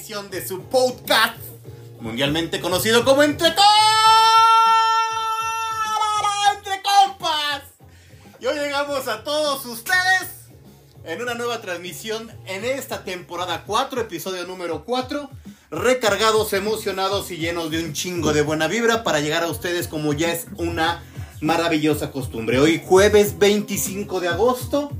transmisión de su podcast, mundialmente conocido como Entre Entre Compas. Y hoy llegamos a todos ustedes en una nueva transmisión en esta temporada 4, episodio número 4, recargados, emocionados y llenos de un chingo de buena vibra para llegar a ustedes como ya es una maravillosa costumbre. Hoy jueves 25 de agosto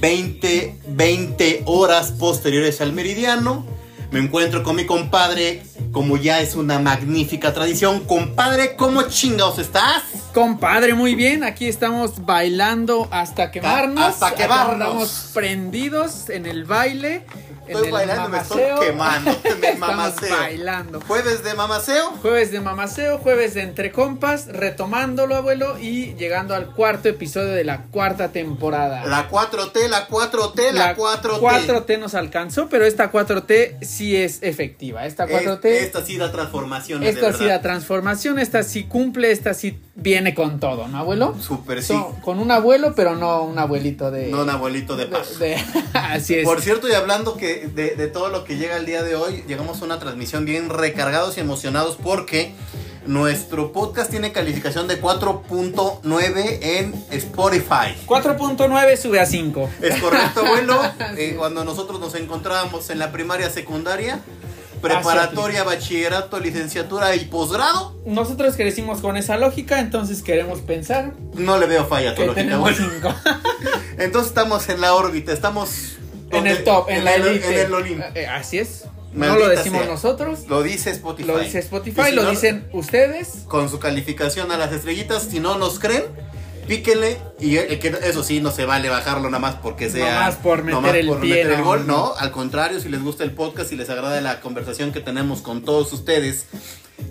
20, 20 horas posteriores al meridiano. Me encuentro con mi compadre, como ya es una magnífica tradición. Compadre, ¿cómo chingados estás? Compadre, muy bien. Aquí estamos bailando hasta quemarnos. Hasta quemarnos. Estamos prendidos en el baile. Estoy bailando, me estoy quemando. Me mamaceo. bailando. Jueves de mamaceo. Jueves de mamaceo, jueves de entre compas, retomándolo, abuelo, y llegando al cuarto episodio de la cuarta temporada. La 4T, la 4T, la, 4T. 4T nos alcanzó, pero esta 4T sí es efectiva. Esta 4T. esta sí da transformación. Esta sí da transformación, esta sí cumple, esta sí viene con todo, ¿no, abuelo? Súper sí. con un abuelo, pero no un abuelito de. No un abuelito de paz. así es. Por cierto, y hablando que de, todo lo que llega el día de hoy. Llegamos a una transmisión bien recargados y emocionados porque nuestro podcast tiene calificación de 4.9 en Spotify. 4.9 sube a 5. Es correcto, abuelo. Eh, cuando nosotros nos encontrábamos en la primaria secundaria, preparatoria, bachillerato, licenciatura y posgrado. Nosotros crecimos con esa lógica, entonces queremos pensar. No le veo falla a tu lógica, abuelo. entonces estamos en la órbita, estamos en el top, en, la elite. En el eh, así es. no lo decimos nosotros. Lo dice Spotify. Lo dice Spotify, lo dicen ustedes. Con su calificación a las estrellitas, si no nos creen, píquenle y eso sí no se vale bajarlo nada más porque sea nada más por meter, el, meter el gol, no, al contrario, si les gusta el podcast y les agrada la conversación que tenemos con todos ustedes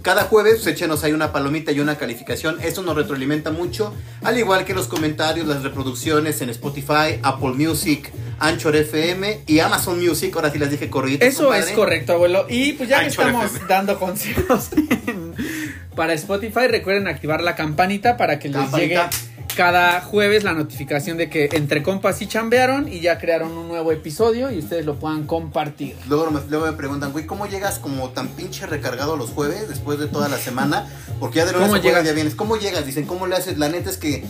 cada jueves, pues, échenos ahí una palomita y una calificación. Eso nos retroalimenta mucho. Al igual que los comentarios, las reproducciones en Spotify, Apple Music, Anchor FM y Amazon Music. Ahora sí les dije corrido. Eso es correcto, abuelo. Y pues ya que estamos dando consejos para Spotify, recuerden activar la campanita para que les llegue cada jueves la notificación de que entre compas y chambearon y ya crearon un nuevo episodio y ustedes lo puedan compartir. Luego me, luego me preguntan, güey, ¿cómo llegas como tan pinche recargado los jueves después de toda la semana? Porque ya de lunes ¿Cómo ya vienes. ¿Cómo llegas? Dicen, ¿cómo le haces? La neta es que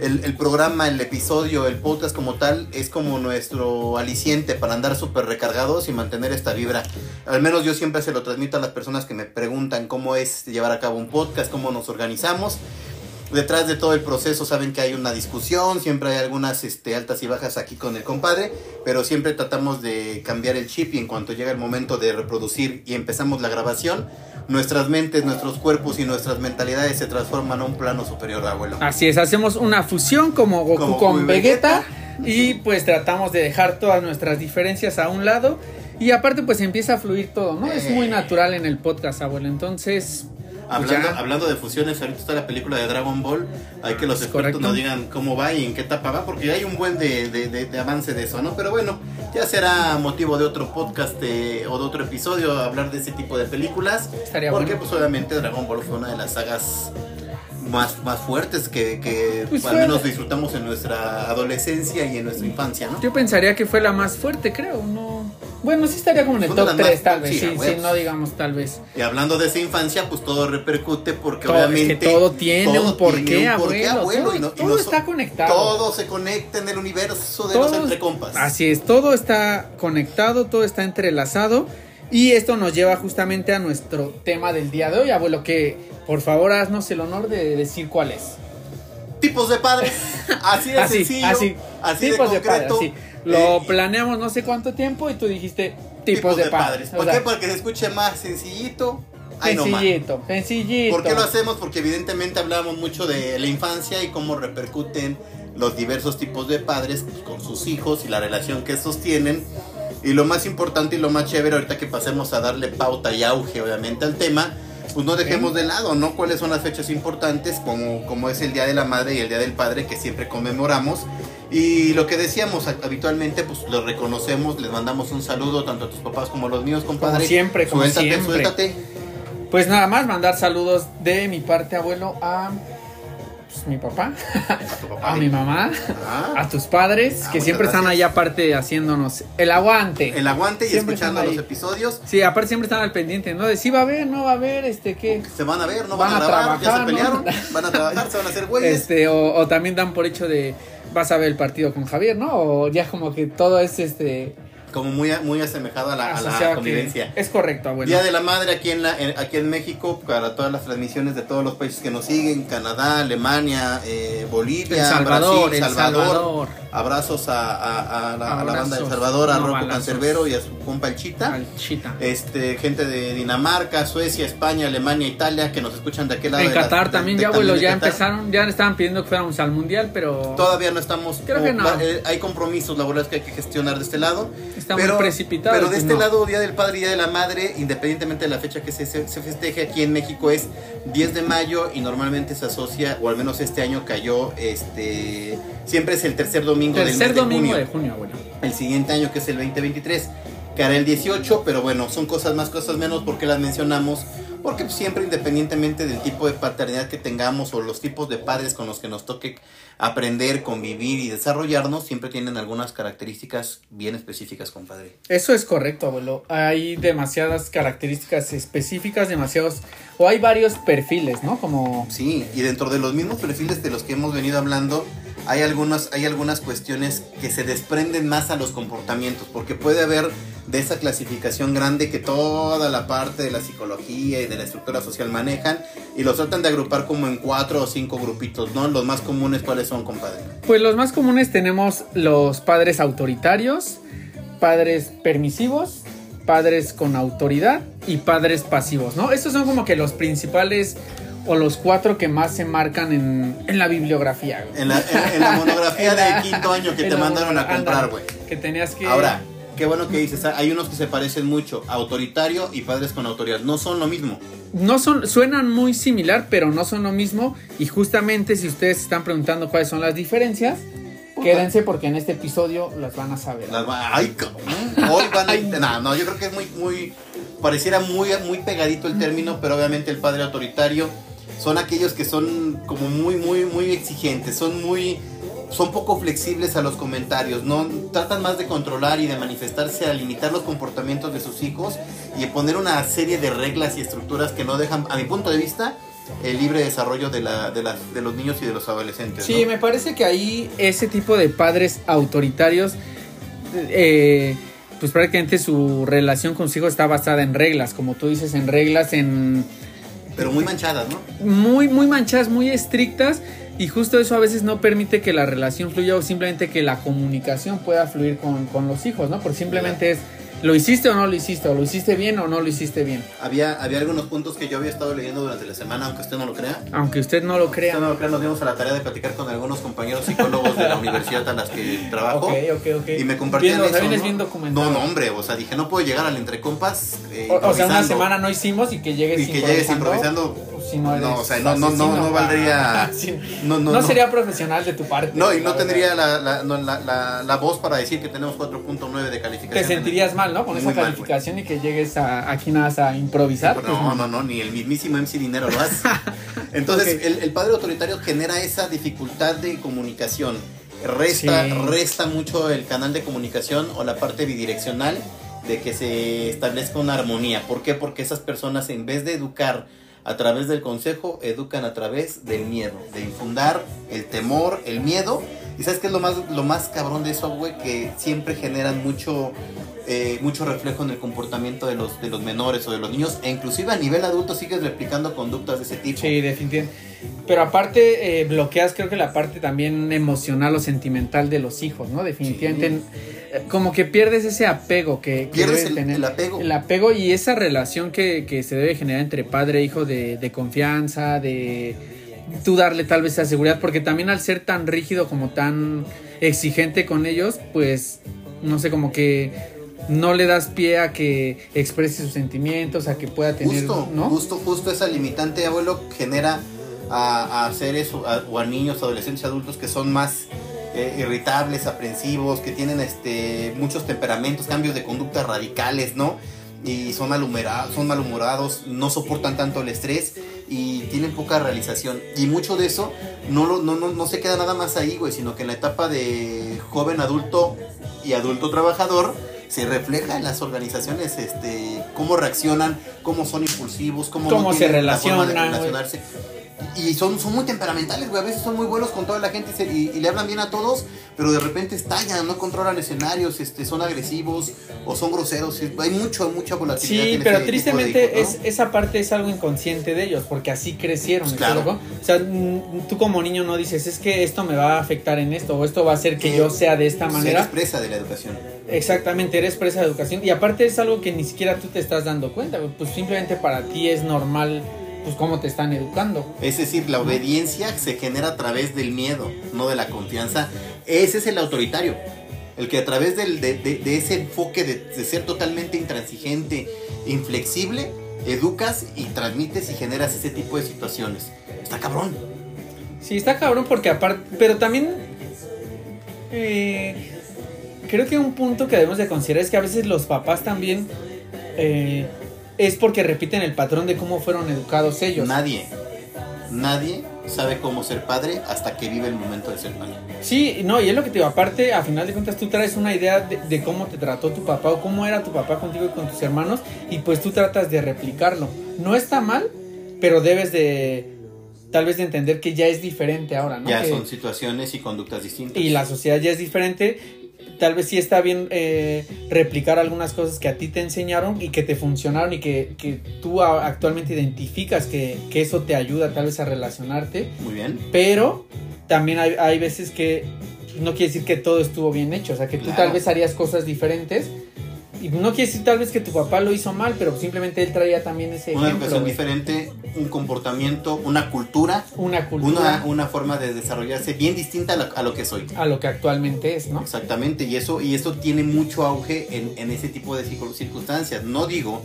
el, el, programa, el episodio, el podcast como tal es como nuestro aliciente para andar súper recargados y mantener esta vibra. Al menos yo siempre se lo transmito a las personas que me preguntan cómo es llevar a cabo un podcast, cómo nos organizamos detrás de todo el proceso saben que hay una discusión, siempre hay algunas este, altas y bajas aquí con el compadre, pero siempre tratamos de cambiar el chip y en cuanto llega el momento de reproducir y empezamos la grabación, nuestras mentes, nuestros cuerpos y nuestras mentalidades se transforman a un plano superior, abuelo. Así es, hacemos una fusión como Goku con Vegeta, y pues tratamos de dejar todas nuestras diferencias a un lado. Y aparte pues empieza a fluir todo, ¿no? Es muy eh. natural en el podcast, abuelo. Entonces, Hablando, hablando de fusiones, ahorita está la película de Dragon Ball. Hay que los expertos nos digan cómo va y en qué etapa va, porque hay un buen de, de, avance de eso, ¿no? Pero bueno, ya será motivo de otro podcast eh, o de otro episodio hablar de ese tipo de películas. Estaría porque, pues, obviamente, Dragon Ball fue una de las sagas más, más fuertes que, que pues al menos disfrutamos en nuestra adolescencia y en nuestra infancia, ¿no? Yo pensaría que fue la más fuerte, creo, ¿no? Bueno, sí estaría como en el top 3, tal vez, sí, sí, no digamos tal vez. Y hablando de esa infancia, pues todo repercute porque obviamente. todo tiene un porqué, abuelo. todo, está conectado. Todo se conecta en el universo de los entrecompas. Así es, todo está conectado, todo está entrelazado. Y esto nos lleva justamente a nuestro tema del día de hoy, abuelo, que por favor haznos el honor de decir cuál es. Tipos de padres. Así de sencillo. Así, así tipos de, padres. Lo eh, planeamos no sé cuánto tiempo y tú dijiste tipos, de, padres. ¿Por qué? Porque se escuche más sencillito. sencillito, sencillito. ¿Por qué lo hacemos? Porque evidentemente hablamos mucho de la infancia y cómo repercuten los diversos tipos de padres con sus hijos y la relación que estos tienen. Y lo más importante y lo más chévere, ahorita que pasemos a darle pauta y auge, obviamente, al tema, pues no dejemos de lado, ¿no? ¿Cuáles son las fechas importantes, como, como es el Día de la Madre y el Día del Padre, que siempre conmemoramos? Y lo que decíamos habitualmente, pues lo reconocemos, les mandamos un saludo tanto a tus papás como a los míos, compadre. Como siempre, como siempre. Suéltate. Pues nada más mandar saludos de mi parte, abuelo, a pues, mi papá, a, mi mamá, ah. a tus padres, ah, que siempre están ahí aparte haciéndonos el aguante. El aguante y escuchando los episodios. Sí, aparte siempre están al pendiente, ¿no? De si va a ver, no va a ver, este, ¿qué? Se van a ver, no van, a, trabajar, ya se pelearon, van a trabajar, se van a hacer güeyes. Este, o, o también dan por hecho de, vas a ver el partido con Javier, ¿no? O ya como que todo es, este como muy, muy asemejado a la, convivencia. Es correcto, abuelo. Día de la Madre aquí en, la, aquí en México, para todas las transmisiones de todos los países que nos siguen, Canadá, Alemania, eh, Bolivia, Salvador, Brasil, Salvador. Abrazos a, la, banda de Salvador, a Rocco Cancerbero y a su compa el Chita. Este, gente de Dinamarca, Suecia, España, Alemania, Italia, que nos escuchan de aquel lado. En Qatar también, ya abuelo, ya empezaron, ya estaban pidiendo que fuéramos al Mundial, pero... Todavía no estamos... Creo que no. Eh, hay compromisos laborales que hay que gestionar de este lado. Está pero, muy precipitado. Pero de este lado, Día del Padre y Día de la Madre, independientemente de la fecha que se, se, festeje aquí en México, es 10 de mayo y normalmente se asocia, o al menos este año cayó, este siempre es el tercer domingo tercer del mes domingo de junio. bueno. El siguiente año, que es el 2023, que hará el 18, pero bueno, son cosas más, cosas menos, porque las mencionamos porque siempre independientemente del tipo de paternidad que tengamos o los tipos de padres con los que nos toque aprender, convivir y desarrollarnos, siempre tienen algunas características bien específicas, compadre. Eso es correcto, abuelo. Hay demasiadas características específicas, demasiados, o hay varios perfiles, ¿no? Como... Sí, y dentro de los mismos perfiles de los que hemos venido hablando, hay algunas, hay algunas cuestiones que se desprenden más a los comportamientos, porque puede haber de esa clasificación grande que toda la parte de la psicología y de la estructura social manejan y los tratan de agrupar como en cuatro o cinco grupitos, ¿no? Los más comunes, ¿cuáles son, compadre? Pues los más comunes tenemos los padres autoritarios, padres permisivos, padres con autoridad y padres pasivos, ¿no? Estos son como que los principales o los cuatro que más se marcan en, en la bibliografía. En la, monografía de quinto año que te mandaron a comprar, güey. Que tenías que... Ahora, qué bueno que dices, hay unos que se parecen mucho, autoritario y padres con autoridad, no son lo mismo. No son, suenan muy similar, pero no son lo mismo. Y justamente si ustedes se están preguntando cuáles son las diferencias, quédense porque en este episodio las van a saber. Las ay, Hoy van a... no, yo creo que es muy, muy, pareciera muy, muy pegadito el término, pero obviamente el padre autoritario son aquellos que son como muy, muy, muy exigentes, son muy son poco flexibles a los comentarios, no tratan más de controlar y de manifestarse a limitar los comportamientos de sus hijos y poner una serie de reglas y estructuras que no dejan, a mi punto de vista, el libre desarrollo de, la, de, de los niños y de los adolescentes. Sí, me parece que ahí ese tipo de padres autoritarios, eh, pues prácticamente su relación con sus hijos está basada en reglas, como tú dices, en reglas, en... Pero muy manchadas, ¿no? Muy, muy manchadas, muy estrictas y justo eso a veces no permite que la relación fluya o simplemente que la comunicación pueda fluir con, con los hijos, ¿no? Porque simplemente es ¿Lo hiciste o no lo hiciste? ¿O lo hiciste bien o no lo hiciste bien? Había, había algunos puntos que yo había estado leyendo durante la semana, aunque usted no lo crea. Aunque usted no lo crea. Usted no lo crea, nos dimos a la tarea de platicar con algunos compañeros psicólogos de la universidad a las que trabajo. Ok, ok, ok. Y me compartían eso, ¿no? Bien no, no, hombre, o sea, dije, no puedo llegar al entre compas eh, o, sea, una semana no hicimos y que llegues y que llegues improvisando. Pues, si no, no, o sea, no, no, no, no, valdría... no, no, no, sería profesional de tu parte. No, y no tendría la, la, la, la, voz para decir que tenemos 4.9 de calificación. Te sentirías mal, ¿no? Con esa calificación y que llegues a, aquí nada más a improvisar. Pues no, no, no, ni el mismísimo MC Dinero lo hace. Entonces, el, padre autoritario genera esa dificultad de comunicación. Resta, resta mucho el canal de comunicación o la parte bidireccional de que se establezca una armonía. ¿Por qué? Porque esas personas en vez de educar a través del consejo, educan a través del miedo, de infundar el temor, el miedo. ¿Y sabes qué es lo más, lo más cabrón de eso, güey? Que siempre generan mucho eh, mucho reflejo en el comportamiento de los, de los menores o de los niños, e inclusive a nivel adulto sigues replicando conductas de ese tipo. Sí, definitivamente. Pero aparte, eh, bloqueas creo que la parte también emocional o sentimental de los hijos, ¿no? Definitivamente. Eh, como que pierdes ese apego que, pierdes el, tener. El apego. El apego y esa relación que, que se debe generar entre padre e hijo de, de confianza, de tú darle tal vez esa seguridad, porque también al ser tan rígido como tan exigente con ellos, pues no sé, como que no le das pie a que exprese sus sentimientos, a que pueda tener, justo, ¿no? Justo, justo esa limitante, abuelo, genera a, a seres o a, niños, adolescentes, adultos que son más eh, irritables, aprensivos, que tienen este muchos temperamentos, cambios de conducta radicales, ¿no? Y son, son malhumorados, no soportan tanto el estrés y tienen poca realización. Y mucho de eso no, lo, no, no, no se queda nada más ahí, güey, sino que en la etapa de joven adulto y adulto trabajador se refleja en las organizaciones este cómo reaccionan, cómo son impulsivos, cómo, ¿Cómo se relacionan, relacionarse. Y son, son muy temperamentales, güey. A veces son muy buenos con toda la gente y, se- y- y le hablan bien a todos, pero de repente estallan, no controlan escenarios, este, son agresivos o son groseros. Hay mucho, mucha volatilidad. Sí, en pero tristemente es, esa parte es algo inconsciente de ellos, porque así crecieron. Pues ¿me claro. O sea, mm, tú como niño no dices, es que esto me va a afectar en esto, o esto va a hacer que yo sea de esta ¿no? manera. Se expresa de la educación. Exactamente, eres presa de educación. Y aparte es algo que ni siquiera tú te estás dando cuenta. Pues simplemente para ti es normal, pues cómo te están educando. Es decir, la obediencia se genera a través del miedo, no de la confianza. Ese es el autoritario. El que a través del- de, de- de ese enfoque de, de ser totalmente intransigente, inflexible, educas y transmites y generas ese tipo de situaciones. Está cabrón. Sí, está cabrón porque aparte, pero también eh, creo que un punto que debemos de considerar es que a veces los papás también eh, es porque repiten el patrón de cómo fueron educados ellos. Nadie, nadie sabe cómo ser padre hasta que vive el momento de ser padre. Sí, no, y es lo que te digo, aparte, a final de cuentas tú traes una idea de, de cómo te trató tu papá o cómo era tu papá contigo y con tus hermanos y pues tú tratas de replicarlo. No está mal, pero debes de tal vez de entender que ya es diferente ahora, ¿no? ya Que- son situaciones y conductas distintas. y la sociedad ya es diferente. Tal vez sí está bien eh, replicar algunas cosas que a ti te enseñaron y que te funcionaron y que, que tú actualmente identificas que, que eso te ayuda tal vez a relacionarte. Muy bien. Pero también hay, hay veces que no quiere decir que todo estuvo bien hecho. O sea, que tú Claro. tal vez harías cosas diferentes. Y no quiere decir tal vez que tu papá lo hizo mal, pero simplemente él traía también ese Una ejemplo. educación güey. diferente, un comportamiento, una cultura Una cultura una, una forma de desarrollarse bien distinta a lo, a lo que soy. a lo que actualmente es, ¿no? Exactamente, y eso, y eso tiene mucho auge en, en ese tipo de circun- circunstancias. No digo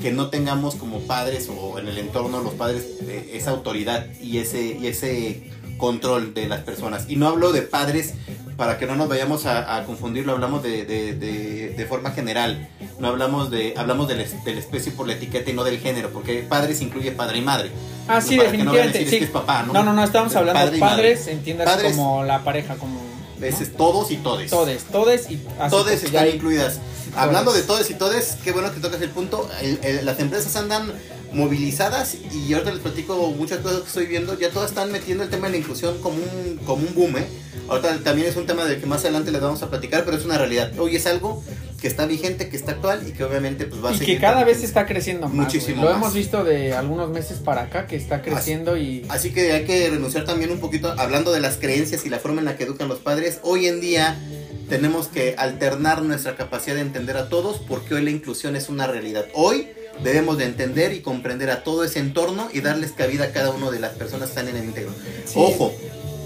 que no tengamos como padres o en el entorno los padres eh, esa autoridad y ese, y ese control de las personas. Y no hablo de padres para que no nos vayamos a, a confundirlo, hablamos de, de- de- de forma general. No hablamos de, hablamos de la especie por la etiqueta y no del género, porque padres incluye padre y madre. Ah, sí, no definitivamente. es sí. es papá, ¿no? No, no, no, estamos hablando padre de padres, entiendas Padres- como la pareja, como... ¿no? Es todos y todes. Todes, todes y así, Todes ya están hay- incluidas. Hablando de todes y todes, qué bueno que tocas el punto. El- el- las empresas andan movilizadas y ahorita les platico muchas cosas que estoy viendo. Ya todas están metiendo el tema de la inclusión como un, como un boom. ¿eh? Ahorita también es un tema del que más adelante les vamos a platicar, pero es una realidad. Hoy es algo que está vigente, que está actual y que obviamente pues va a Y seguir. que cada vez está creciendo más. Muchísimo. Lo más. hemos visto de algunos meses para acá que está creciendo y... Así que hay que renunciar también un poquito, hablando de las creencias y la forma en la que educan los padres. Hoy en día tenemos que alternar nuestra capacidad de entender a todos porque hoy la inclusión es una realidad. Hoy debemos de entender y comprender a todo ese entorno y darles cabida a cada una de las personas que están en el íntegro. Sí. Ojo,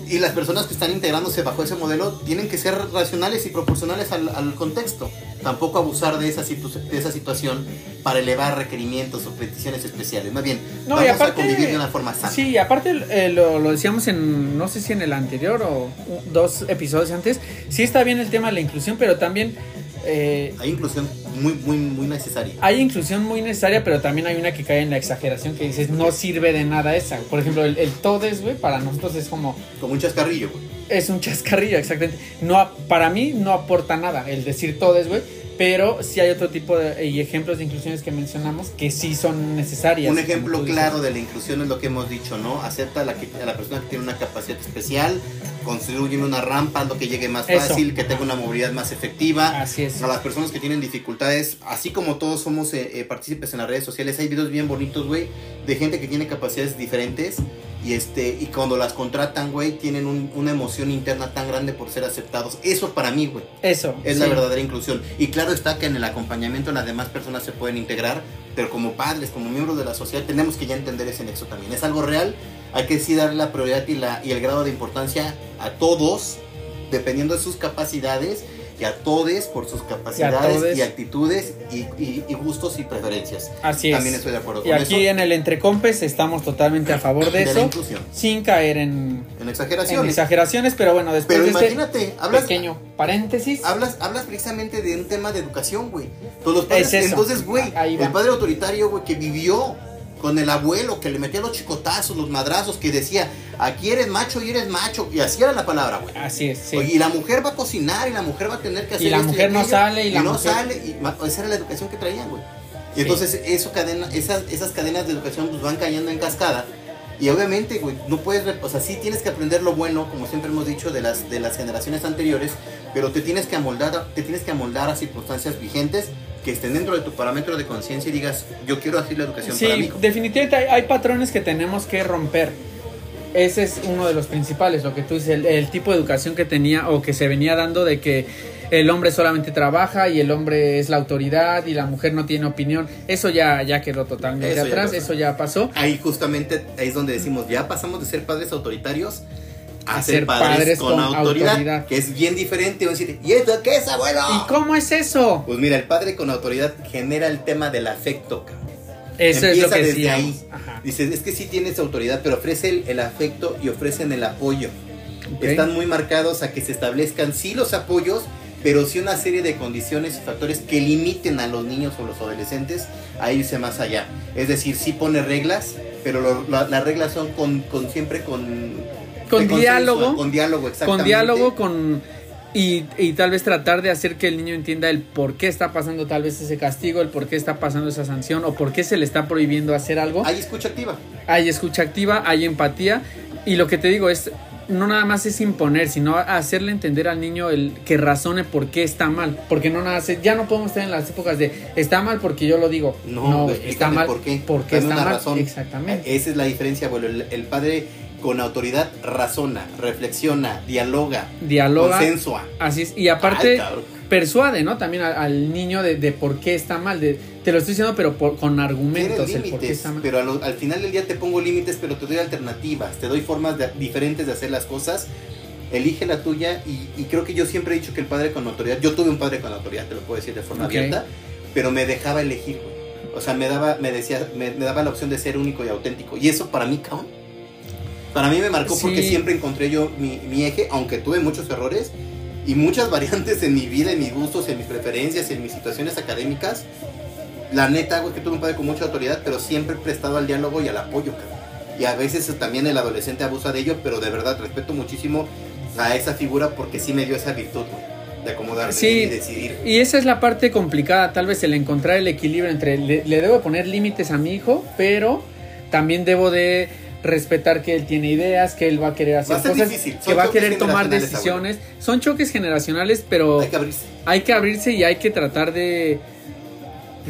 y las personas que están integrándose bajo ese modelo tienen que ser racionales y proporcionales al, al contexto. Tampoco abusar de esa, situ- de esa situación para elevar requerimientos o peticiones especiales. Más bien, No, vamos aparte- a convivir de una forma sana. Sí, y aparte eh, lo, lo decíamos en, no sé si en el anterior o dos episodios antes, sí está bien el tema de la inclusión, pero también eh, Hay inclusión muy, muy, muy necesaria. hay inclusión muy necesaria, pero también hay una que cae en la exageración que dices, no sirve de nada esa. Por ejemplo, el, el todes, güey, para nosotros es como, Como un chascarrillo, güey. es un chascarrillo, exactamente. No, para mí no aporta nada el decir todes, güey. Pero sí hay otro tipo de y ejemplos de inclusiones que mencionamos que sí son necesarias. Un ejemplo claro de la inclusión es lo que hemos dicho, ¿no? Acepta a la, que, a la persona que tiene una capacidad especial, construye una rampa, lo que llegue más Eso. fácil, que tenga una movilidad más efectiva. Así es. A las personas que tienen dificultades, así como todos somos eh, eh, partícipes en las redes sociales, hay videos bien bonitos, güey, de gente que tiene capacidades diferentes y este y cuando las contratan, güey, tienen un- una emoción interna tan grande por ser aceptados. Eso para mí, güey, Eso. es sí. la verdadera inclusión. Y claro está que en el acompañamiento las demás personas se pueden integrar, pero como padres, como miembros de la sociedad, tenemos que ya entender ese nexo también. Es algo real, hay que sí darle la prioridad y, la, y el grado de importancia a todos, dependiendo de sus capacidades, y a todos por sus capacidades todes. y, actitudes y, y- y gustos y preferencias. Así es. También estoy de acuerdo Y con aquí eso. en el Entrecompes estamos totalmente a favor de, de la eso, inclusión, sin caer en, en en exageraciones. exageraciones, pero bueno, después Pero de este imagínate, hablas, pequeño paréntesis, hablas, hablas precisamente de un tema de educación, güey. Los padres, Es entonces, güey, el padre autoritario, güey, que vivió con el abuelo que le metía los chicotazos, los madrazos, que decía, aquí eres macho y eres macho. Y así era la palabra, güey. Así es, sí. Y la mujer va a cocinar y la mujer va a tener que hacer Y la mujer no sale y, la no mujer... sale. Y esa era la educación que traían, güey. Y entonces eso cadena, esas, esas cadenas de educación pues, van cayendo en cascada. Y obviamente, güey, no puedes, o sea, sí tienes que aprender lo bueno, como siempre hemos dicho de las, de las generaciones anteriores, pero te tienes que amoldar, te tienes que amoldar a circunstancias vigentes que estén dentro de tu parámetro de conciencia y digas, yo quiero así la educación sí, para mí. definitivamente hay, hay, patrones que tenemos que romper. Ese es uno de los principales, lo que tú dices, el, el, tipo de educación que tenía o que se venía dando de que el hombre solamente trabaja y el hombre es la autoridad y la mujer no tiene opinión. Eso ya, ya quedó totalmente Eso ya atrás, pasó. eso ya pasó. Ahí justamente ahí es donde decimos, ya pasamos de ser padres autoritarios a, ser, padres, padres con, con autoridad, autoridad. que es bien diferente. Decir, ¿y esto qué es, abuelo? ¿Y cómo es eso? Pues mira, el padre con autoridad genera el tema del afecto, cabrón. Eso Empieza es lo que desde ahí. Dices, es que sí tienes autoridad, pero ofrece el, el afecto y ofrecen el apoyo. Ok. Están muy marcados a que se establezcan sí los apoyos, pero sí una serie de condiciones y factores que limiten a los niños o los adolescentes a irse más allá. Es decir, sí pone reglas, pero lo- la- las reglas son con, con siempre con... Con diálogo. Con diálogo, exactamente. con diálogo, con y, y tal vez tratar de hacer que el niño entienda el por qué está pasando tal vez ese castigo, el por qué está pasando esa sanción o por qué se le está prohibiendo hacer algo. Hay escucha activa. Hay escucha activa, hay empatía y lo que te digo es no nada más es imponer, sino hacerle entender al niño el que razone por qué está mal, porque no nada se- ya no podemos estar en las épocas de está mal porque yo lo digo. No, está mal por qué. porque está una mal. razón. Exactamente. Esa es la diferencia, abuelo. El, el padre con autoridad razona, reflexiona, dialoga, Dialoga. consensua. Así es. Y aparte Ay, persuade, ¿no? También al, al niño de, de por qué está mal. De, te lo estoy diciendo, pero por- con argumentos. El por qué está mal. pero a lo- al final del día te pongo límites, pero te doy alternativas, te doy formas de- diferentes de hacer las cosas. Elige la tuya y, y creo que yo siempre he dicho que el padre con autoridad, yo tuve un padre con autoridad, te lo puedo decir de forma Ok. abierta, pero me dejaba elegir. O sea, me daba, me decía, me, me daba la opción de ser único y auténtico. Y eso para mí, cabrón. Para mí me marcó porque Sí. siempre encontré yo mi, mi eje, aunque tuve muchos errores y muchas variantes en mi vida, en mis gustos, en mis preferencias, en mis situaciones académicas. La neta, güey, que tuve un padre con mucha autoridad, pero siempre prestado al diálogo y al apoyo, cabrón. Y a veces también el adolescente abusa de ello, pero de verdad respeto muchísimo a esa figura porque sí me dio esa virtud, güey, de acomodarme Sí. y decidir. Y esa es la parte complicada, tal vez el encontrar el equilibrio entre le, le debo poner límites a mi hijo, pero también debo de respetar que él tiene ideas, que él va a querer hacer Va a ser cosas, difícil. que Son va a querer tomar decisiones. Son choques generacionales, pero Hay que abrirse. hay que abrirse y hay que tratar de,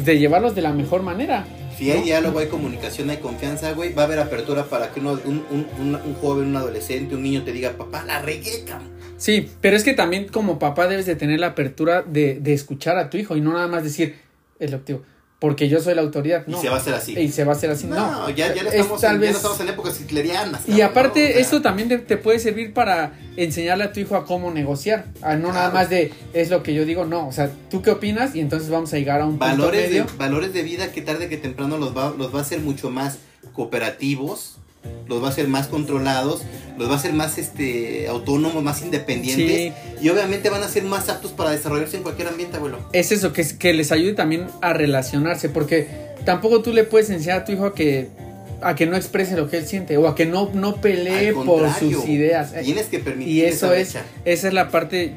de llevarlos de la mejor manera. Si hay diálogo, hay comunicación, hay confianza, güey, va a haber apertura para que uno- un, un, un- un joven, un adolescente, un niño te diga, papá, la regué. Sí, pero es que también como papá debes de tener la apertura de, de escuchar a tu hijo y no nada más decir, es lo que digo, porque yo soy la autoridad. Y No. se va a hacer así. Y se va a hacer así. No, No, ya, ya, no Es estamos tal en, ya vez- no estamos en épocas hitlerianas. Y aparte. O sea, esto también te, te puede servir para enseñarle a tu hijo a cómo negociar. A no nada más de es lo que yo digo, no. O sea, ¿tú qué opinas? Y entonces vamos a llegar a un punto valores de, medio. valores de vida que tarde que temprano los va, los va a hacer mucho más cooperativos, los va a hacer más controlados, los va a hacer más este autónomos, más independientes y obviamente van a ser más aptos para desarrollarse en cualquier ambiente, abuelo. Es eso, que, es- que les ayude también a relacionarse. Porque tampoco tú le puedes enseñar a tu hijo a que a que no exprese lo que él siente o a que no, no pelee por sus ideas. Tienes que permitir Y eso esa es, brecha. esa es la parte,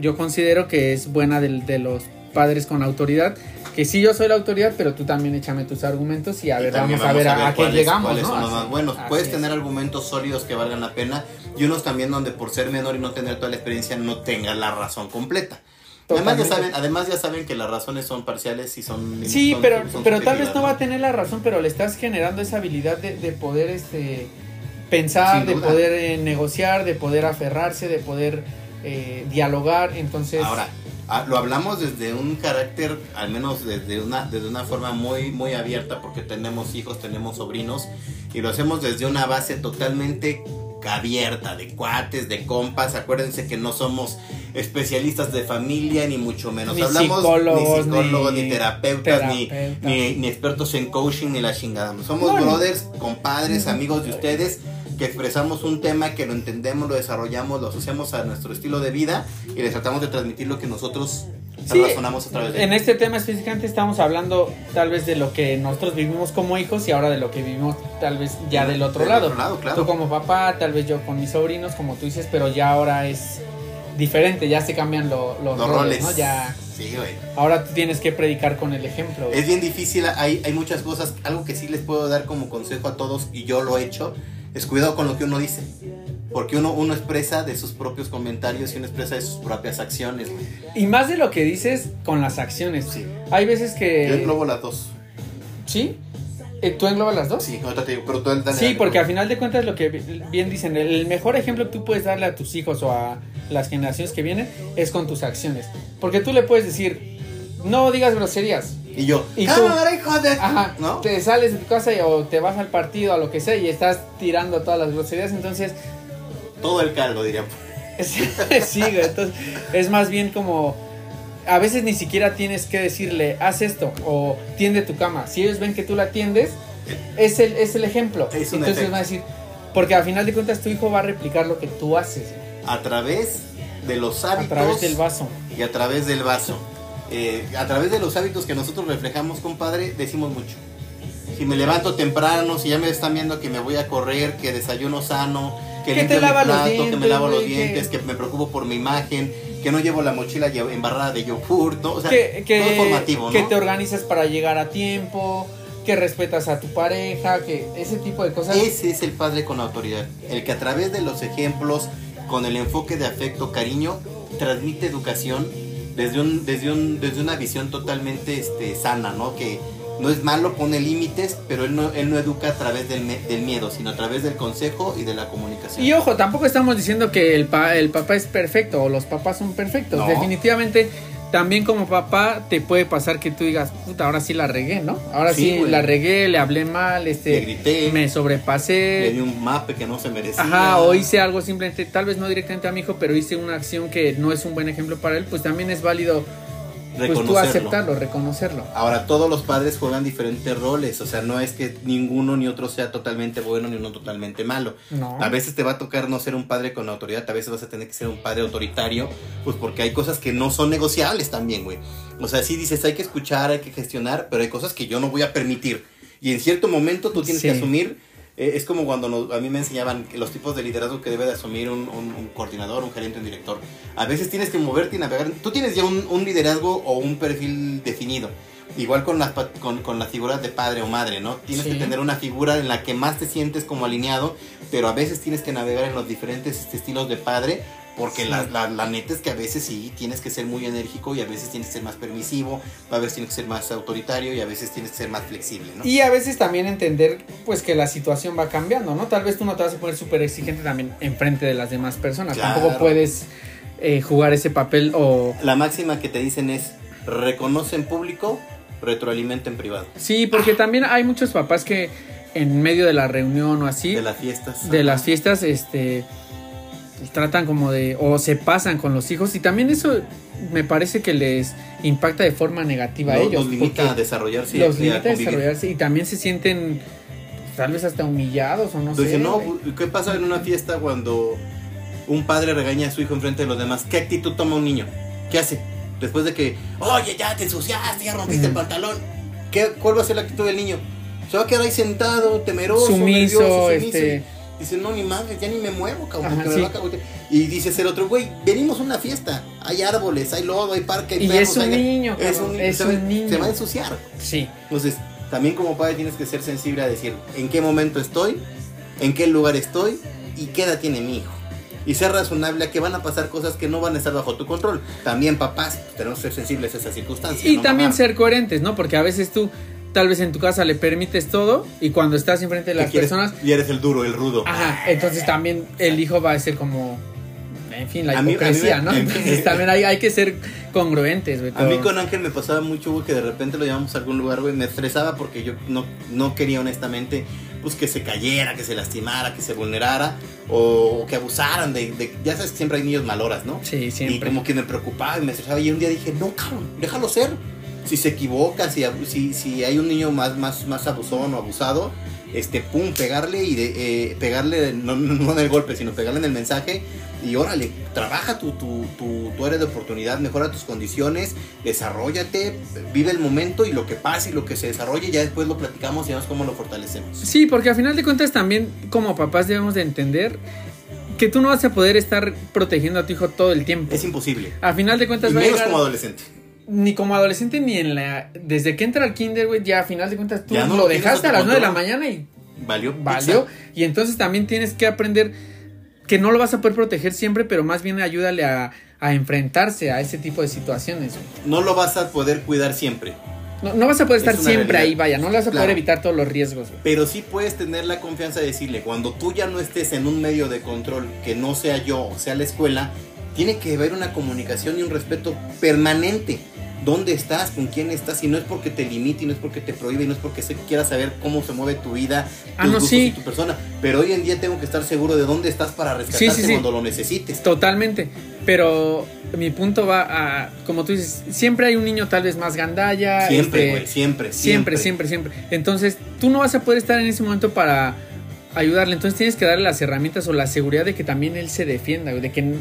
yo considero que es buena del- de, los padres con autoridad. Que sí, yo soy la autoridad, pero tú también échame tus argumentos y a Y ver, vamos a ver a, a qué llegamos. cuáles ¿no? son los más buenos. Puedes es. tener argumentos sólidos que valgan la pena y unos también donde por ser menor y no tener toda la experiencia no tengas la razón completa. Además ya, saben, además ya saben que las razones son parciales y son... Sí, son- pero, son pero tal vez no va a tener la razón, pero le estás generando esa habilidad de, de poder este pensar, de poder eh, negociar, de poder aferrarse, de poder eh, dialogar. Entonces, Ahora, ah, lo hablamos desde un carácter, al menos desde una, desde una forma muy, muy abierta, porque tenemos hijos, tenemos sobrinos, y lo hacemos desde una base totalmente abierta, de cuates, de compas. Acuérdense que no somos especialistas de familia, ni mucho menos. Ni Hablamos psicólogos, ni psicólogos, ni ni, terapeutas, ni, terapeutas. ni, ni expertos en coaching, ni la chingada. Somos no. brothers, compadres, amigos de ustedes que expresamos un tema, que lo entendemos, lo desarrollamos, lo asociamos a nuestro estilo de vida y les tratamos de transmitir lo que nosotros Sí, en este tema específicamente estamos hablando tal vez de lo que nosotros vivimos como hijos y ahora de lo que vivimos tal vez ya del otro lado. Tú como papá, tal vez yo con mis sobrinos, como tú dices, pero ya ahora es diferente, ya se cambian los, roles, ¿no? Ya, sí, güey. Ahora tú tienes que predicar con el ejemplo. Es bien difícil, hay, hay muchas cosas, algo que sí les puedo dar como consejo a todos y yo lo he hecho, es cuidado con lo que uno dice. Porque uno, uno expresa de sus propios comentarios y uno expresa de sus propias acciones, Y más de lo que dices con las acciones. Sí. Hay veces que... Yo englobo las dos. ¿Sí? Eh, ¿Tú englobas las dos? Sí, te digo, pero tú Sí, porque al final de cuentas lo que bien dicen, el mejor ejemplo que tú puedes darle a tus hijos o a las generaciones que vienen es con tus acciones. Porque tú le puedes decir, no digas groserías. Y yo, y tú, hijo de... Ajá, ¿no? te sales de tu casa y, o te vas al partido, a lo que sea, y estás tirando todas las groserías, entonces todo el caldo, diría. sí, entonces es más bien como a veces ni siquiera tienes que decirle, haz esto o tiende tu cama. Si ellos ven que tú la tiendes, es el, es el ejemplo. entonces van a decir, porque al final de cuentas tu hijo va a replicar lo que tú haces. A través de los hábitos. A través del vaso. Y a través del vaso. Eh, a través de los hábitos que nosotros reflejamos, compadre, decimos mucho. Si me levanto temprano, si ya me están viendo que me voy a correr, que desayuno sano, que, lava los dientes, que me lavo los dientes, que... me preocupo por mi imagen, que no llevo la mochila embarrada de yogurt, ¿no? O sea, que, todo formativo, ¿no? Que te organizas para llegar a tiempo, que respetas a tu pareja, que ese tipo de cosas. Ese es el padre con autoridad, el que a través de los ejemplos, con el enfoque de afecto, cariño, transmite educación desde un, desde un, desde una visión totalmente este, sana, ¿no? Que no es malo, pone límites, pero él no, él no educa a través del, del, miedo, sino a través del consejo y de la comunicación. Y ojo, tampoco estamos diciendo que el, el papá es perfecto o los papás son perfectos. Definitivamente, también como papá te puede pasar que tú digas, puta, ahora sí la regué, ¿no? Ahora sí, la regué, le hablé mal, este, le grité, me sobrepasé. Le di un mape que no se merecía. Ajá, o hice algo simplemente, tal vez no directamente a mi hijo, pero hice una acción que no es un buen ejemplo para él, pues también es válido pues tú aceptarlo, reconocerlo. Ahora, todos los padres juegan diferentes roles, o sea, no es que ninguno ni otro sea totalmente bueno ni uno totalmente malo. A veces te va a tocar no ser un padre con autoridad, a veces vas a tener que ser un padre autoritario, pues porque hay cosas que no son negociables también, güey. O sea, sí dices, hay que escuchar, hay que gestionar, pero hay cosas que yo no voy a permitir. Y en cierto momento tú tienes que asumir eh, es como cuando a mí me enseñaban los tipos de liderazgo que debe de asumir un, coordinador, un gerente, un director. A veces tienes que moverte y navegar. Tú tienes ya un, liderazgo o un perfil definido. Igual con las, con, con las figuras de padre o madre, ¿no? Tienes que tener una figura en la que más te sientes como alineado, pero a veces tienes que navegar en los diferentes estilos de padre porque la, la, neta es que a veces sí tienes que ser muy enérgico y a veces tienes que ser más permisivo, a veces tienes que ser más autoritario y a veces tienes que ser más flexible, ¿no? Y a veces también entender pues que la situación va cambiando, ¿no? Tal vez tú no te vas a poner súper exigente también enfrente de las demás personas. Tampoco puedes eh, jugar ese papel o... La máxima que te dicen es reconoce en público, retroalimenta en privado. Sí, porque también hay muchos papás que en medio de la reunión o así... De las fiestas. De las fiestas, este tratan como de o se pasan con los hijos y también eso me parece que les impacta de forma negativa a ellos. Los limita a desarrollarse. Los limita a, desarrollarse y también se sienten tal vez hasta humillados o no sé. no, ¿qué pasa en una fiesta cuando un padre regaña a su hijo enfrente de los demás? ¿Qué actitud toma un niño? ¿Qué hace? Después de que, oye, ya te ensuciaste, ya rompiste el pantalón. ¿Qué, ¿Cuál va a ser la actitud del niño? Se va a quedar ahí sentado, temeroso, sumiso, nervioso, este Dice, no, ni madre, ya ni me muevo, cabrón, porque me va a Y dice el otro, güey, venimos a una fiesta. Hay árboles, hay lodo, hay parque, hay y es un niño, es un, es un niño. Se va a ensuciar. Sí. Entonces, también como padre tienes que ser sensible a decir en qué momento estoy, en qué lugar estoy y qué edad tiene mi hijo. Y ser razonable a que van a pasar cosas que no van a estar bajo tu control. También papás tenemos que ser sensibles a esas circunstancias. Y también ser coherentes, ¿no? Porque a veces tú tal vez en tu casa le permites todo y cuando estás enfrente de las personas... Y eres el duro, el rudo. Ajá, entonces también el hijo va a ser como... En fin, la hipocresía, ¿no? Entonces también hay, hay que ser congruentes, güey. A mí con Ángel me pasaba mucho, güey, que de repente lo llevamos a algún lugar, güey, me estresaba porque yo no, no quería honestamente, pues que se cayera, que se lastimara, que se vulnerara o, que abusaran de, de, Ya sabes que siempre hay niños maloras, ¿no? Sí, siempre. Y como que me preocupaba y me estresaba y un día dije, no, cabrón, déjalo ser Si se equivoca, si, si, si hay un niño más, más, más abusón o abusado, este, pum, pegarle y de, eh, pegarle, no, no en el golpe, sino pegarle en el mensaje y órale, trabaja tu, tu, tu, tu, área de oportunidad, mejora tus condiciones, desarrollate, vive el momento y lo que pase y lo que se desarrolle, ya después lo platicamos y vemos cómo lo fortalecemos. Sí, porque al final de cuentas también como papás debemos de entender que tú no vas a poder estar protegiendo a tu hijo todo el tiempo. Es imposible. A final de cuentas... Y menos como adolescente. Ni como adolescente ni en la... Desde que entra al kinder, güey, ya a final de cuentas tú no lo, dejaste a las 9 de la mañana y... Valió. Valió. Y entonces también tienes que aprender que no lo vas a poder proteger siempre, pero más bien ayúdale a, a enfrentarse a ese tipo de situaciones. No lo vas a poder cuidar siempre. No, no vas a poder estar siempre ahí, vaya, no le vas a poder evitar todos los riesgos. Pero sí puedes tener la confianza de decirle, cuando tú ya no estés en un medio de control, que no sea yo o sea la escuela, tiene que haber una comunicación y un respeto permanente dónde estás, con quién estás, y no es porque te limite, y no es porque te prohíbe, y no es porque se quieras saber cómo se mueve tu vida, ah, tus gustos y tu persona. Pero hoy en día tengo que estar seguro de dónde estás para rescatarte cuando lo necesites. Totalmente. Pero mi punto va a, como tú dices, siempre hay un niño tal vez más gandalla. Siempre, este, güey, siempre, siempre, siempre, siempre, siempre. Entonces, tú no vas a poder estar en ese momento para ayudarle. Entonces tienes que darle las herramientas o la seguridad de que también él se defienda, de que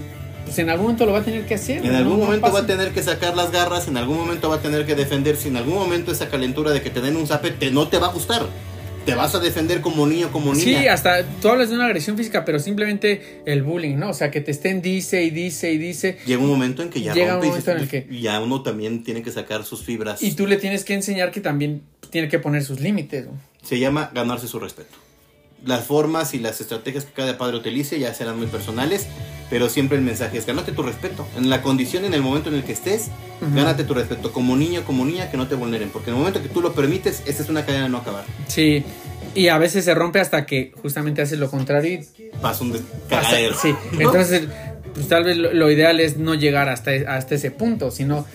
pues en algún momento lo va a tener que hacer. En algún momento va a tener que sacar las garras, en algún momento va a tener que defenderse, en algún momento esa calentura de que te den un zape te, no te va a gustar. Te vas a defender como niño, como niña. Sí, hasta tú hablas de una agresión física, pero simplemente el bullying, ¿no? O sea, que te estén dice y dice y dice. Llega un momento en que ya Llega un momento en el que ya uno también tiene que sacar sus fibras. Y tú le tienes que enseñar que también tiene que poner sus límites. Se llama ganarse su respeto las formas y las estrategias que cada padre utilice ya serán muy personales, pero siempre el mensaje es gánate tu respeto. En la condición, en el momento en el que estés, gánate tu respeto. Como niño, como niña, que no te vulneren. Porque en el momento que tú lo permites, esta es una cadena de no acabar. Sí. Y a veces se rompe hasta que justamente haces lo contrario y pasa un cagadero. Sí, entonces pues tal vez lo, ideal es no llegar hasta, hasta ese punto, sino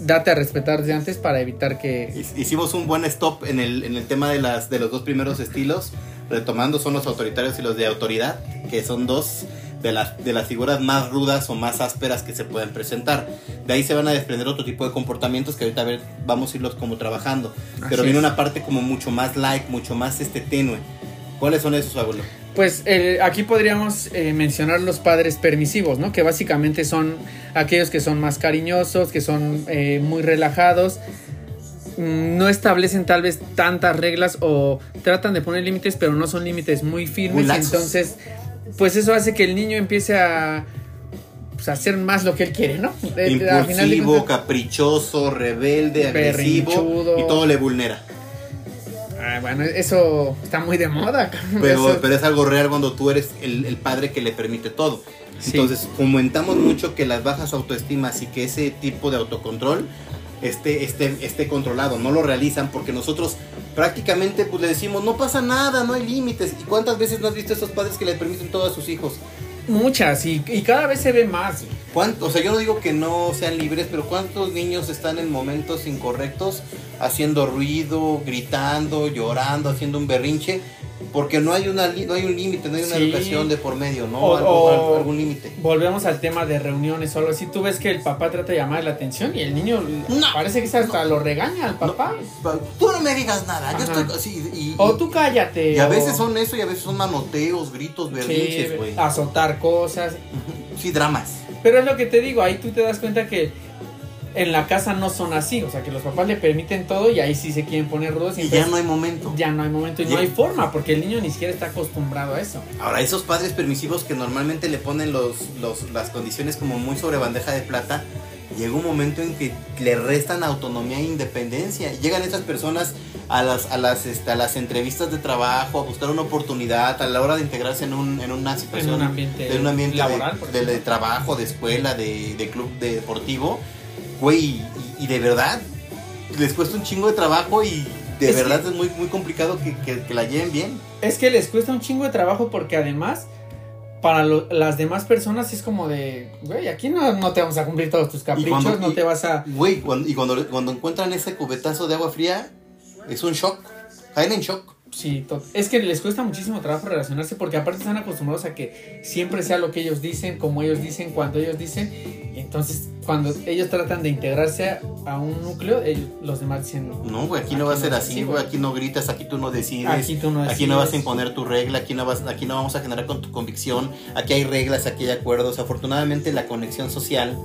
date a respetar de antes para evitar que... Hicimos un buen stop en el, en el tema de, las, de los dos primeros estilos retomando son los autoritarios y los de autoridad, que son dos de las, de las figuras más rudas o más ásperas que se pueden presentar. De ahí se van a desprender otro tipo de comportamientos que ahorita a ver, vamos a irlos como trabajando. Pero viene una parte como mucho más light, mucho más este tenue. ¿Cuáles son esos, abuelo? Pues aquí podríamos eh, mencionar los padres permisivos, ¿no? Que básicamente son aquellos que son más cariñosos, que son eh, muy relajados, Mm, no establecen tal vez tantas reglas o tratan de poner límites, pero no son límites muy firmes. entonces, pues eso hace que el niño empiece a, pues, hacer más lo que él quiere, ¿no? Impulsivo, caprichoso, rebelde, agresivo y todo le vulnera. Ah, bueno, eso está muy de moda. Pero, pero es algo real cuando tú eres el, padre que le permite todo. Entonces, comentamos mucho que las bajas autoestimas y que ese tipo de autocontrol esté, esté, esté controlado, no lo realizan porque nosotros prácticamente pues le decimos, no pasa nada, no hay límites. ¿Y cuántas veces no has visto a esos padres que le permiten todo a sus hijos? Muchas, y, cada vez se ve más. ¿Cuánto, o sea, yo no digo que no sean libres, pero ¿cuántos niños están en momentos incorrectos haciendo ruido, gritando, llorando, haciendo un berrinche? Porque no hay una no hay un límite, no hay una educación de por medio, ¿no? O, algún límite. Volvemos al tema de reuniones o algo así. Tú ves que el papá trata de llamar la atención y el niño parece que hasta lo regaña al papá. tú no me digas nada, yo estoy así. o tú cállate. Y a veces son eso y a veces son manoteos, gritos, berrinches, güey. azotar cosas. Sí, dramas. Pero es lo que te digo, ahí tú te das cuenta que en la casa no son así, o sea que los papás le permiten todo y ahí sí se quieren poner rudos. Y, ya no hay momento. Ya no hay momento y no hay forma, porque el niño ni siquiera está acostumbrado a eso. Ahora, esos padres permisivos que normalmente le ponen los, las condiciones como muy sobre bandeja de plata, llega un momento en que le restan autonomía e independencia. Llegan esas personas a las, a las, este, a las entrevistas de trabajo, a buscar una oportunidad, a la hora de integrarse en, un, en una situación, en un ambiente, de, un ambiente laboral, de, de, trabajo, de escuela, de, de club deportivo güey, y, de verdad les cuesta un chingo de trabajo y de verdad es muy, muy complicado que, la lleven bien. Es que les cuesta un chingo de trabajo porque además para las demás personas es como de, güey, aquí no, te vamos a cumplir todos tus caprichos, no te vas a... Güey, y cuando, cuando encuentran ese cubetazo de agua fría, es un shock, caen en shock. Sí, es que les cuesta muchísimo trabajo relacionarse porque aparte están acostumbrados a que siempre sea lo que ellos dicen, como ellos dicen, cuando ellos dicen. Y entonces, cuando ellos tratan de integrarse a, un núcleo, ellos, los demás dicen... No, güey, aquí, no va a ser así, güey, aquí no gritas, aquí tú no decides. Aquí, tú no, decides. aquí no vas a imponer tu regla, aquí no, vas, aquí no vamos a generar con tu convicción, aquí hay reglas, aquí hay acuerdos. Afortunadamente la conexión social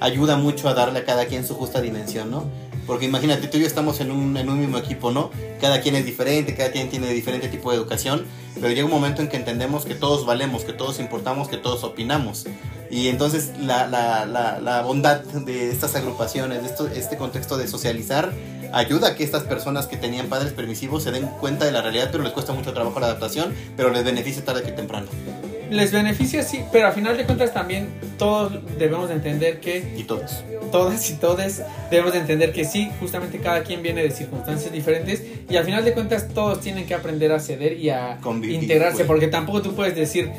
ayuda mucho a darle a cada quien su justa dimensión, ¿no? Porque imagínate, tú y yo estamos en un, en un mismo equipo, ¿no? Cada quien es diferente, cada quien tiene diferente tipo de educación, pero llega un momento en que entendemos que todos valemos, que todos importamos, que todos opinamos. Y entonces la, la, la, la bondad de estas agrupaciones, de esto, este contexto de socializar, ayuda a que estas personas que tenían padres permisivos se den cuenta de la realidad, pero les cuesta mucho trabajo la adaptación, pero les beneficia tarde que temprano les beneficia, sí, pero a final de cuentas también todos debemos de entender que... Y todos. Todas y todos debemos de entender que sí, justamente cada quien viene de circunstancias diferentes y al final de cuentas todos tienen que aprender a ceder y a integrarse, porque tampoco tú puedes decir,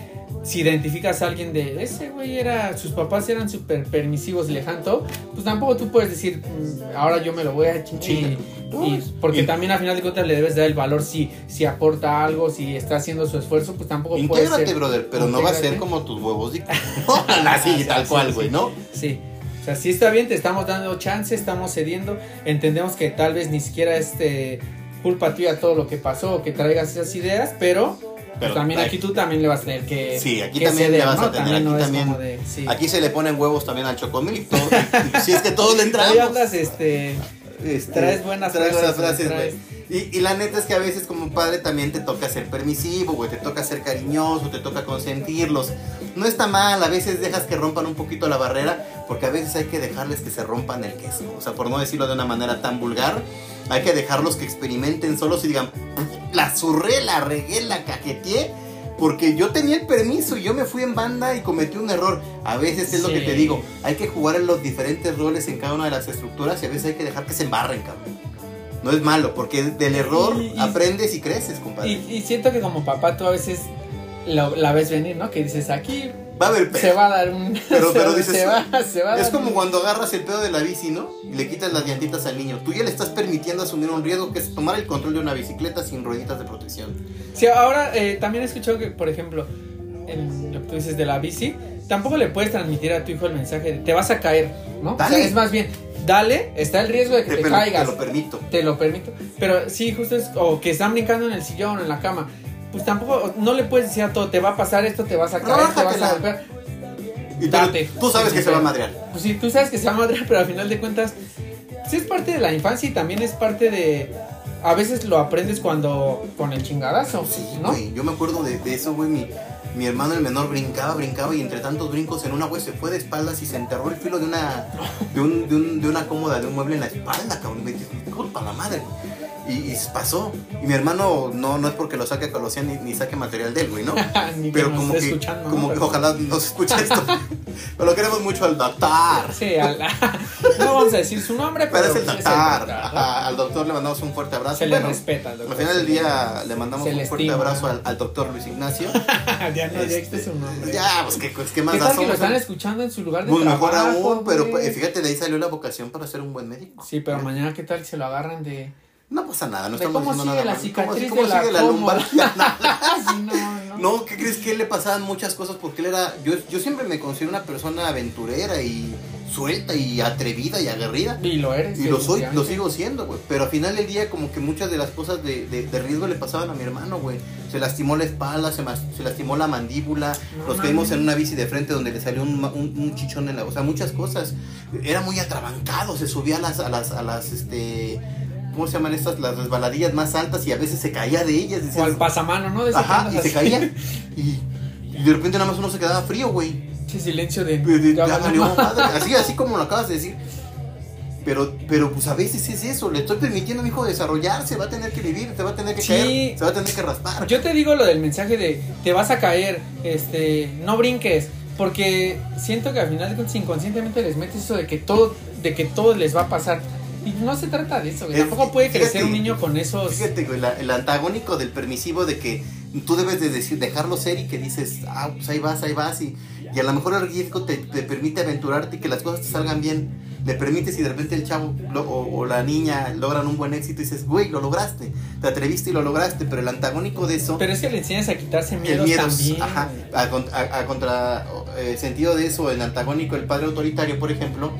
si identificas a alguien de ese güey era, sus papás eran súper permisivos lejano, pues tampoco tú puedes decir, mm, ahora yo me lo voy a chinchar. Y, porque también al final de cuentas le debes dar el valor si, si aporta algo, si está haciendo su esfuerzo, pues tampoco puede ser. brother, pero no va a ser como tus huevos. Así, tal cual, güey, ¿no? Sí. O sea, sí está bien, te estamos dando chance, estamos cediendo, entendemos que tal vez ni siquiera es este, culpa tuya todo lo que pasó o que traigas esas ideas, pero pero también aquí tú también le vas a tener que. Sí, aquí también le vas a tener. aquí, también, aquí se le ponen huevos también al chocomil. si es que todos le entramos. Ahí este. Este, traes buenas frases. Y, la neta es que a veces como padre también te toca ser permisivo, güey, te toca ser cariñoso, te toca consentirlos. No está mal, a veces dejas que rompan un poquito la barrera, porque a veces hay que dejarles que se rompan el queso. O sea, por no decirlo de una manera tan vulgar, hay que dejarlos que experimenten solos y digan, la zurré, la regué, la cajeteé porque yo tenía el permiso y yo me fui en banda y cometí un error. A veces es lo que te digo, hay que jugar en los diferentes roles en cada una de las estructuras y a veces hay que dejar que se embarren, cabrón. No es malo, porque del error aprendes y creces, compadre. Y, siento que como papá tú a veces la ves venir, ¿no? Que dices, aquí Va a haber Se va a dar un. Pero, pero dices. Se va, se va es como cuando agarras el pedo de la bici, ¿no? Y le quitas las llantitas al niño. Tú ya le estás permitiendo asumir un riesgo que es tomar el control de una bicicleta sin rueditas de protección. Sí, ahora eh, también he escuchado que, por ejemplo, en lo que tú dices de la bici, tampoco le puedes transmitir a tu hijo el mensaje de te vas a caer, ¿no? Dale. es más bien, dale, está el riesgo de que te, caigas. Te lo permito. Te lo permito. Pero sí, justo es, o que están brincando en el sillón o en la cama pues tampoco, no le puedes decir a todo, te va a pasar esto, te vas a caer, te vas a golpear. Y tú, sabes que se va a madrear. Pues sí, tú sabes que se va a madrear, pero al final de cuentas, sí es parte de la infancia y también es parte de. A veces lo aprendes cuando. con el chingadazo. Sí, ¿no? yo me acuerdo de, eso, güey. Mi, mi hermano el menor brincaba, brincaba y entre tantos brincos en una, güey, se fue de espaldas y se enterró el filo de una. de, un, de, un, de una cómoda, de un mueble en la espalda, cabrón. Me dice, la madre. Y, pasó. Y mi hermano no, no es porque lo saque a Colosía ni, ni saque material de él, güey, ¿no? Pero como que, como que ojalá no se escuche esto. pero lo queremos mucho al doctor. Sí, al, no vamos a decir su nombre, pero, pero es el doctor. al doctor le mandamos un fuerte abrazo. Se le respeta al doctor. Al final del día le mandamos un fuerte abrazo al, al, doctor Luis Ignacio. Ya no, este, su nombre. Ya, pues qué, pues, qué más ¿Qué tal que lo están escuchando en su lugar de pues mejor aún, pero pues, fíjate, de ahí salió la vocación para ser un buen médico. Sí, pero mañana qué tal se lo agarran de no pasa nada, no estamos diciendo nada. La cicatriz ¿Cómo, sigue la lumbar? no, ¿qué crees que le pasaban muchas cosas? Porque él era. Yo, yo siempre me considero una persona aventurera y suelta y atrevida y aguerrida. Y lo eres. Y lo soy, lo sigo siendo, güey. Pero al final del día, como que muchas de las cosas de, de, riesgo le pasaban a mi hermano, güey. Se lastimó la espalda, se, se lastimó la mandíbula. nos caímos en una bici de frente donde le salió un, un, chichón en la. O sea, muchas cosas. Era muy atrabancado, se subía a las, a las, a las, este ¿cómo se llaman estas? Las resbaladillas más altas y a veces se caía de ellas. o al pasamano, ¿no? Ajá, y se caía. y, de repente nada más uno se quedaba frío, güey. Sí, silencio de... así, así como lo acabas de decir. Pero, pero pues a veces es eso, le estoy permitiendo a mi hijo desarrollarse, va a tener que vivir, se va a tener que caer, se va a tener que raspar. Yo te digo lo del mensaje de te vas a caer, este, no brinques, porque siento que al final inconscientemente les metes eso de que todo, de que todo les va a pasar. Y no se trata de eso, Tampoco puede crecer un niño con esos. Fíjate, güey, el antagónico del permisivo de que tú debes de decir, dejarlo ser y que dices, ah, pues ahí vas, ahí vas y, y a lo mejor el riesgo te, te, permite aventurarte y que las cosas te salgan bien. Le permites y de repente el chavo o, la niña logran un buen éxito y dices, güey, lo lograste, te atreviste y lo lograste, pero el antagónico de eso... Pero es que le enseñas a quitarse miedos, el también. Ajá, a, contra eh, sentido de eso, el antagónico, el padre autoritario, por ejemplo,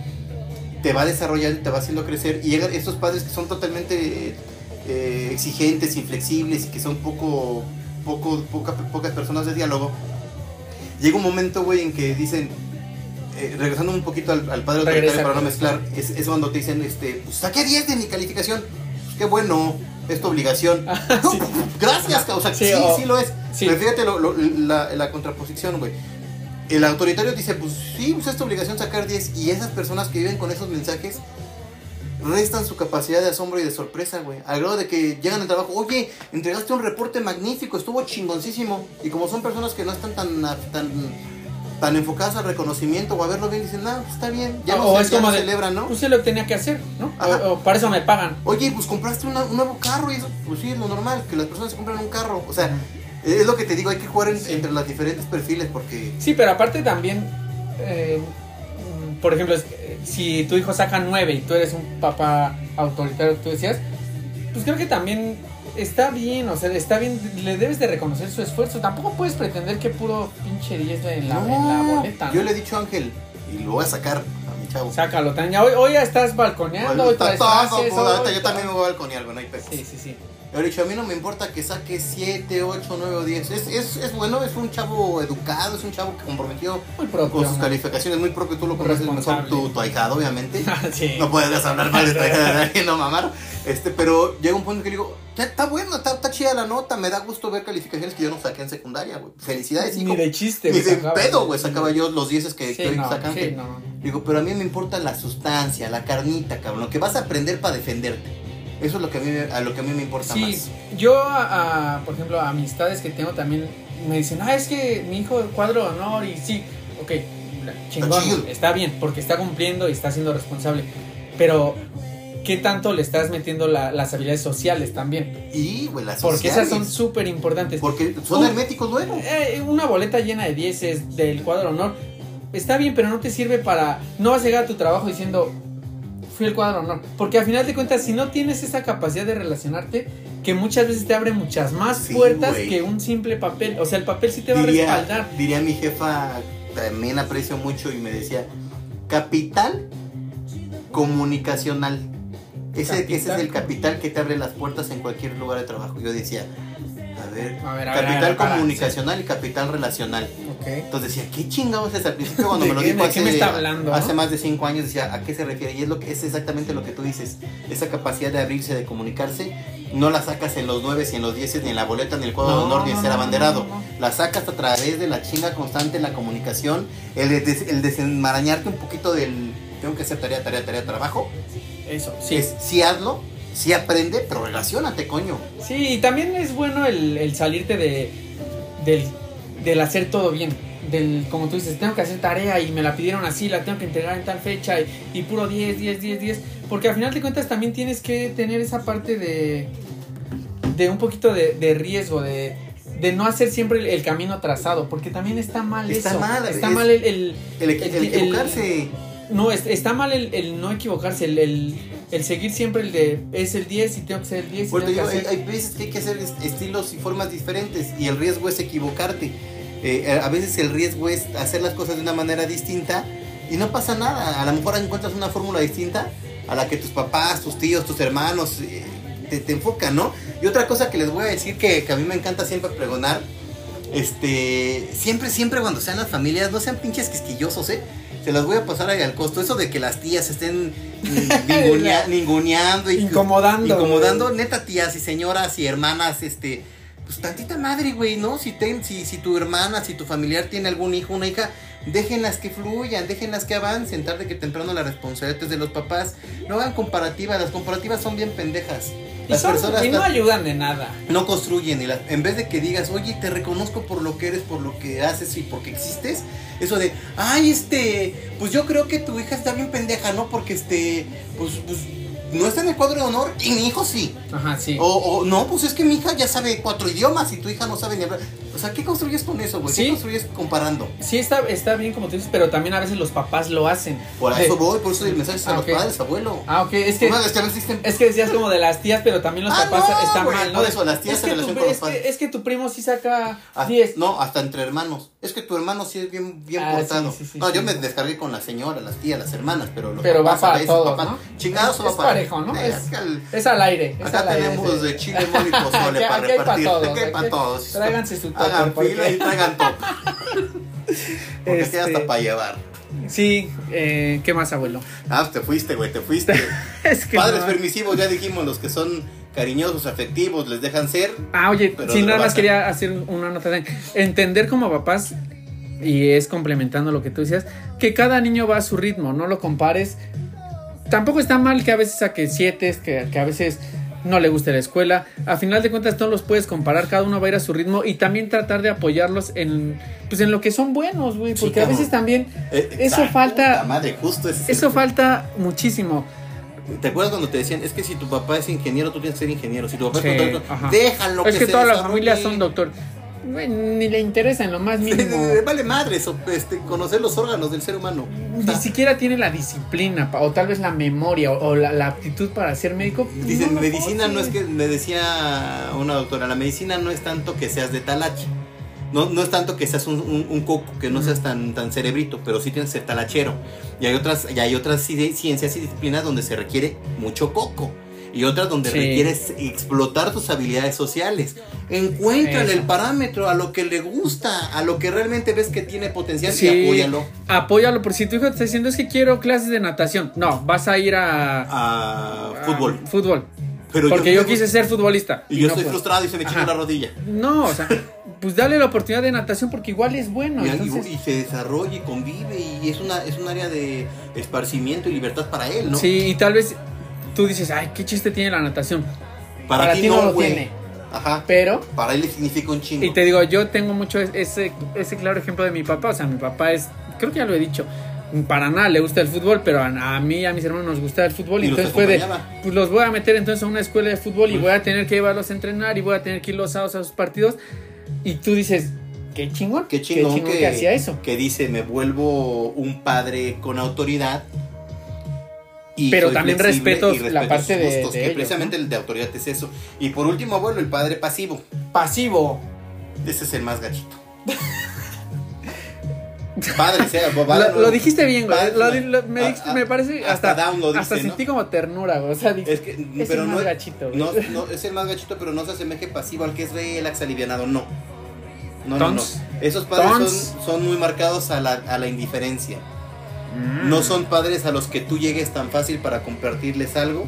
te va desarrollando, te va haciendo crecer y llegan estos padres que son totalmente eh, exigentes, inflexibles y que son poco, poco, pocas personas de diálogo, llega un momento, güey, en que dicen, eh, regresando un poquito al, padre autoritario para no mezclar, es, es, cuando te dicen, este, pues saqué 10 de mi calificación, pues, qué bueno, es tu obligación. gracias, o sea, sí, sí, lo es. Pero fíjate la, la, contraposición, güey. El autoritario dice, pues sí, pues es tu obligación sacar 10. Y esas personas que viven con esos mensajes restan su capacidad de asombro y de sorpresa, güey. Al grado de que llegan al trabajo, oye, entregaste un reporte magnífico, estuvo chingoncísimo. Y como son personas que no están tan, tan, tan enfocadas al reconocimiento o a verlo bien, dicen, no, pues está bien, ya no, es como celebran, ¿no? Pues se lo tenía que hacer, ¿no? O, para eso me pagan. Oye, pues compraste un nuevo carro y eso, pues sí, es lo normal, que las personas compran un carro. O sea, es lo que te digo, hay que jugar entre los diferentes perfiles porque... Sí, pero aparte también, eh, por ejemplo, si tu hijo saca nueve y tú eres un papá autoritario, tú decías, pues creo que también está bien, o sea, está bien, le debes de reconocer su esfuerzo. Tampoco puedes pretender que puro pinche 10 en la, boleta. Yo le he dicho a Ángel, y lo voy a sacar a mi chavo. Sácalo, Tania. Hoy, hoy ya estás balconeando, frases, Yo también me voy a balconear, no hay Sí, sí, sí. He dicho, a mí no me importa que saque 7, 8, 9 o 10. Es, es, es, bueno, es un chavo educado, es un chavo que comprometió con sus calificaciones, muy propio. Tú lo conoces mejor tu, tu ahijado, obviamente. No puedes hablar mal de tu ahijado, no mamar. Este, pero llega un punto en que digo, está bueno, está, está, chida la nota, me da gusto ver calificaciones que yo no saqué en secundaria, güey. Felicidades, hijo. Ni de chiste, Ni de pedo, güey, sacaba yo los 10 que, que hoy sacan. Digo, pero a mí me importa la sustancia, la carnita, cabrón, lo que vas a aprender para defenderte. Eso es lo que a mí, a lo que a mí me importa sí, más. Yo, por ejemplo, amistades que tengo también me dicen, ah, es que mi hijo cuadro de honor y sí, ok, chingón, está, bien, porque está cumpliendo y está siendo responsable. Pero, ¿qué tanto le estás metiendo las habilidades sociales también? Y, güey, las Porque esas son súper importantes. Porque son herméticos luego. Eh, una boleta llena de dieces del cuadro honor está bien, pero no te sirve para. No vas a llegar a tu trabajo diciendo, fui el cuadro no. Porque al final de cuentas, si no tienes esa capacidad de relacionarte, que muchas veces te abre muchas más puertas que un simple papel. O sea, el papel sí te va a respaldar. Diría mi jefa, también aprecio mucho y me decía, capital comunicacional. Ese, ese es el capital que te abre las puertas en cualquier lugar de trabajo. Yo decía, a ver, capital comunicacional y capital relacional. Entonces decía, ¿qué chingados es? Al principio cuando me lo dijo hace, hace más de cinco años decía, ¿a qué se refiere? Y es lo que es exactamente lo que tú dices. Esa capacidad de abrirse, de comunicarse, no la sacas en los nueve, ni en los dieces, ni en la boleta, ni en el cuadro de honor, ni en ser abanderado. La sacas a través de la chinga constante en la comunicación, el, el desenmarañarte un poquito del tengo que hacer tarea, tarea, tarea, trabajo. Eso, sí. Es, sí hazlo, sí aprende, pero relacionate, coño. Sí, y también es bueno el, salirte de, del del hacer todo bien. Del, como tú dices, tengo que hacer tarea y me la pidieron así, la tengo que entregar en tal fecha y, puro 10, 10, 10, 10. Porque al final de cuentas también tienes que tener esa parte de, de un poquito de, riesgo, de, de no hacer siempre el, camino trazado, porque también está mal está eso. Mal, está mal el, el, el equivocarse. no, está mal el, no equivocarse, el, seguir siempre el de es el 10 y tengo que ser el 10. hay, hay veces que hay que hacer estilos y formas diferentes y el riesgo es equivocarte. Eh, a veces el riesgo es hacer las cosas de una manera distinta y no pasa nada. A lo mejor encuentras una fórmula distinta a la que tus papás, tus tíos, tus hermanos eh, te, enfocan, ¿no? Y otra cosa que les voy a decir que, a mí me encanta siempre pregonar, este, siempre, siempre cuando sean las familias, no sean pinches quisquillosos, ¿eh? Se las voy a pasar ahí al costo. Eso de que las tías estén ninguneando y incomodando. Incomodando, neta tías y señoras y hermanas, este pues tantita madre, güey, ¿no? Si, ten, si, si tu hermana, si tu familiar tiene algún hijo, una hija, déjenlas que fluyan, déjenlas que avancen, tarde que temprano la responsabilidad es de los papás. No hagan comparativas, las comparativas son bien pendejas. Las y, personas y no ayudan de nada. No construyen. Y en vez de que digas, oye, te reconozco por lo que eres, por lo que haces y porque existes, eso de, ay, este, pues yo creo que tu hija está bien pendeja, ¿no? Porque este, pues, pues no está en el cuadro de honor y mi hijo sí. Ajá, sí. O, o no, pues es que mi hija ya sabe cuatro idiomas y tu hija no sabe ni hablar. O sea, ¿qué construyes con eso, güey? ¿Qué Sí. construyes comparando? Sí, está, está bien como tú dices, pero también a veces los papás lo hacen. Por eso voy, por eso el mensaje a Ah, los padres, abuelo. Ah, ok, es que... Es que existen- Es que decías como de las tías, pero también los Ah, papás no, están mal, ¿no? por eso, las tías es en relación tu, con los es, padres. que, es que tu primo sí saca Ah, 10. No, hasta entre hermanos. Es que tu hermano sí es bien, bien Ah, portado. sí, no, yo me descargué con la señora, las tías, las hermanas, pero los Pero va papás a para todos, papás, ¿no? Chingados es, va para parejo, ¿no? Es, al aire. Acá tenemos de chile, mole y pozole para repartir. Aquí hay para aquí- todos. tráiganse su topper, Porque- fila y traigan top. Porque Este- hasta para llevar. Sí, eh, ¿qué más, abuelo? Ah, te fuiste, güey, te fuiste. es que Padres no. permisivos, ya dijimos, los que son cariñosos, afectivos, les dejan ser. Ah, oye, sí, nada más quería hacer una nota de entender como papás y es complementando lo que tú decías, que cada niño va a su ritmo, no lo compares. Tampoco está mal que a veces saque siete, que, que a veces no le guste la escuela. A final de cuentas no los puedes comparar, cada uno va a ir a su ritmo y también tratar de apoyarlos en pues en lo que son buenos, güey, Sí, porque a veces también Eh, Eso falta- madre, justo es eso falta muchísimo. ¿Te acuerdas cuando te decían, es que si tu papá es ingeniero, tú tienes que ser ingeniero? Si tu papá Sí, es doctor, ajá. déjalo es que se todas las familias son doctor. Güey, ni le interesa en lo más mínimo. vale madre eso, este, conocer los órganos del ser humano. Ni sea, siquiera tiene la disciplina o tal vez la memoria o, o la, la aptitud para ser médico. Dicen, No medicina no es que, me decía una doctora, la medicina no es tanto que seas de talache. No, no es tanto que seas un, un- un coco, que no seas tan, tan cerebrito, pero sí tienes que ser talachero. Y hay otras, y hay otras ci- ciencias y disciplinas donde se requiere mucho coco. Y otras donde Sí. requieres explotar tus habilidades sociales. Encuentra el parámetro a lo que le gusta, a lo que realmente ves que tiene potencial Sí, y apóyalo. Apóyalo, por si tu hijo te está diciendo es que quiero clases de natación. No, vas a ir a, A a fútbol. fútbol. Pero Porque yo, quise ser futbolista. Y yo no estoy puedo. frustrado y se me Ajá. la rodilla. No, o sea, pues dale la oportunidad de natación porque igual es bueno. y, entonces- y- y se desarrolla y convive y es una es un área de esparcimiento y libertad para él, ¿no? Sí, y tal vez tú dices, ay, qué chiste tiene la natación. para, para ti, no, no lo tiene. Ajá. Pero Para él le significa un chingo. Y te digo, yo tengo mucho ese, ese claro ejemplo de mi papá. O sea, mi papá es, creo que ya lo he dicho, para nada le gusta el fútbol, pero a, a mí y a mis hermanos nos gusta el fútbol. Y, entonces fue de, pues los voy a meter entonces a una escuela de fútbol y Pues- voy a tener que llevarlos a entrenar y voy a tener que ir los sábados a sus partidos. Y tú dices, qué chingón, Qué chingón, que, que hacía eso. que dice, me vuelvo un padre con autoridad. Y Pero también respeto y la parte sus de- gustos, de que ellos, precisamente el de autoridad es eso. Y por último, abuelo, el padre pasivo. Pasivo. Ese es el más gachito. Padre, sea, padre, Lo, lo dijiste bien, güey. padre, Lo di- lo- me, a- dijiste- a- me parece hasta hasta, Down lo dice, hasta ¿no? sentí como ternura, güey. O sea, Es que, es pero el no, más gachito, güey. no, no, es el más gachito, pero no se asemeje pasivo al que es relax alivianado, no. No, no, no. Esos padres son, son muy marcados a la, a la indiferencia. Mm. No son padres a los que tú llegues tan fácil para compartirles algo.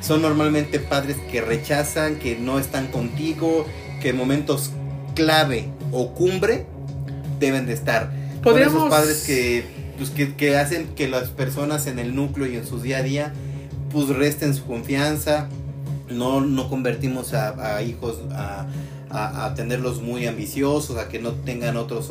Son normalmente padres que rechazan, que no están contigo, que en momentos clave o cumbre deben de estar. Son Podríamos- esos padres que, pues, que, que hacen que las personas en el núcleo y en su día a día pues resten su confianza. No, no convertimos a, a hijos a, a, a tenerlos muy ambiciosos, a que no tengan otros,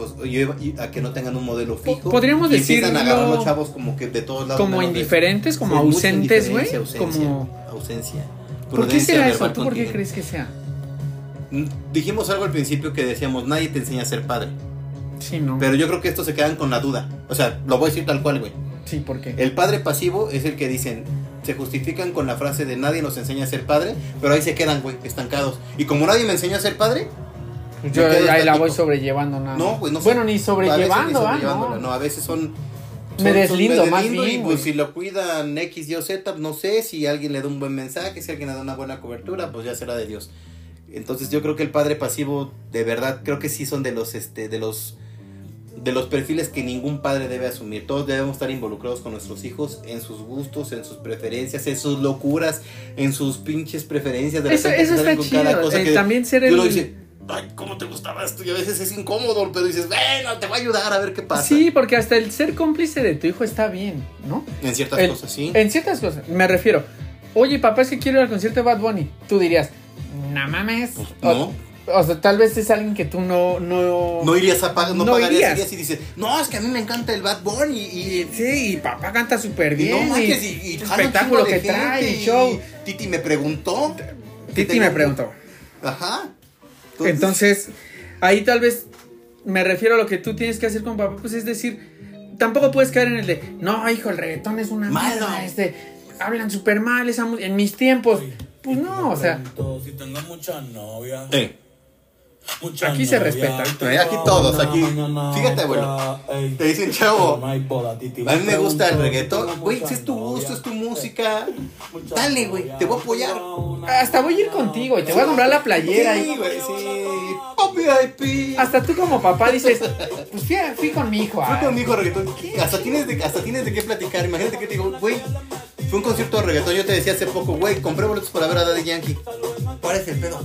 a que no tengan un modelo fijo. podríamos empiezan a agarrar los chavos como que de todos lados. como de- indiferentes, como Sí, ausentes, güey. Como... ausencia. ¿Por qué será eso? ¿Tú por qué crees que sea? Mm, Dijimos algo al principio que decíamos, nadie te enseña a ser padre. Sí, no. Pero yo creo que estos se quedan con la duda. O sea, lo voy a decir tal cual, güey. Sí, ¿por qué? El padre pasivo es el que dicen, se justifican con la frase de nadie nos enseña a ser padre, pero ahí se quedan, güey, estancados. Y como nadie me enseñó a ser padre, me yo ahí la voy sobrellevando nada. no, güey, no Bueno, ni a veces sobrellevando, ni ¿ah? No. no, a veces son... Me son- deslindo, son- más deslindo Y pues si lo cuidan X, Y Z, no sé, si alguien le da un buen mensaje, si alguien le da una buena cobertura, pues ya será de Dios. Entonces yo creo que el padre pasivo, de verdad, creo que sí son de los, este, de los, de los perfiles que ningún padre debe asumir. Todos debemos estar involucrados con nuestros hijos en sus gustos, en sus preferencias, en sus locuras, en sus pinches preferencias. De Eso, eso está con cada chido. cosa eh, que también ser el... dice, ay, ¿cómo te gustaba esto? Y a veces es incómodo, pero dices, bueno, te voy a ayudar a ver qué pasa. Sí, porque hasta el ser cómplice de tu hijo está bien, ¿no? En ciertas El- cosas, sí. En ciertas cosas. Me refiero. Oye, papá, es que quiero ir al concierto de Bad Bunny. Tú dirías, no mames. Pues, no. o sea, tal vez es alguien que tú no no no irías a pagar, no, pagarías irías. y dices, "No, es que a mí me encanta el Bad Bunny y, sí, y papá canta súper bien." Y, y, espectáculo que trae, y show. Titi me preguntó. Titi me preguntó. Ajá. Entonces, ahí tal vez me refiero a lo que tú tienes que hacer con papá, pues es decir, tampoco puedes caer en el de, "No, hijo, el reggaetón es una Malo. este hablan súper mal esa en mis tiempos." Pues no, o sea, si tengo muchas novias. Aquí se respeta. Aquí todos, aquí. Fíjate, abuelo. Te dicen, chavo. A mí me gusta el reggaetón. Güey, si es tu gusto, es tu música. Dale, güey. Te voy a apoyar. Hasta voy a ir contigo y te voy a comprar la playera. Sí, güey, sí. Hasta tú como papá dices, pues fui, fui con mi hijo. Fui con mi hijo reggaetón. Hasta tienes, de, hasta tienes de qué platicar. Imagínate que te digo, güey, fue un concierto de reggaetón. Yo te decía hace poco, güey, compré boletos para ver a Daddy Yankee. ¿Cuál es el pedo?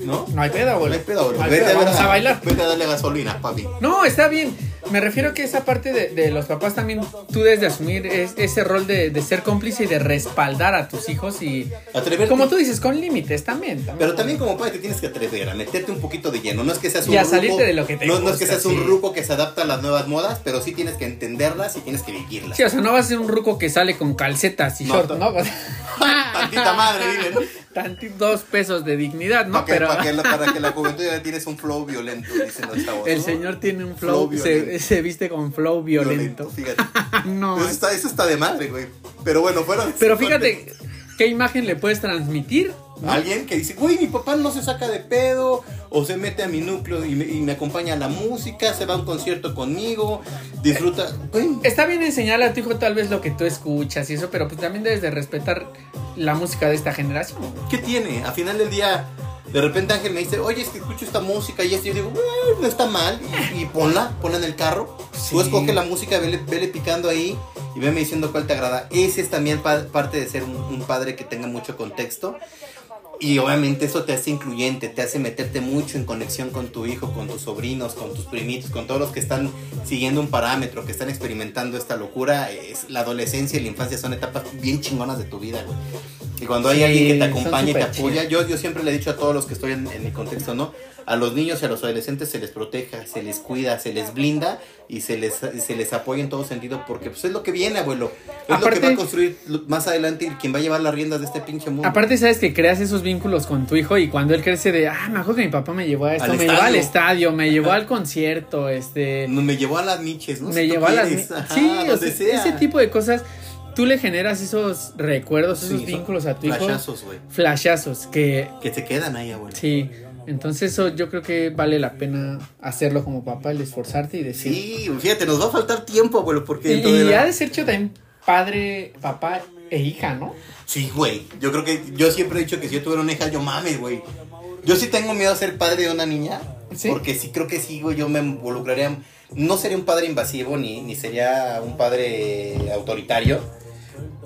¿No? No hay pedo, güey. No hay pedo, güey. vete vamos a, bailar. Vete a darle gasolina, papi. No, está bien. Me refiero a que esa parte de, los papás también tú debes de asumir ese rol de, ser cómplice y de respaldar a tus hijos y... Atreverte. Como tú dices, con límites también, Pero también como padre te tienes que atrever a meterte un poquito de lleno. No es que seas un y a salirte de lo que te no, no es que seas un ruco que se adapta a las nuevas modas, pero sí tienes que entenderlas y tienes que vivirlas. Sí, o sea, no vas a ser un ruco que sale con calcetas y short, ¿no? Tantita madre, dile, ¿no? Dos pesos de dignidad, ¿no? Para que, para, que la, para que la juventud ya tienes un flow violento, dicen los chavos. El señor tiene un flow, se, se, viste con flow violento. fíjate. no. Eso está, eso está de madre, güey. Pero bueno, fuera Pero fíjate, ¿qué imagen le puedes transmitir? Alguien que dice, güey, mi papá no se saca de pedo, o se mete a mi núcleo y me, acompaña a la música, se va a un concierto conmigo, disfruta. Está bien enseñarle a tu hijo tal vez lo que tú escuchas y eso, pero pues también debes de respetar la música de esta generación. ¿Qué tiene? A final del día, de repente Ángel me dice, oye, es que escucho esta música y esto. Yo digo, no está mal. Y, ponla, ponla en el carro. Tú escoge la música, vele, vele, picando ahí y veme diciendo cuál te agrada. Ese es también parte de ser un padre que tenga mucho contexto y obviamente eso te hace incluyente, te hace meterte mucho en conexión con tu hijo, con tus sobrinos, con tus primitos, con todos los que están siguiendo un parámetro, que están experimentando esta locura. Es, la adolescencia y la infancia son etapas bien chingonas de tu vida, güey. Y cuando hay alguien que te acompaña y te apoya, yo, yo siempre le he dicho a todos los que estoy en, en mi contexto, ¿no? A los niños y a los adolescentes se les proteja, se les cuida, se les blinda y se les, se les apoya en todo sentido porque pues es lo que viene, abuelo. Es lo que va a construir más adelante y quien va a llevar las riendas de este pinche mundo. Aparte, sabes que creas esos vínculos con tu hijo y cuando él crece de, ah, mejor que mi papá me llevó a esto, me llevó al estadio, me llevó al concierto, este... Me llevó a las miches, ¿no? Me llevó a las Sí, ese tipo de cosas tú le generas esos recuerdos, esos vínculos a tu hijo. Flashazos, güey. Flashazos que... Que te quedan ahí, abuelo. Sí. Entonces eso yo creo que vale la pena hacerlo como papá, el esforzarte y decir... Sí, fíjate, nos va a faltar tiempo, abuelo, porque... Y, y ha de ser hecho también padre, papá e hija, ¿no? Sí, güey. Yo creo que yo siempre he dicho que si yo tuviera una hija, yo mames, güey. Yo sí tengo miedo a ser padre de una niña. ¿Sí? Porque sí creo que sí, güey, yo me involucraría... No sería un padre invasivo ni, ni sería un padre autoritario.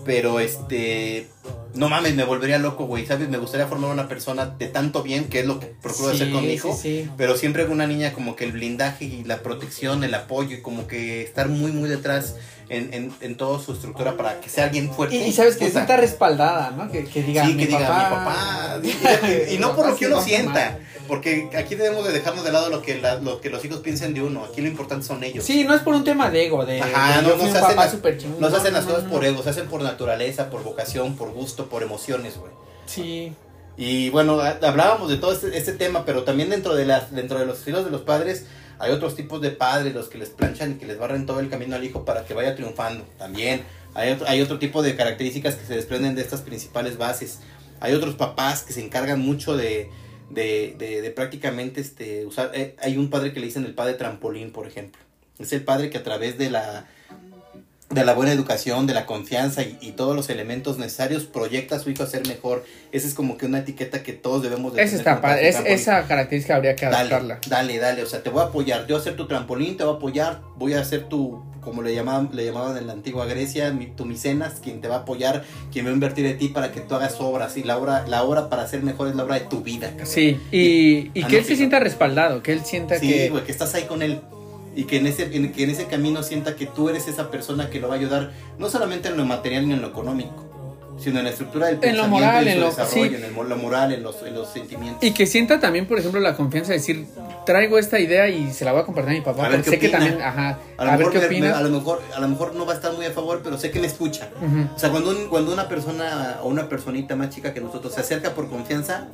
Pero este no mames, me volvería loco, güey, ¿sabes? Me gustaría formar una persona de tanto bien, que es lo que procuro hacer con mi hijo. Pero siempre una niña como que el blindaje y la protección, el apoyo y como que estar muy, muy detrás en, en, en toda su estructura para que sea alguien fuerte. Y, sabes que está respaldada, ¿no? Que, que diga, sí, que diga, mi papá. y, no por lo que uno sienta. Porque aquí debemos de dejarnos de lado lo que, lo que los hijos piensen de uno. Aquí lo importante son ellos. Sí, no es por un tema de ego. De, Ajá, no, no, se hacen, las, no se hacen las cosas por ego, se hacen por naturaleza, por vocación, por gusto, por emociones, güey. Sí. Y bueno, hablábamos de todo este, este, tema, pero también dentro de, las, dentro de los estilos de los padres hay otros tipos de padres, los que les planchan y que les barren todo el camino al hijo para que vaya triunfando. También hay otro, hay otro tipo de características que se desprenden de estas principales bases. Hay otros papás que se encargan mucho de, de, de, prácticamente este, usar... Eh, hay un padre que le dicen el padre trampolín, por ejemplo. Es el padre que a través de la de la buena educación, de la confianza y, todos los elementos necesarios, proyecta a su hijo a ser mejor. Esa es como que una etiqueta que todos debemos de es esa característica habría que adaptarla. Dale, dale, o sea, te voy a apoyar, yo voy a ser tu trampolín, te voy a apoyar, voy a ser tu, como le llamaban, le llamaban en la antigua Grecia, tu micenas, quien te va a apoyar, quien va a invertir de ti para que tú hagas obras, y la obra, la obra para ser mejor es la obra de tu vida. Sí, y, y, que él se sienta respaldado, que él sienta que... Sí, que estás ahí con él y que en, ese, en, que en ese camino sienta que tú eres esa persona que lo va a ayudar, no solamente en lo material ni en lo económico, sino en la estructura del En lo pensamiento, moral, en su lo- desarrollo, sí. en el lo moral, en los, en los sentimientos. Y que sienta también, por ejemplo, la confianza de decir, traigo esta idea y se la voy a compartir a mi papá. A ver porque qué sé que opina. también, ajá, A lo, a ver mejor qué me- opina. me- a lo mejor a lo mejor no va a estar muy a favor, pero sé que me escucha. Ujú. O sea, cuando, un- cuando una persona o una personita más chica que nosotros se acerca por confianza,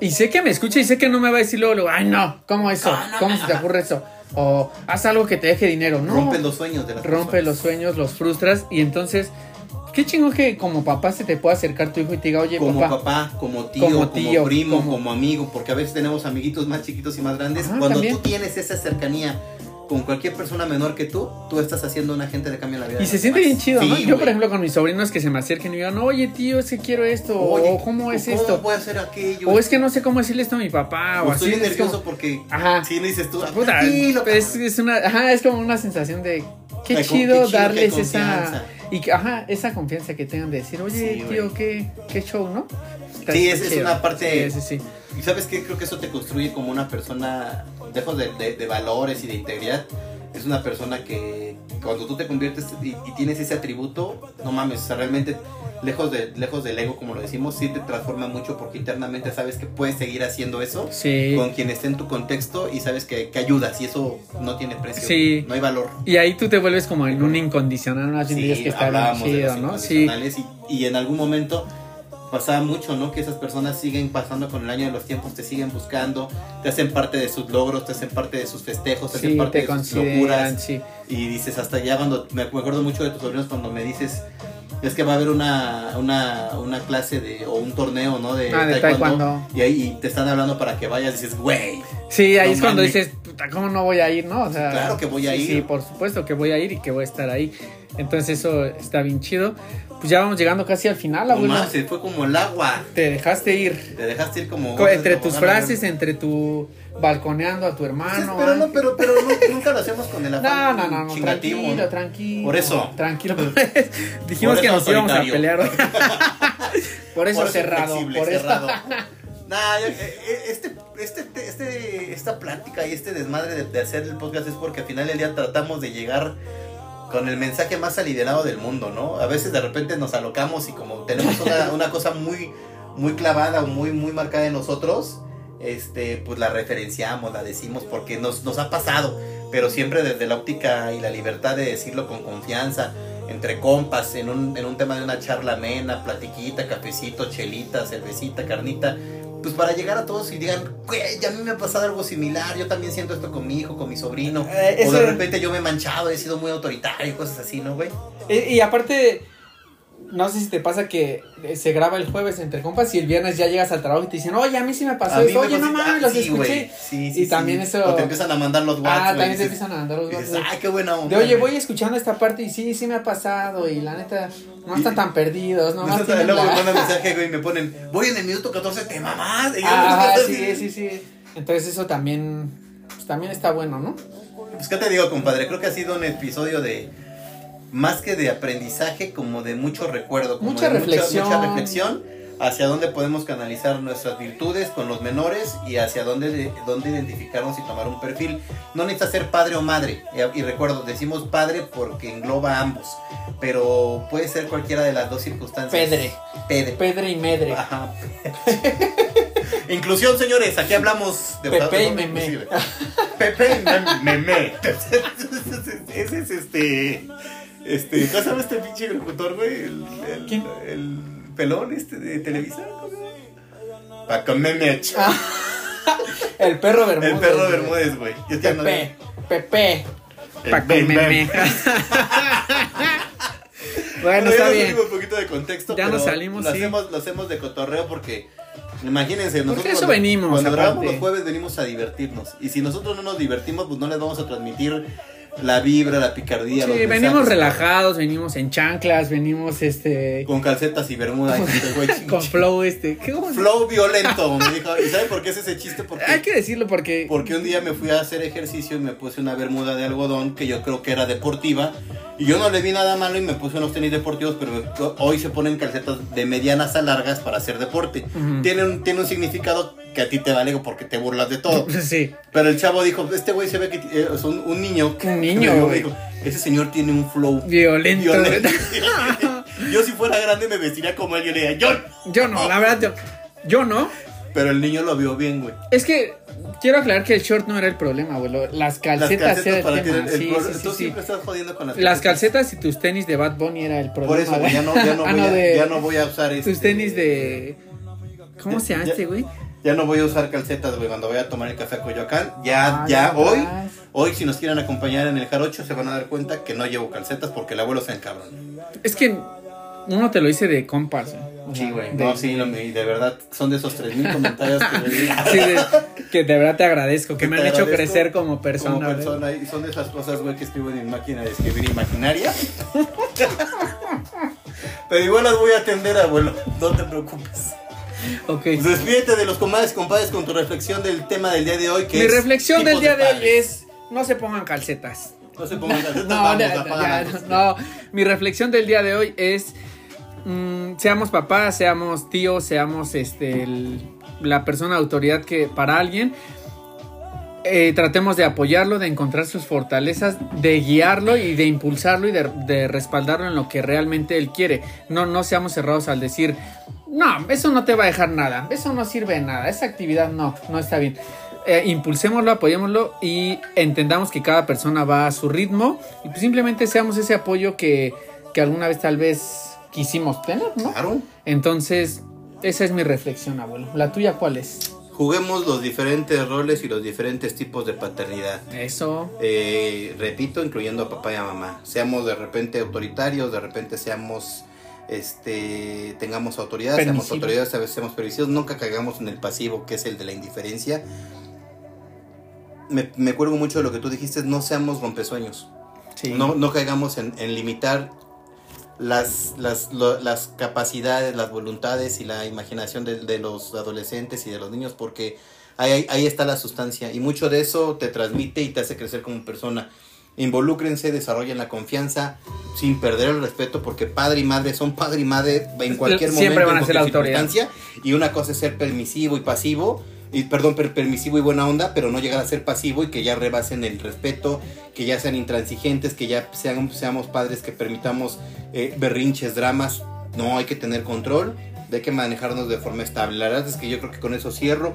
Y sé que me escucha y sé que no me va a decir luego, luego, ay no, ¿cómo eso? Ah, ¿Cómo se te ocurre eso? O haz algo que te deje dinero, ¿no? rompe los sueños de las rompe personas. los sueños, los frustras y entonces, qué chingo que como papá se te pueda acercar tu hijo y te diga, oye como papá, papá, como tío, Como como, tío, primo, como- como... amigo, porque a veces tenemos amiguitos más chiquitos y más grandes. Ajá, Cuando también. tú tienes esa cercanía con cualquier persona menor que tú, tú estás haciendo un agente de cambio en la vida. y de se siente demás. bien chido, ¿no? Sí, Yo, por ejemplo, con mis sobrinos que se me acerquen y digan, oye tío, es que quiero esto, Oye, o cómo es ¿cómo esto, hacer aquello? o es que no sé cómo decirle esto a mi papá, o, O así. estoy es nervioso como- porque Ajá. si no dices tú, Puta, tranquilo, es, es una, ajá, es como una sensación de qué Ay, chido qué chido darles esa y ajá, esa confianza que tengan de decir, oye, Sí, tío, qué, qué show, ¿no? Está- Sí, es- es una parte- Sí, sí, sí. Y sabes qué, creo que eso te construye como una persona, lejos de, de- de valores y de integridad, es una persona que cuando tú te conviertes y, y tienes ese atributo, no mames, o sea, realmente lejos, de, lejos del ego, como lo decimos, sí te transforma mucho porque internamente sabes que puedes seguir haciendo eso Sí. con quien esté en tu contexto y sabes que, que ayudas y eso no tiene precio, Sí. no hay valor. Y ahí tú te vuelves como en un incondicional, más bien dirías que está bien chido, ¿no? Sí. y, y en algún momento pasaba mucho, ¿no? Que esas personas siguen pasando con el año de los tiempos, te siguen buscando, te hacen parte de sus logros, te hacen parte de sus festejos, te hacen Sí, parte te de sus locuras. sí. Y dices, hasta ya cuando, me acuerdo mucho de tus sobrinos cuando me dices, es que va a haber una, una, una clase de, o un torneo, ¿no? De, Ah, de taekwondo. Y ahí te están hablando para que vayas, dices, güey, Sí, ahí No es cuando mames. dices, puta, ¿cómo no voy a ir, no? O sea, claro que voy a sí, ir. Sí, por supuesto que voy a ir y que voy a estar ahí. Entonces eso está bien chido. Pues ya vamos llegando casi al final, no abuelo. más, se fue como el agua. Te dejaste ir. Te dejaste ir como... Co- entre tus frases, entre tu balconeando a tu hermano. pero no, pero, pero no- nunca lo hacemos con el No, afán no, no, no, chingativo. tranquilo, tranquilo. Por eso. Tranquilo. Dijimos Por que nos íbamos a pelear. hoy. por eso Por eso cerrado. flexible, por eso. cerrado. Nah, eh, eh, este, este, este, esta plática y este desmadre de, de hacer el podcast es porque al final del día tratamos de llegar con el mensaje más aliviado del mundo, ¿no? A veces de repente nos alocamos y como tenemos una, una cosa muy, muy clavada o muy, muy marcada en nosotros, este, pues la referenciamos, la decimos porque nos, nos ha pasado, pero siempre desde la óptica y la libertad de decirlo con confianza, entre compas, en un, en un tema de una charla amena, platiquita, cafecito, chelita, cervecita, carnita, pues para llegar a todos y digan, güey, ya a mí me ha pasado algo similar, yo también siento esto con mi hijo, con mi sobrino, Eh, o de repente yo me he manchado, he sido muy autoritario y cosas así, ¿no, güey? Y, y aparte, no sé si te pasa que eh, se graba el jueves entre compas y el viernes ya llegas al trabajo y te dicen, oye, a mí sí me pasó A eso, oye, no mames, ah, los sí, escuché. sí, sí, Y también sí. eso- O te empiezan a mandar los WhatsApp, Ah, también te empiezan a mandar los WhatsApp. ay, qué buena onda. De oye, güey". voy escuchando esta parte y sí, sí me ha pasado y la neta, no están tan perdidos, no tienen luego la- me mandan mensaje, güey, y me ponen, voy en el minuto 14, te mamás. Ah, sí, sí, sí. Entonces eso también, pues también está bueno, ¿no? Pues, ¿qué te digo, compadre? Creo que ha sido un episodio de, más que de aprendizaje, como de mucho recuerdo. Como Mucha de reflexión. Mucha, reflexión hacia dónde podemos canalizar nuestras virtudes con los menores y hacia dónde, dónde identificarnos y tomar un perfil. No necesita ser padre o madre. Y, y recuerdo, decimos padre porque engloba a ambos. Pero puede ser cualquiera de las dos circunstancias. Pedre. Pedre. Pedre y medre. Ajá. Inclusión, señores, aquí hablamos de Pepe y inclusive. Pepe y mem- Memé. Ese es este. Este, ¿cómo se llama este pinche locutor, güey? El, el, ¿Quién? el pelón este de Televisa. Paco Memech. Ah, El perro Bermúdez. el perro. Bermúdez, güey. Yo te ando- Pepe, Pepe. Paco Bem Bem. Meme. bueno, ya está nos bien. salimos un poquito de contexto. Ya nos salimos, lo sí. Hacemos, lo hacemos de cotorreo porque, imagínense, Porque nosotros eso cuando, venimos, cuando grabamos los jueves venimos a divertirnos. Y si nosotros no nos divertimos, pues no les vamos a transmitir la vibra, la picardía. los Sí, mensajes. venimos relajados, venimos en chanclas, venimos este Con calcetas y bermuda. y este güey con flow este. ¿qué Flow violento, me dijo. ¿Y sabe por qué es ese chiste? Porque, Hay que decirlo porque porque un día me fui a hacer ejercicio y me puse una bermuda de algodón que yo creo que era deportiva. Y yo no le vi nada malo y me puse unos tenis deportivos, pero hoy se ponen calcetas de medianas a largas para hacer deporte. Tiene, un, tiene un significado que a ti te vale porque te burlas de todo. sí. Pero el chavo dijo, este güey se ve que eh, es un, un niño. Un niño, Me güey. dijo, ese señor tiene un flow Violento. violento. Yo si fuera grande me vestiría como él. Yo le diría, yo. Yo no, la verdad, yo, yo no. Pero el niño lo vio bien, güey. Es que quiero aclarar que el short no era el problema, abuelo. Las calcetas, era el tema. el sí, pro- sí, sí, Tú siempre estás jodiendo con las Las calcetas y tus tenis de Bad Bunny era el problema. Por eso, güey, ya no, ya no, Ah, voy, a, de- ya no voy a usar este, Tus tenis de. ¿Cómo se este, güey? Ya no voy a usar calcetas, güey, cuando voy a tomar el café a Coyoacán. Ya, Ah, ya, hoy, vas. hoy si nos quieren acompañar en el jarocho se van a dar cuenta que no llevo calcetas porque el abuelo se encabrón. Es que uno te lo hice de compas. sea, Sí, güey. de- No, sí, no, de verdad son de esos 3000 comentarios que me. Sí, de- que de verdad te agradezco, que Que me han hecho crecer como persona. Como persona, y son de esas cosas, güey, que escribo en mi máquina de escribir imaginaria. Pero igual las voy a atender, abuelo. No te preocupes. Ok. Pues despídete de los comadres y compadres con tu reflexión del tema del día de hoy. Que Mi es reflexión del día de hoy es: no se pongan calcetas. No se pongan calcetas, No, vamos, ya, no. Mi reflexión del día de hoy es: mm, seamos papás, seamos tíos, seamos este el- la persona de autoridad que para alguien. eh, tratemos de apoyarlo, de encontrar sus fortalezas, de guiarlo y de impulsarlo y de, de respaldarlo en lo que realmente él quiere. No, no seamos cerrados al decir, no, eso no te va a dejar nada, eso no sirve de nada, esa actividad no, no está bien. Eh, impulsémoslo, apoyémoslo y entendamos que cada persona va a su ritmo y pues simplemente seamos ese apoyo que, que alguna vez tal vez quisimos tener, ¿no? Claro. Entonces, esa es mi reflexión, abuelo. ¿La tuya cuál es? Juguemos los diferentes roles y los diferentes tipos de paternidad. Eso. Eh, repito, incluyendo a papá y a mamá. Seamos de repente autoritarios, de repente seamos, este, tengamos autoridad, seamos Permisivos. autoridades, a veces seamos permisivos, nunca caigamos en el pasivo que es el de la indiferencia. Me, me acuerdo mucho de lo que tú dijiste, no seamos rompesueños. Sí. No, no caigamos en, en limitar las, las, lo- las capacidades, las voluntades y la imaginación de, de los adolescentes y de los niños, porque ahí- ahí está la sustancia. Y mucho de eso te transmite y te hace crecer como persona. Involúcrense, desarrollen la confianza sin perder el respeto, porque padre y madre son padre y madre en cualquier momento. Siempre van a en ser la autoridad. Y una cosa es ser permisivo y pasivo, y perdón, per- permisivo y buena onda, pero no llegar a ser pasivo y que ya rebasen el respeto, que ya sean intransigentes, que ya sean, seamos padres que permitamos eh, berrinches, dramas. No, hay que tener control, hay que manejarnos de forma estable. La verdad es que yo creo que con eso cierro.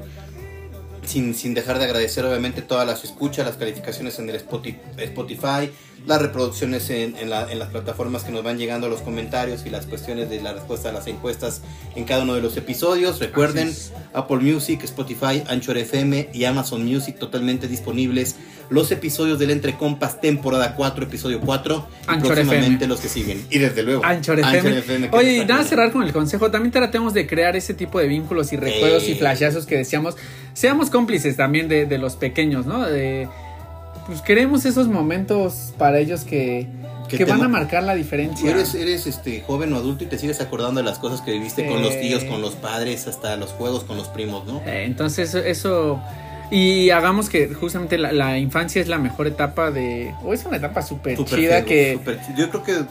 Sin, sin dejar de agradecer obviamente todas las escuchas, las calificaciones en el Spoti- Spotify, las reproducciones en, en la- en las plataformas que nos van llegando, los comentarios y las cuestiones de la respuesta a las encuestas en cada uno de los episodios. Recuerden. Apple Music, Spotify, Anchor FM y Amazon Music totalmente disponibles. Los episodios del Entre Compas, temporada 4, episodio 4. Y Anchor próximamente FM. los que siguen. Y desde luego. Anchor FM. que Oye, y nada, cerrar con el consejo. También tratemos de crear ese tipo de vínculos y recuerdos y flashazos que decíamos. Seamos cómplices también de, de los pequeños, ¿no? De, pues queremos esos momentos para ellos que, Que van a ma- marcar la diferencia. Eres, eres este joven o adulto y te sigues acordando de las cosas que viviste con los tíos, con los padres, hasta los juegos con los primos, ¿no? Eh, entonces, eso-. Y hagamos que justamente la, la infancia es la mejor etapa de. O es una etapa súper chida que. Yo creo que eh,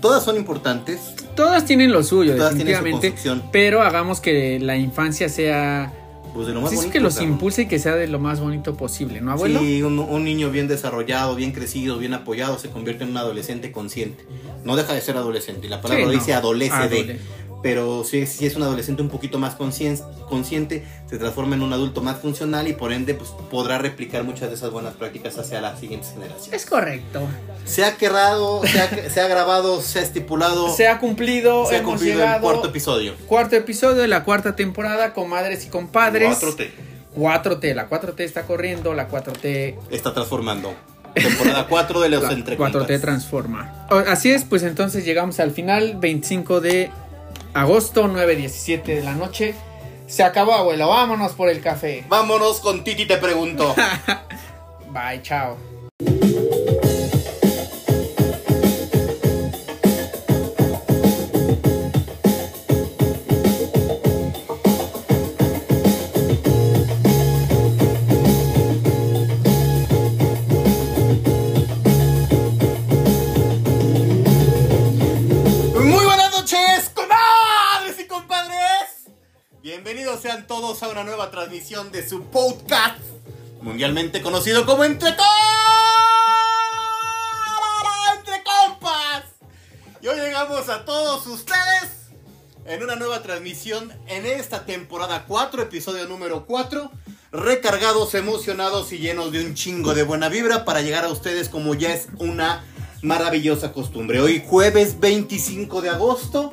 todas son importantes. Todas tienen lo suyo, Todas tienen su definitivamente. Pero hagamos que la infancia sea. Pues de lo más sí, es bonito, que los impulse y que sea de lo más bonito posible, ¿no, abuelo? Sí, un, un niño bien desarrollado, bien crecido, bien apoyado, se convierte en un adolescente consciente. No deja de ser adolescente, la palabra Sí, no. dice adolece Adole. de. Pero si, si es un adolescente un poquito más conscien- consciente, se transforma en un adulto más funcional y por ende pues, podrá replicar muchas de esas buenas prácticas hacia las siguientes generaciones. Es correcto. Se ha querrado, se ha, se ha grabado, se ha estipulado, Se ha cumplido, se ha cumplido el cuarto episodio. cuarto episodio de la cuarta temporada, comadres y compadres. 4T. 4T, la 4T está corriendo, la 4T Está transformando. Temporada 4 de los entre 4T transforma. Así es, pues entonces llegamos al final, 25 de agosto, 9.17 de la noche. Se acabó, abuelo, vámonos por el café. Vámonos con Titi te pregunto. Bye, chao. Su podcast mundialmente conocido como Entre, Entre Compas. Y hoy llegamos a todos ustedes en una nueva transmisión en esta temporada 4, episodio número 4. Recargados, emocionados y llenos de un chingo de buena vibra para llegar a ustedes como ya es una maravillosa costumbre. Hoy jueves 25 de agosto,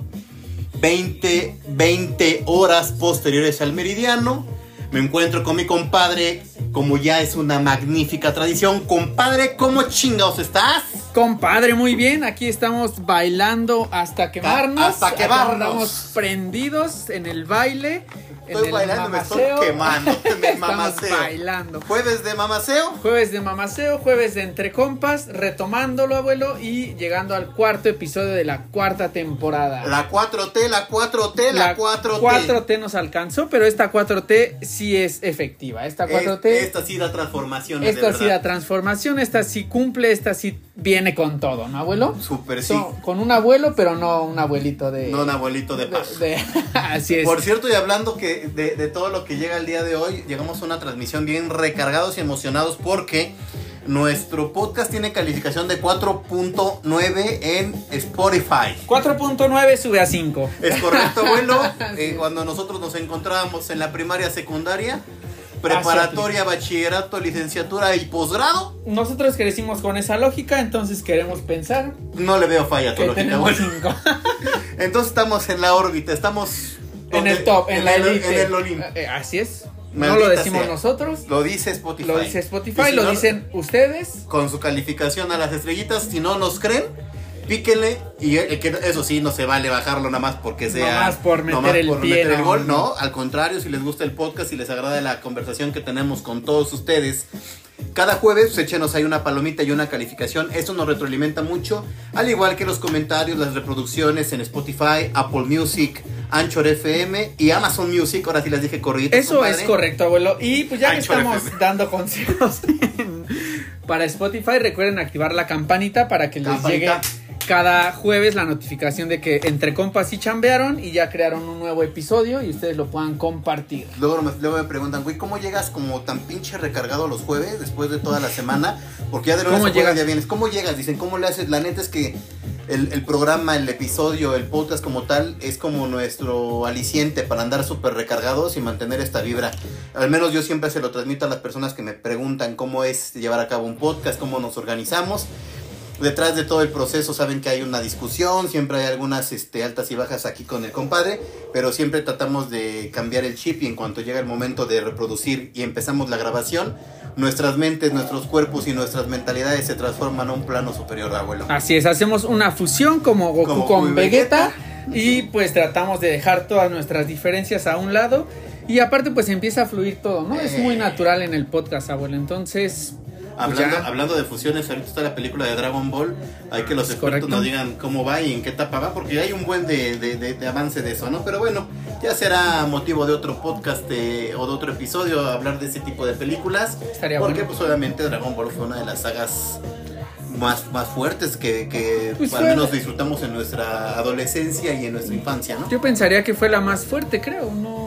20, 20 horas posteriores al meridiano. Me encuentro con mi compadre, como ya es una magnífica tradición. Compadre, ¿cómo chingados estás? Compadre, muy bien. Aquí estamos bailando hasta quemarnos. Hasta quemarnos. Estamos prendidos en el baile. Estoy bailando, me estoy quemando. Me mamaceo. bailando. Jueves de mamaceo. Jueves de mamaceo, jueves de entre compas, retomándolo, abuelo, y llegando al cuarto episodio de la cuarta temporada. La 4T, la 4T, la, 4T. 4T nos alcanzó, pero esta 4T sí es efectiva. Esta 4T, Es- esta sí da transformaciones. esta sí da transformación, esta sí cumple, esta sí viene con todo, ¿no, abuelo? Súper sí. So- con un abuelo, pero no un abuelito de... No un abuelito de paz. de- así es. Por cierto, y hablando que de, de todo lo que llega el día de hoy, llegamos a una transmisión bien recargados y emocionados porque nuestro podcast tiene calificación de 4.9 en Spotify. 4.9 sube a 5. Es correcto, abuelo. Eh, cuando nosotros nos encontrábamos en la primaria, secundaria, preparatoria, bachillerato, licenciatura y posgrado, Nosotros crecimos con esa lógica, entonces queremos pensar no le veo falla a tu lógica, abuelo. 5. Entonces estamos en la órbita, estamos en el top, en, la el, elite. en el Olimpo. Eh, así es. no lo decimos sea. nosotros, Lo dice Spotify. lo dice Spotify, si lo no- dicen ustedes. Con su calificación a las estrellitas, si no nos creen, píquenle. Y que eso sí, no se vale bajarlo nada más porque sea. Nomás por meter el pie, meter el no, gol. no. Al contrario, si les gusta el podcast y les agrada la conversación que tenemos con todos ustedes. Cada jueves, pues, échenos ahí una palomita y una calificación. Eso nos retroalimenta mucho. Al igual que los comentarios, las reproducciones en Spotify, Apple Music, Anchor FM y Amazon Music. Ahora sí les dije corriditas, Eso compadre. es correcto, abuelo. Y pues ya que estamos FM. dando consejos para Spotify, recuerden activar la campanita para que les llegue cada jueves la notificación de que entre compas sí chambearon y ya crearon un nuevo episodio y ustedes lo puedan compartir. Luego me, luego me preguntan, güey, ¿cómo llegas como tan pinche recargado los jueves después de toda la semana? Porque ya de lunes ¿Cómo a jueves llegas? ya vienes. ¿Cómo llegas? Dicen, ¿cómo le haces? La neta es que el, el programa, el episodio, el podcast como tal, es como nuestro aliciente para andar súper recargados y mantener esta vibra. Al menos yo siempre se lo transmito a las personas que me preguntan cómo es llevar a cabo un podcast, cómo nos organizamos. Detrás de todo el proceso saben que hay una discusión, siempre hay algunas este, altas y bajas aquí con el compadre, pero siempre tratamos de cambiar el chip y en cuanto llega el momento de reproducir y empezamos la grabación, nuestras mentes, nuestros cuerpos y nuestras mentalidades se transforman a un plano superior, abuelo. Así es, hacemos una fusión como Goku Como con Vegeta Vegeta. y pues tratamos de dejar todas nuestras diferencias a un lado y aparte pues empieza a fluir todo, ¿no? Es muy Eh. natural en el podcast, abuelo. Entonces, Hablando, ya. hablando de fusiones, ahorita está la película de Dragon Ball. Hay que los Es expertos correcto. nos digan cómo va y en qué etapa va, porque hay un buen de, de- de- de avance de eso, ¿no? Pero bueno, ya será motivo de otro podcast eh, o de otro episodio hablar de ese tipo de películas. Estaría porque, bueno. pues, obviamente, Dragon Ball fue una de las sagas más, más fuertes que, que Pues al menos disfrutamos en nuestra adolescencia y en nuestra infancia, ¿no? Yo pensaría que fue la más fuerte, creo, ¿no?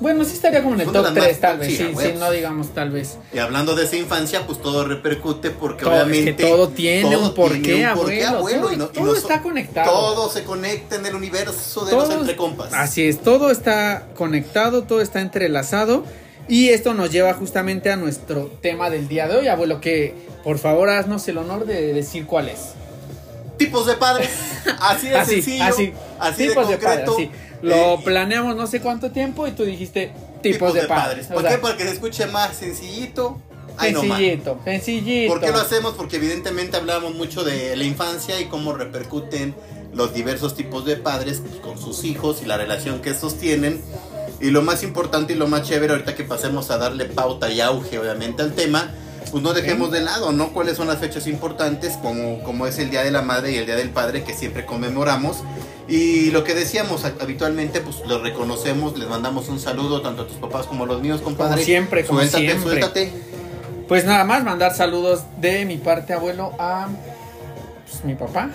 Bueno, sí estaría como en el Son top las 3, más- tal vez, sí, sí, no digamos tal vez. Y hablando de esa infancia, pues todo repercute porque Todo- es obviamente... que todo tiene un porqué, tiene un porqué, abuelo, todo- y no- y todo no so- está conectado. Todo se conecta en el universo de Todo- los entrecompas. Así es, todo está conectado, todo está entrelazado. Y esto nos lleva justamente a nuestro tema del día de hoy, abuelo, que por favor haznos el honor de decir cuál es. Tipos de padres. Así de así, sencillo. así, Así tipos de de, padres, concreto. así. Lo Eh, planeamos no sé cuánto tiempo y tú dijiste tipos, de, padres. ¿Por O sea, qué? Para que se escuche más sencillito. Ay, no, man. sencillito, sencillito. ¿Por qué lo hacemos? Porque evidentemente hablamos mucho de la infancia y cómo repercuten los diversos tipos de padres con sus hijos y la relación que estos tienen. Y lo más importante y lo más chévere, ahorita que pasemos a darle pauta y auge, obviamente, al tema, pues no dejemos de lado, ¿no? ¿Cuáles son las fechas importantes, como, como es el Día de la Madre y el Día del Padre, que siempre conmemoramos? Y lo que decíamos ha- habitualmente, pues los reconocemos, les mandamos un saludo tanto a tus papás como a los míos, compadre. Como siempre, como suéltate, siempre. Suéltate, Pues nada más mandar saludos de mi parte, abuelo, a pues, mi papá,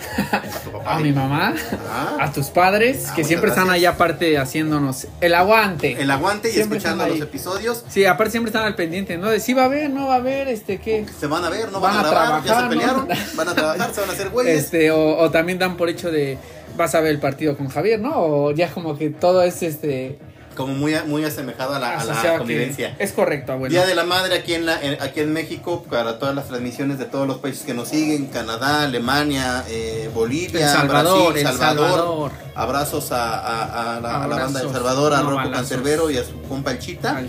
a, mi mamá, ah. a tus padres, que siempre están ahí aparte haciéndonos el aguante. El aguante y escuchando los episodios. Sí, aparte siempre están al pendiente, ¿no? De si va a ver, no va a ver, este, ¿qué? Se van a ver, no van, a, grabar, trabajar, ya se pelearon, van a trabajar, se van a hacer güeyes. Este, o, o también dan por hecho de, vas a ver el partido con Javier, ¿no? O ya como que todo es, este como muy, muy asemejado a la, convivencia. Es correcto, abuelo. Día de la Madre aquí en, la, aquí en México, para todas las transmisiones de todos los países que nos siguen, Canadá, Alemania, eh, Bolivia, Salvador, Brasil, Salvador. Abrazos a, la, banda de Salvador, a Rocco Cancerbero y a su compa el Chita.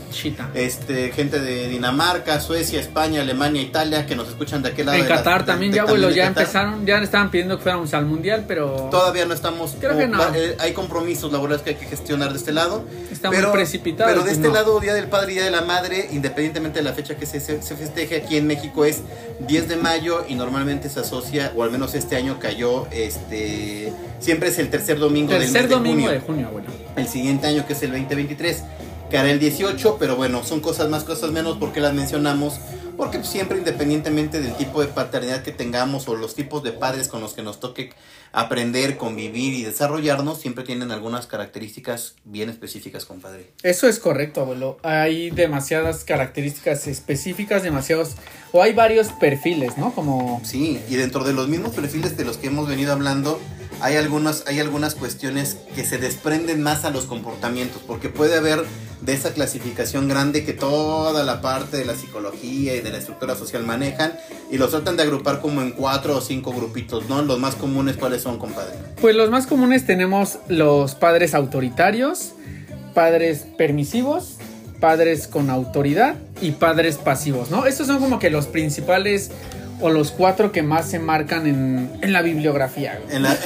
Este, gente de Dinamarca, Suecia, España, Alemania, Italia, que nos escuchan de aquel lado. En Qatar también, ya abuelo, ya empezaron, ya estaban pidiendo que fuéramos al Mundial, pero... Todavía no estamos... Creo que no. Eh, hay compromisos laborales que hay que gestionar de este lado está pero, muy precipitado. Pero de este lado, Día del Padre y Día de la Madre, independientemente de la fecha que se, se, festeje aquí en México, es 10 de mayo y normalmente se asocia, o al menos este año cayó, este siempre es el tercer domingo del mes domingo de junio. bueno. El siguiente año, que es el 2023, caerá el 18, pero bueno, son cosas más, cosas menos, porque las mencionamos porque siempre independientemente del tipo de paternidad que tengamos o los tipos de padres con los que nos toque aprender, convivir y desarrollarnos, siempre tienen algunas características bien específicas, compadre. Eso es correcto, abuelo. Hay demasiadas características específicas, demasiados, o hay varios perfiles, ¿no? Como... Sí, y dentro de los mismos perfiles de los que hemos venido hablando, hay algunas, hay algunas cuestiones que se desprenden más a los comportamientos, porque puede haber de esa clasificación grande que toda la parte de la psicología y de la estructura social manejan y los tratan de agrupar como en cuatro o cinco grupitos, ¿no? Los más comunes, ¿cuáles son, compadre? Pues los más comunes tenemos los padres autoritarios, padres permisivos, padres con autoridad y padres pasivos, ¿no? Estos son como que los principales o los cuatro que más se marcan en, la bibliografía. En la,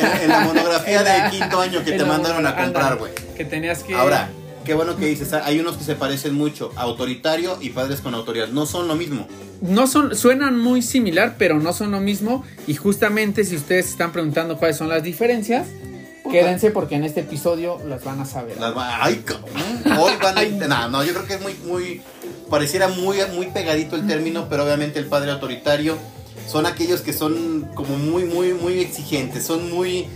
monografía de quinto año que te mandaron a comprar, güey. Que tenías que... Ahora, qué bueno que dices, hay unos que se parecen mucho, autoritario y padres con autoridad, no son lo mismo. No son, suenan muy similar, pero no son lo mismo. Y justamente si ustedes están preguntando cuáles son las diferencias, quédense porque en este episodio las van a saber. ay, hoy van a... no, no, yo creo que es muy, muy, pareciera muy, muy pegadito el término, pero obviamente el padre autoritario son aquellos que son como muy, muy, muy exigentes, son muy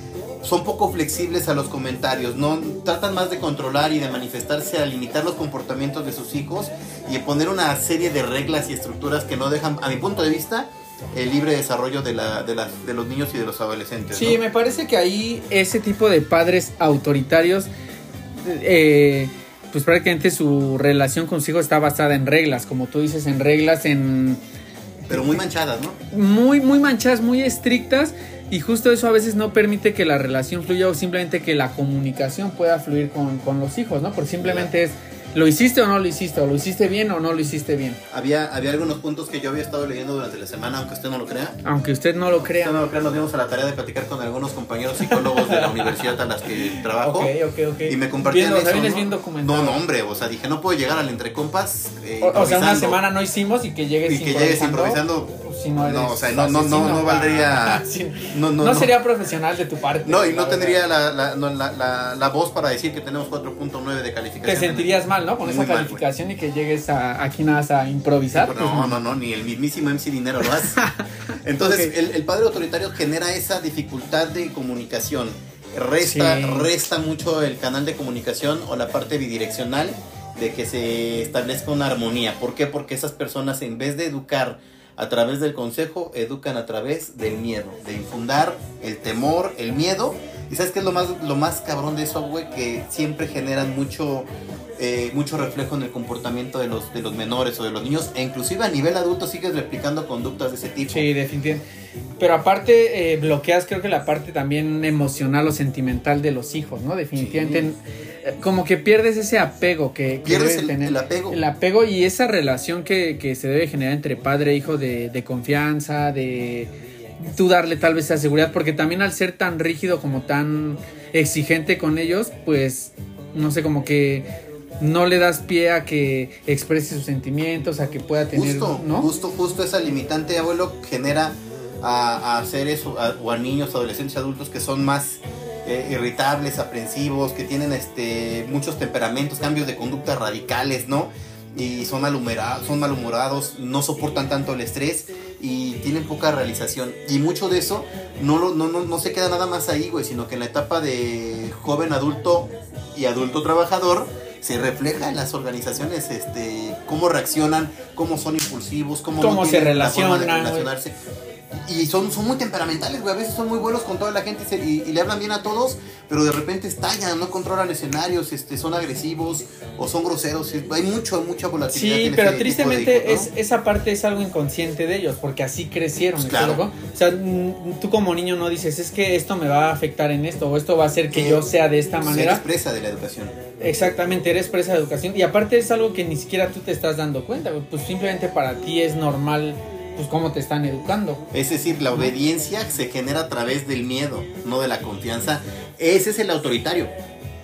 son poco flexibles a los comentarios, no tratan más de controlar y de manifestarse a limitar los comportamientos de sus hijos y de poner una serie de reglas y estructuras que no dejan, a mi punto de vista, el libre desarrollo de, la, de, de los niños y de los adolescentes. Sí, me parece que ahí ese tipo de padres autoritarios, eh, pues prácticamente su relación con sus hijos está basada en reglas, como tú dices, en reglas, en... Pero muy manchadas, ¿no? Muy, muy manchadas, muy estrictas y justo eso a veces no permite que la relación fluya o simplemente que la comunicación pueda fluir con, con los hijos, ¿no? Porque simplemente es ¿Lo hiciste o no lo hiciste? ¿O lo hiciste bien o no lo hiciste bien? Había, había algunos puntos que yo había estado leyendo durante la semana, aunque usted no lo crea. Aunque usted no lo crea. no lo crea, nos dimos a la tarea de platicar con algunos compañeros psicólogos de la universidad a las que trabajo. Ok, ok, ok. Y me compartían eso, ¿no? no, no, hombre, o sea, dije, no puedo llegar al entre compas. Eh, o, sea, una semana no hicimos y que llegues y que llegues improvisando. Pues, no, no, o sea, no, no, no, no, valdría. no, no, no, sería profesional de tu parte. No, y no tendría la, la, la, la, voz para decir que tenemos 4.9 de calificación. Te sentirías mal, ¿no? Con esa calificación y que llegues a, aquí nada a improvisar. Pues no, no, no, ni el mismísimo MC Dinero lo hace. Entonces, el, padre autoritario genera esa dificultad de comunicación. Resta, resta mucho el canal de comunicación o la parte bidireccional de que se establezca una armonía. ¿Por qué? Porque esas personas en vez de educar a través del consejo, educan a través del miedo, de infundar el temor, el miedo. ¿Y sabes qué es lo más, lo más cabrón de eso, güey? Que siempre generan mucho eh, mucho reflejo en el comportamiento de los, de los menores o de los niños, e inclusive a nivel adulto sigues replicando conductas de ese tipo. Sí, definitivamente. Pero aparte eh, bloqueas creo que la parte también emocional o sentimental de los hijos, ¿no? Definitivamente. Eh, como que pierdes ese apego que, pierdes el, tener. El apego. El apego y esa relación que, que se debe generar entre padre e hijo de, de confianza, de tú darle tal vez esa seguridad, porque también al ser tan rígido como tan exigente con ellos, pues no sé, como que no le das pie a que exprese sus sentimientos, a que pueda tener, justo, ¿no? Justo, justo esa limitante, abuelo, genera a, a seres o a, niños, adolescentes, adultos que son más eh, irritables, aprensivos, que tienen este muchos temperamentos, cambios de conducta radicales, ¿no? Y son son malhumorados, no soportan tanto el estrés y tienen poca realización. Y mucho de eso no, lo- no, no, no se queda nada más ahí, güey, sino que en la etapa de joven adulto y adulto trabajador se refleja en las organizaciones este cómo reaccionan, cómo son impulsivos, cómo, no Cómo se forma de relacionan, relacionarse. Y son, son muy temperamentales, güey. A veces son muy buenos con toda la gente y, se- y- y le hablan bien a todos, pero de repente estallan, no controlan escenarios, este, son agresivos o son groseros. Hay mucho, mucha volatilidad. Sí, en pero ese tipo de tristemente hijos, ¿no? es, esa parte es algo inconsciente de ellos, porque así crecieron. Pues ¿me claro. O sea, mm, tú como niño no dices, es que esto me va a afectar en esto, o esto va a hacer que Que yo sea de esta manera. expresa de la educación. Exactamente, eres presa de educación. Y aparte es algo que ni siquiera tú te estás dando cuenta, pues simplemente para ti es normal, pues cómo te están educando. Es decir, la obediencia se genera a través del miedo, no de la confianza. Ese es el autoritario.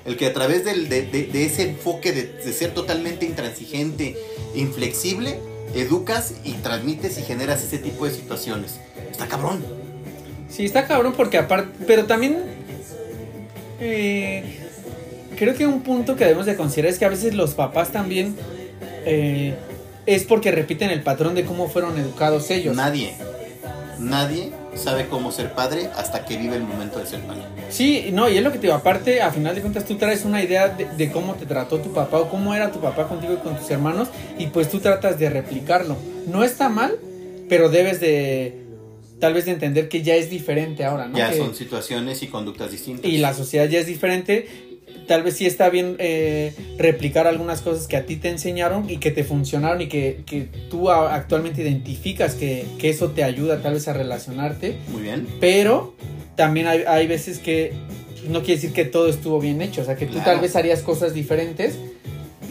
El que a través del- de, de- de ese enfoque de, de ser totalmente intransigente, inflexible, educas y transmites y generas ese tipo de situaciones. Está cabrón. Sí, está cabrón porque aparte, pero también eh, creo que un punto que debemos de considerar es que a veces los papás también eh, es porque repiten el patrón de cómo fueron educados ellos. Nadie, nadie sabe cómo ser padre hasta que vive el momento de ser padre. Sí, no, y es lo que te digo, aparte, a final de cuentas tú traes una idea de, de cómo te trató tu papá o cómo era tu papá contigo y con tus hermanos y pues tú tratas de replicarlo. No está mal, pero debes de tal vez de entender que ya es diferente ahora, ¿no? Ya Que- son situaciones y conductas distintas. y la sociedad ya es diferente. Tal vez sí está bien eh, replicar algunas cosas que a ti te enseñaron y que te funcionaron y que, que tú actualmente identificas que, que eso te ayuda tal vez a relacionarte. Muy bien. Pero también hay, hay veces que no quiere decir que todo estuvo bien hecho. O sea, que tú Claro. tal vez harías cosas diferentes.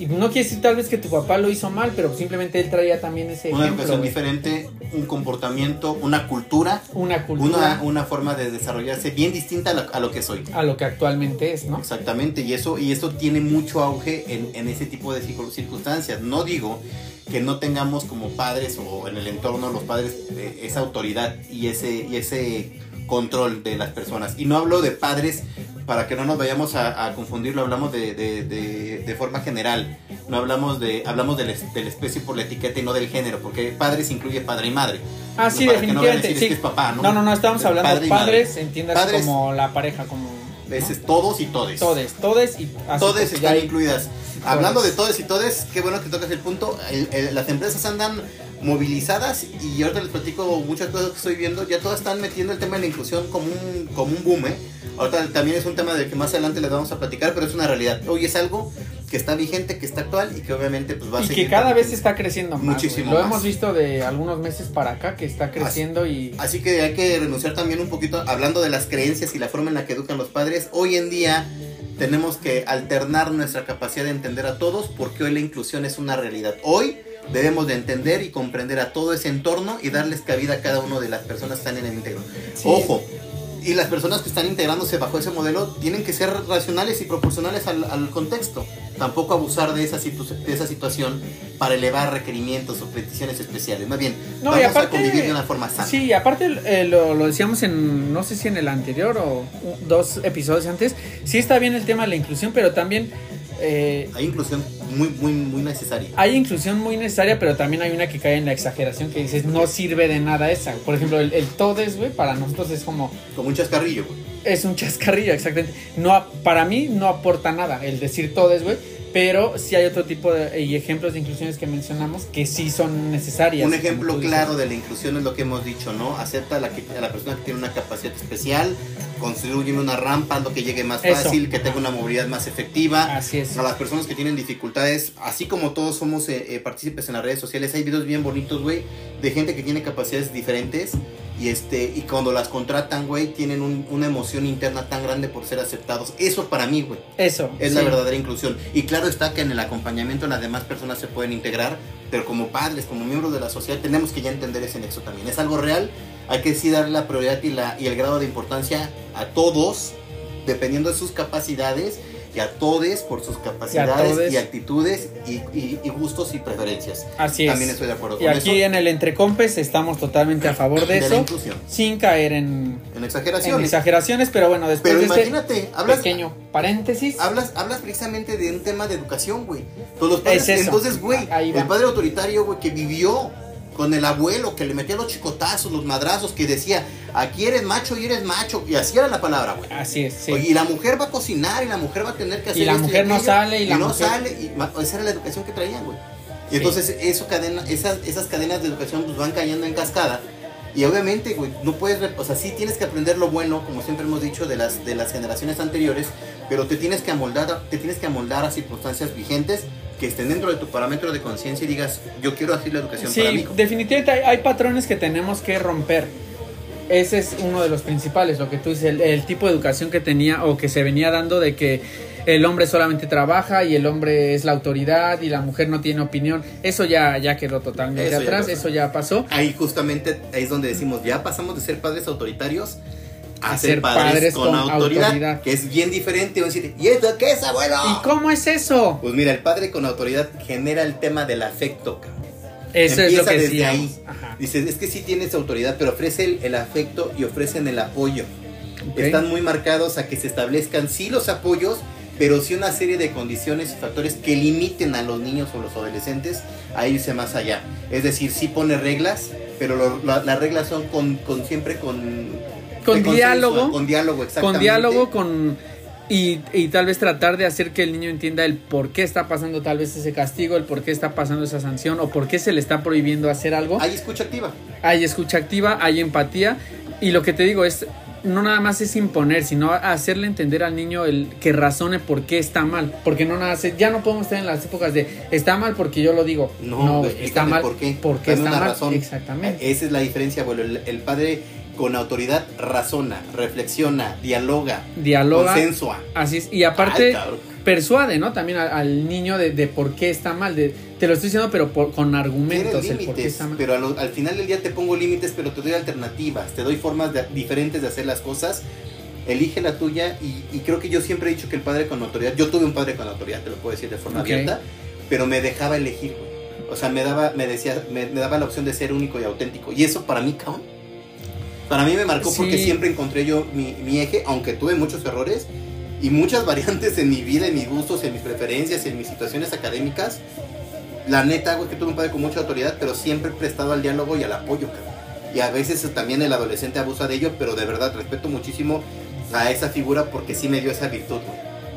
Y no quiere decir tal vez que tu papá lo hizo mal, pero simplemente él traía también ese Una ejemplo. educación diferente, un comportamiento, una cultura, Una cultura una, una forma de desarrollarse bien distinta a lo, a lo que soy. a lo que actualmente es, ¿no? Exactamente, y eso, y eso tiene mucho auge en, en ese tipo de circun- circunstancias. No digo que no tengamos como padres o en el entorno los padres eh, esa autoridad y ese, y ese control de las personas. Y no hablo de padres para que no nos vayamos a, a confundirlo, hablamos de, de- de- de forma general. No hablamos de, hablamos de la, de la especie por la etiqueta y no del género, porque padres incluye padre y madre. Ah, sí, no a definitivamente. decir, sí. que es papá, ¿no? No, no, no, estamos hablando padre de padres, entiendas Padres- como la pareja, como. ¿no? Es todos y todes. Todes, todes y así, Todes están hay- incluidas. Hablando de todes y todes, qué bueno que tocas el punto. El- el- las empresas andan movilizadas y ahorita les platico muchas cosas que estoy viendo. Ya todas están metiendo el tema de la inclusión como un, como un boom. ¿eh? Ahorita también es un tema del que más adelante les vamos a platicar, pero es una realidad. Hoy es algo que está vigente, que está actual y que obviamente pues va a Y seguir. que cada vez está creciendo más. Muchísimo. Lo más. hemos visto de algunos meses para acá que está creciendo y. Así que hay que renunciar también un poquito, hablando de las creencias y la forma en la que educan los padres. Hoy en día tenemos que alternar nuestra capacidad de entender a todos porque hoy la inclusión es una realidad. Hoy debemos de entender y comprender a todo ese entorno y darles cabida a cada una de las personas que están en el íntegro. Sí. Ojo, y las personas que están integrándose bajo ese modelo tienen que ser racionales y proporcionales al, al contexto. Tampoco abusar de esa, situ- de esa situación para elevar requerimientos o peticiones especiales. Más bien, No, vamos aparte- a convivir de una forma sana. Sí, y aparte eh, lo, lo decíamos en, no sé si en el anterior o dos episodios antes, sí está bien el tema de la inclusión, pero también eh, Hay inclusión muy, muy, muy necesaria. hay inclusión muy necesaria, pero también hay una que cae en la exageración que dices, no sirve de nada esa. Por ejemplo, el, el todes, güey, para nosotros es como, Como un chascarrillo, güey. es un chascarrillo, exactamente. No, para mí no aporta nada el decir todes, güey, pero sí hay otro tipo de y ejemplos de inclusiones que mencionamos que sí son necesarias. Un ejemplo claro de la inclusión es lo que hemos dicho, ¿no? Acepta a la, que, a la persona que tiene una capacidad especial, construye una rampa, lo que llegue más Eso. fácil, que tenga una movilidad más efectiva. Así es. A las personas que tienen dificultades, así como todos somos eh, eh, partícipes en las redes sociales, hay videos bien bonitos, güey, de gente que tiene capacidades diferentes y este y cuando las contratan, güey, tienen un- una emoción interna tan grande por ser aceptados. Eso para mí, güey, Eso. es la verdadera inclusión. Y claro está que en el acompañamiento las demás personas se pueden integrar, pero como padres, como miembros de la sociedad, tenemos que ya entender ese nexo también. Es algo real, hay que sí darle la prioridad y, la, y el grado de importancia a todos, dependiendo de sus capacidades, y a todos por sus capacidades y, actitudes y, y- y gustos y preferencias. Así es. También estoy de acuerdo Y aquí en el Entrecompes estamos totalmente a favor de, de la eso, inclusión. sin caer en, En en exageraciones. exageraciones, pero bueno, después Pero de este imagínate, hablas, pequeño paréntesis, Hablas, hablas precisamente de un tema de educación, güey. Todos los padres, Es eso. entonces, güey, el padre autoritario, güey, que vivió con el abuelo que le metía los chicotazos, los madrazos, que decía, aquí eres macho y eres macho. Y así era la palabra, güey. Así es, sí. y la mujer va a cocinar y la mujer va a tener que hacer Y la mujer no sale y, la no sale. Y, esa era la educación que traían, güey. Y entonces eso cadena, esas, esas cadenas de educación pues van cayendo en cascada. Y obviamente, güey, no puedes, o sea, sí tienes que aprender lo bueno, como siempre hemos dicho, de las, de las generaciones anteriores, pero te tienes que amoldar, te tienes que amoldar a circunstancias vigentes que estén dentro de tu parámetro de conciencia y digas, yo quiero hacer la educación para mí. definitivamente hay, patrones que tenemos que romper. Ese es uno de los principales, lo que tú dices, el, tipo de educación que tenía o que se venía dando de que el hombre solamente trabaja y el hombre es la autoridad y la mujer no tiene opinión. Eso ya, ya quedó totalmente atrás, eso ya pasó. Ahí justamente ahí es donde decimos, ya pasamos de ser padres autoritarios a, ser padres, con, autoridad, que es bien diferente. Decir, ¿y esto qué es, abuelo? ¿Y cómo es eso? Pues mira, el padre con autoridad genera el tema del afecto, Eso es lo que desde ahí. Dice, es que sí tienes autoridad, pero ofrece el, afecto y ofrecen el apoyo. Están muy marcados a que se establezcan sí los apoyos, pero sí una serie de condiciones y factores que limiten a los niños o los adolescentes a irse más allá. Es decir, sí pone reglas, pero las reglas son con, con siempre con con diálogo. Con diálogo, exactamente. Con diálogo, con. Y, y, tal vez tratar de hacer que el niño entienda el por qué está pasando tal vez ese castigo, el por qué está pasando esa sanción o por qué se le está prohibiendo hacer algo. Hay escucha activa. Hay escucha activa, hay empatía. Y lo que te digo es, no nada más es imponer, sino hacerle entender al niño el que razone por qué está mal. Porque no nada, ya no podemos estar en las épocas de está mal porque yo lo digo. No, está mal por qué. Porque está mal. Razón. Exactamente. Esa es la diferencia, abuelo. el padre con autoridad razona, reflexiona, dialoga, dialoga, consensua. Así es, y aparte persuade, ¿no? También al, niño de, por qué está mal. De, te lo estoy diciendo, pero con argumentos. Pero al, final del día te pongo límites, pero te doy alternativas, te doy formas diferentes de hacer las cosas. Elige la tuya y, creo que yo siempre he dicho que el padre con autoridad, yo tuve un padre con autoridad, te lo puedo decir de forma abierta, pero me dejaba elegir, O sea, me daba, me decía, me, me, daba la opción de ser único y auténtico. Y eso para mí, cabrón, para mí me marcó porque siempre encontré yo mi, eje, aunque tuve muchos errores y muchas variantes en mi vida, en mis gustos, en mis preferencias, en mis situaciones académicas. La neta, güey, que tuve un padre con mucha autoridad, pero siempre prestado al diálogo y al apoyo, Y a veces también el adolescente abusa de ello, pero de verdad respeto muchísimo a esa figura porque sí me dio esa virtud,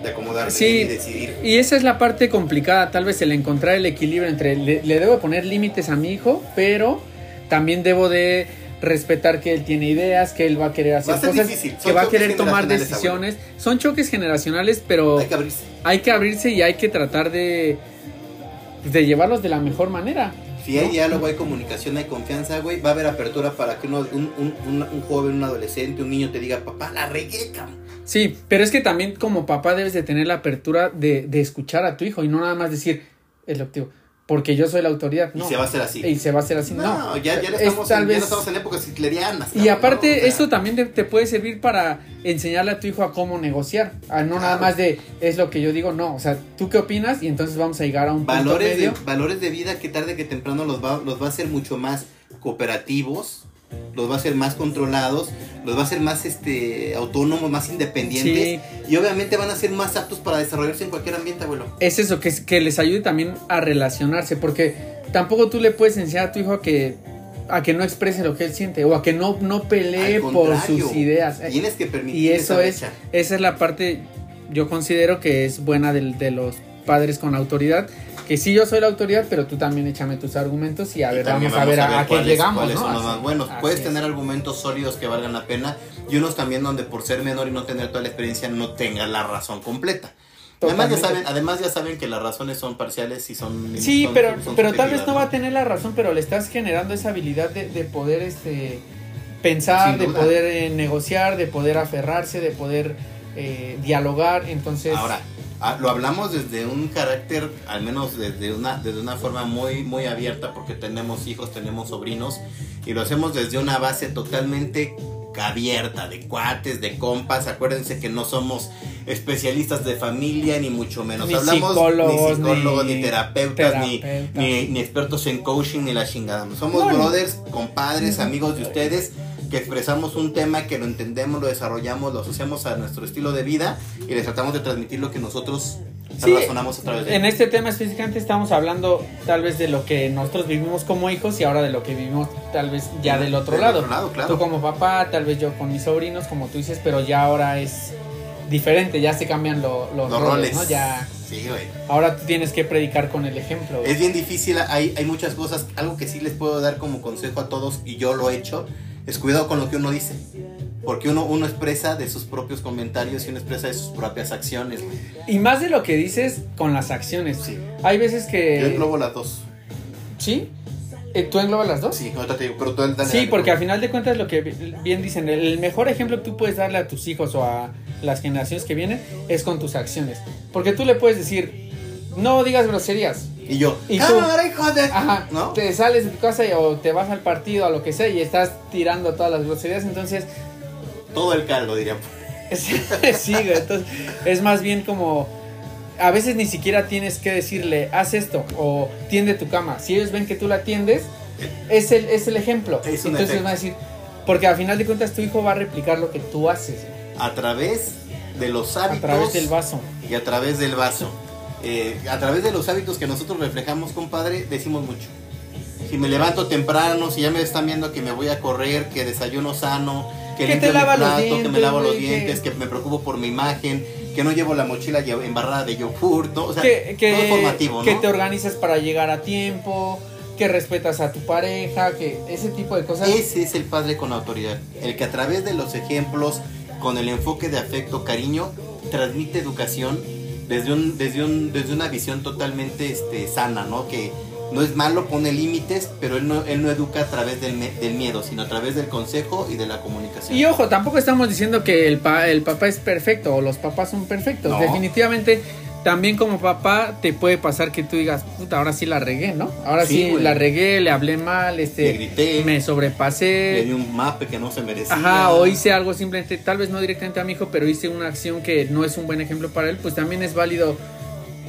de acomodarse y decidir. Y esa es la parte complicada, tal vez el encontrar el equilibrio entre le debo poner límites a mi hijo, pero también debo de respetar que él tiene ideas, que él va a querer hacer cosas, que va a querer tomar decisiones. Son choques generacionales, pero hay que abrirse. Hay que abrirse y hay que tratar de, de llevarlos de la mejor manera. Si hay diálogo, hay comunicación, hay confianza, güey, va a haber apertura para que uno, un, un, joven, un adolescente, un niño te diga, papá, la regué, Sí, pero es que también como papá debes de tener la apertura de, de escuchar a tu hijo y no nada más decir, el optivo porque yo soy la autoridad. No. Y se va a hacer así. Y se va a hacer así. No, ya, ya, estamos en, ya, no estamos en épocas hitlerianas. Y aparte, eso también te, puede servir para enseñarle a tu hijo a cómo negociar. no nada más de es lo que yo digo, no. O sea, ¿tú qué opinas? Y entonces vamos a llegar a un valores punto medio. De, valores de vida que tarde que temprano los va, los va a hacer mucho más cooperativos los va a hacer más controlados, los va a hacer más este autónomos, más independientes y obviamente van a ser más aptos para desarrollarse en cualquier ambiente, abuelo. Es eso, que, que les ayude también a relacionarse, porque tampoco tú le puedes enseñar a tu hijo a que a que no exprese lo que él siente o a que no, no pelee por sus ideas. Tienes que permitir Y eso es, esa es la parte, yo considero que es buena de, de los padres con autoridad que sí yo soy la autoridad, pero tú también échame tus argumentos y a ver, vamos, a ver a, qué llegamos. Cuáles son los más buenos. Puedes tener argumentos sólidos que valgan la pena y unos también donde por ser menor y no tener toda la experiencia no tenga la razón completa. Además ya, saben, además ya saben que las razones son parciales y son... Sí, pero, pero tal vez no va a tener la razón, pero le estás generando esa habilidad de, de poder este, pensar, de poder eh, negociar, de poder aferrarse, de poder eh, dialogar. Entonces... Ahora, Ah, lo hablamos desde un carácter, al menos desde una, desde una forma muy, muy abierta, porque tenemos hijos, tenemos sobrinos, y lo hacemos desde una base totalmente abierta, de cuates, de compas. Acuérdense que no somos especialistas de familia, ni mucho menos. Ni Hablamos psicólogos, ni psicólogos, ni, terapeutas, Ni, ni, expertos en coaching, ni la chingada. Somos brothers, compadres, amigos de ustedes que expresamos un tema, que lo entendemos, lo desarrollamos, lo asociamos a nuestro estilo de vida y les tratamos de transmitir lo que nosotros Sí, razonamos otra vez. En este tema específicamente estamos hablando tal vez de lo que nosotros vivimos como hijos y ahora de lo que vivimos tal vez ya del otro lado. Tú como papá, tal vez yo con mis sobrinos, como tú dices, pero ya ahora es diferente, ya se cambian los, roles, ¿no? Ya, sí, güey. Ahora tú tienes que predicar con el ejemplo. Es bien difícil, hay, hay muchas cosas, algo que sí les puedo dar como consejo a todos y yo lo he hecho, es cuidado con lo que uno dice. Porque uno, uno expresa de sus propios comentarios y uno expresa de sus propias acciones. Y más de lo que dices con las acciones. Sí. Hay veces que... Yo englobo las dos. ¿Sí? Eh, ¿Tú englobas las dos? Sí, te digo, pero tú Sí, porque al final de cuentas lo que bien dicen, el mejor ejemplo que tú puedes darle a tus hijos o a las generaciones que vienen es con tus acciones. Porque tú le puedes decir, no digas groserías. Y yo, y tú, hijo de... Ajá, ¿no? Te sales de tu casa o te vas al partido, a lo que sea, y estás tirando todas las groserías, entonces todo el caldo, diría. sí, entonces es más bien como a veces ni siquiera tienes que decirle, haz esto o tiende tu cama. Si ellos ven que tú la tiendes, es el, es el ejemplo. entonces van a decir, porque al final de cuentas tu hijo va a replicar lo que tú haces. A través de los hábitos. A través del vaso. Y a través del vaso. Eh, a través de los hábitos que nosotros reflejamos, compadre, decimos mucho. Si me levanto temprano, si ya me están viendo que me voy a correr, que desayuno sano, que, que te lava los dientes, que me lavo los dientes, que... me preocupo por mi imagen, que no llevo la mochila embarrada de yogurt, ¿no? O sea, que, todo formativo, ¿no? Que te organizas para llegar a tiempo, que respetas a tu pareja, que ese tipo de cosas. Ese es el padre con autoridad, el que a través de los ejemplos, con el enfoque de afecto, cariño, transmite educación desde un desde un desde una visión totalmente este sana, ¿no? Que no es malo, pone límites, pero él no, él no educa a través del, del, miedo, sino a través del consejo y de la comunicación. Y ojo, tampoco estamos diciendo que el, el papá es perfecto o los papás son perfectos. Definitivamente, también como papá te puede pasar que tú digas, puta, ahora sí la regué, ¿no? Ahora sí, la regué, le hablé mal, este, le grité, me sobrepasé. Le di un mape que no se merecía. Ajá, o hice algo simplemente, tal vez no directamente a mi hijo, pero hice una acción que no es un buen ejemplo para él, pues también es válido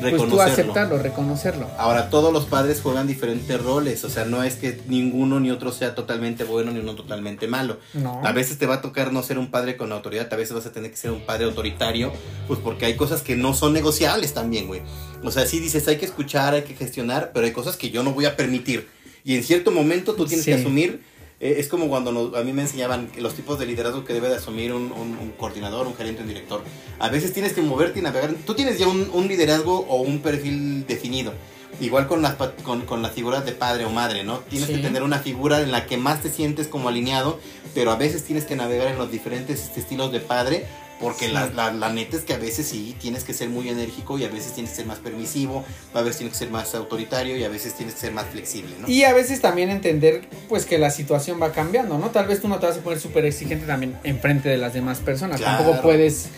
pues tú aceptarlo, reconocerlo. Ahora, todos los padres juegan diferentes roles, o sea, no es que ninguno ni otro sea totalmente bueno ni uno totalmente malo. A veces te va a tocar no ser un padre con autoridad, a veces vas a tener que ser un padre autoritario, pues porque hay cosas que no son negociables también, güey. O sea, sí dices, hay que escuchar, hay que gestionar, pero hay cosas que yo no voy a permitir. Y en cierto momento tú tienes que asumir es como cuando a mí me enseñaban los tipos de liderazgo que debe de asumir un, coordinador, un gerente, un director. A veces tienes que moverte y navegar. Tú tienes ya un, liderazgo o un perfil definido. Igual con las, con, con las figuras de padre o madre, ¿no? Tienes que tener una figura en la que más te sientes como alineado, pero a veces tienes que navegar en los diferentes estilos de padre porque la, la, neta es que a veces sí tienes que ser muy enérgico y a veces tienes que ser más permisivo, a veces tienes que ser más autoritario y a veces tienes que ser más flexible, ¿no? Y a veces también entender pues que la situación va cambiando, ¿no? Tal vez tú no te vas a poner súper exigente también enfrente de las demás personas. Tampoco puedes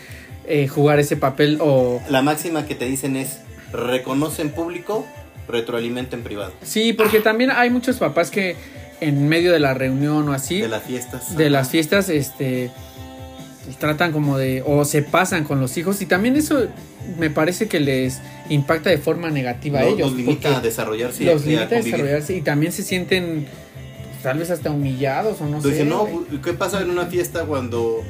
eh, jugar ese papel o... La máxima que te dicen es reconoce en público, retroalimenta en privado. Sí, porque también hay muchos papás que en medio de la reunión o así... De las fiestas. De las fiestas, este tratan como de o se pasan con los hijos y también eso me parece que les impacta de forma negativa a ellos. Los limita a desarrollarse. Los limita a, desarrollarse y también se sienten tal vez hasta humillados o no sé. no, ¿qué pasa en una fiesta cuando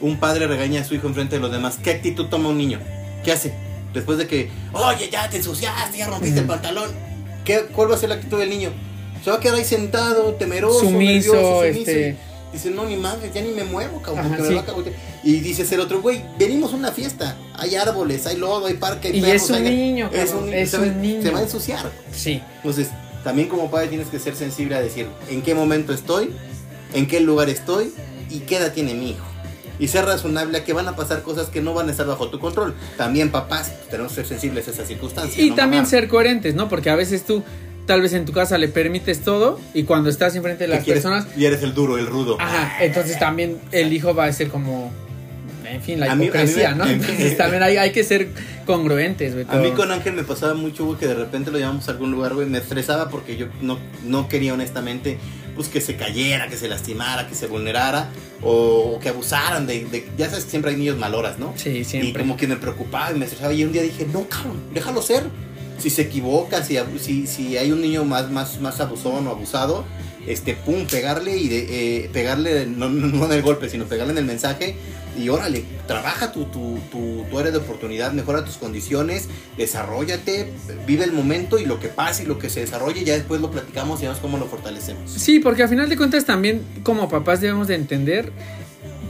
un padre regaña a su hijo enfrente de los demás? ¿Qué actitud toma un niño? ¿Qué hace? Después de que, oye, ya te ensuciaste, ya rompiste el pantalón. ¿Qué, ¿Cuál va a ser la actitud del niño? Se va a quedar ahí sentado, temeroso, sumiso, nervioso, este Dice, no, ni madre, ya ni me muevo, cabrón. Y dice el otro, güey, venimos a una fiesta. Hay árboles, hay lodo, hay parque, hay y perros. Es un niño, es un, es un niño. Se va a ensuciar. Sí. Entonces, también como padre tienes que ser sensible a decir en qué momento estoy, en qué lugar estoy y qué edad tiene mi hijo. Y ser razonable a que van a pasar cosas que no van a estar bajo tu control. También papás, tenemos que ser sensibles a esas circunstancias. Y también ser coherentes, ¿no? Porque a veces tú tal vez en tu casa le permites todo y cuando estás enfrente de las personas y eres el duro el rudo. Ajá entonces también el hijo va a ser como en fin la hipocresía no entonces también hay, hay, que ser congruentes güey, a mí con Ángel me pasaba mucho güey que de repente lo llevamos a algún lugar güey me estresaba porque yo no, no quería honestamente pues que se cayera que se lastimara que se vulnerara o, que abusaran de, ya sabes que siempre hay niños maloras no sí siempre. Y como que me preocupaba y me estresaba y un día dije no cabrón déjalo ser si se equivoca, si, si, si hay un niño más, más, más abusón o abusado, este, pum, pegarle y de, eh, pegarle, no, no en el golpe, sino pegarle en el mensaje y órale, trabaja tu, tu, tu, tu área de oportunidad, mejora tus condiciones, desarrollate, vive el momento y lo que pase y lo que se desarrolle, ya después lo platicamos y vemos cómo lo fortalecemos. Sí, porque al final de cuentas también como papás debemos de entender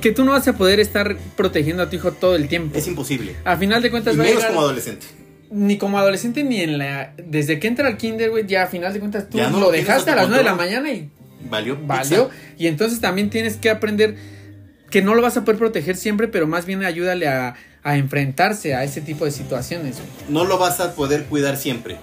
que tú no vas a poder estar protegiendo a tu hijo todo el tiempo. Es imposible. A final de cuentas y menos como adolescente. Ni como adolescente ni en la desde que entra al kinder, güey, ya a final de cuentas tú lo, dejaste a las 9 de la mañana y valió valió y entonces también tienes que aprender que no lo vas a poder proteger siempre, pero más bien ayúdale a, enfrentarse a ese tipo de situaciones. No lo vas a poder cuidar siempre.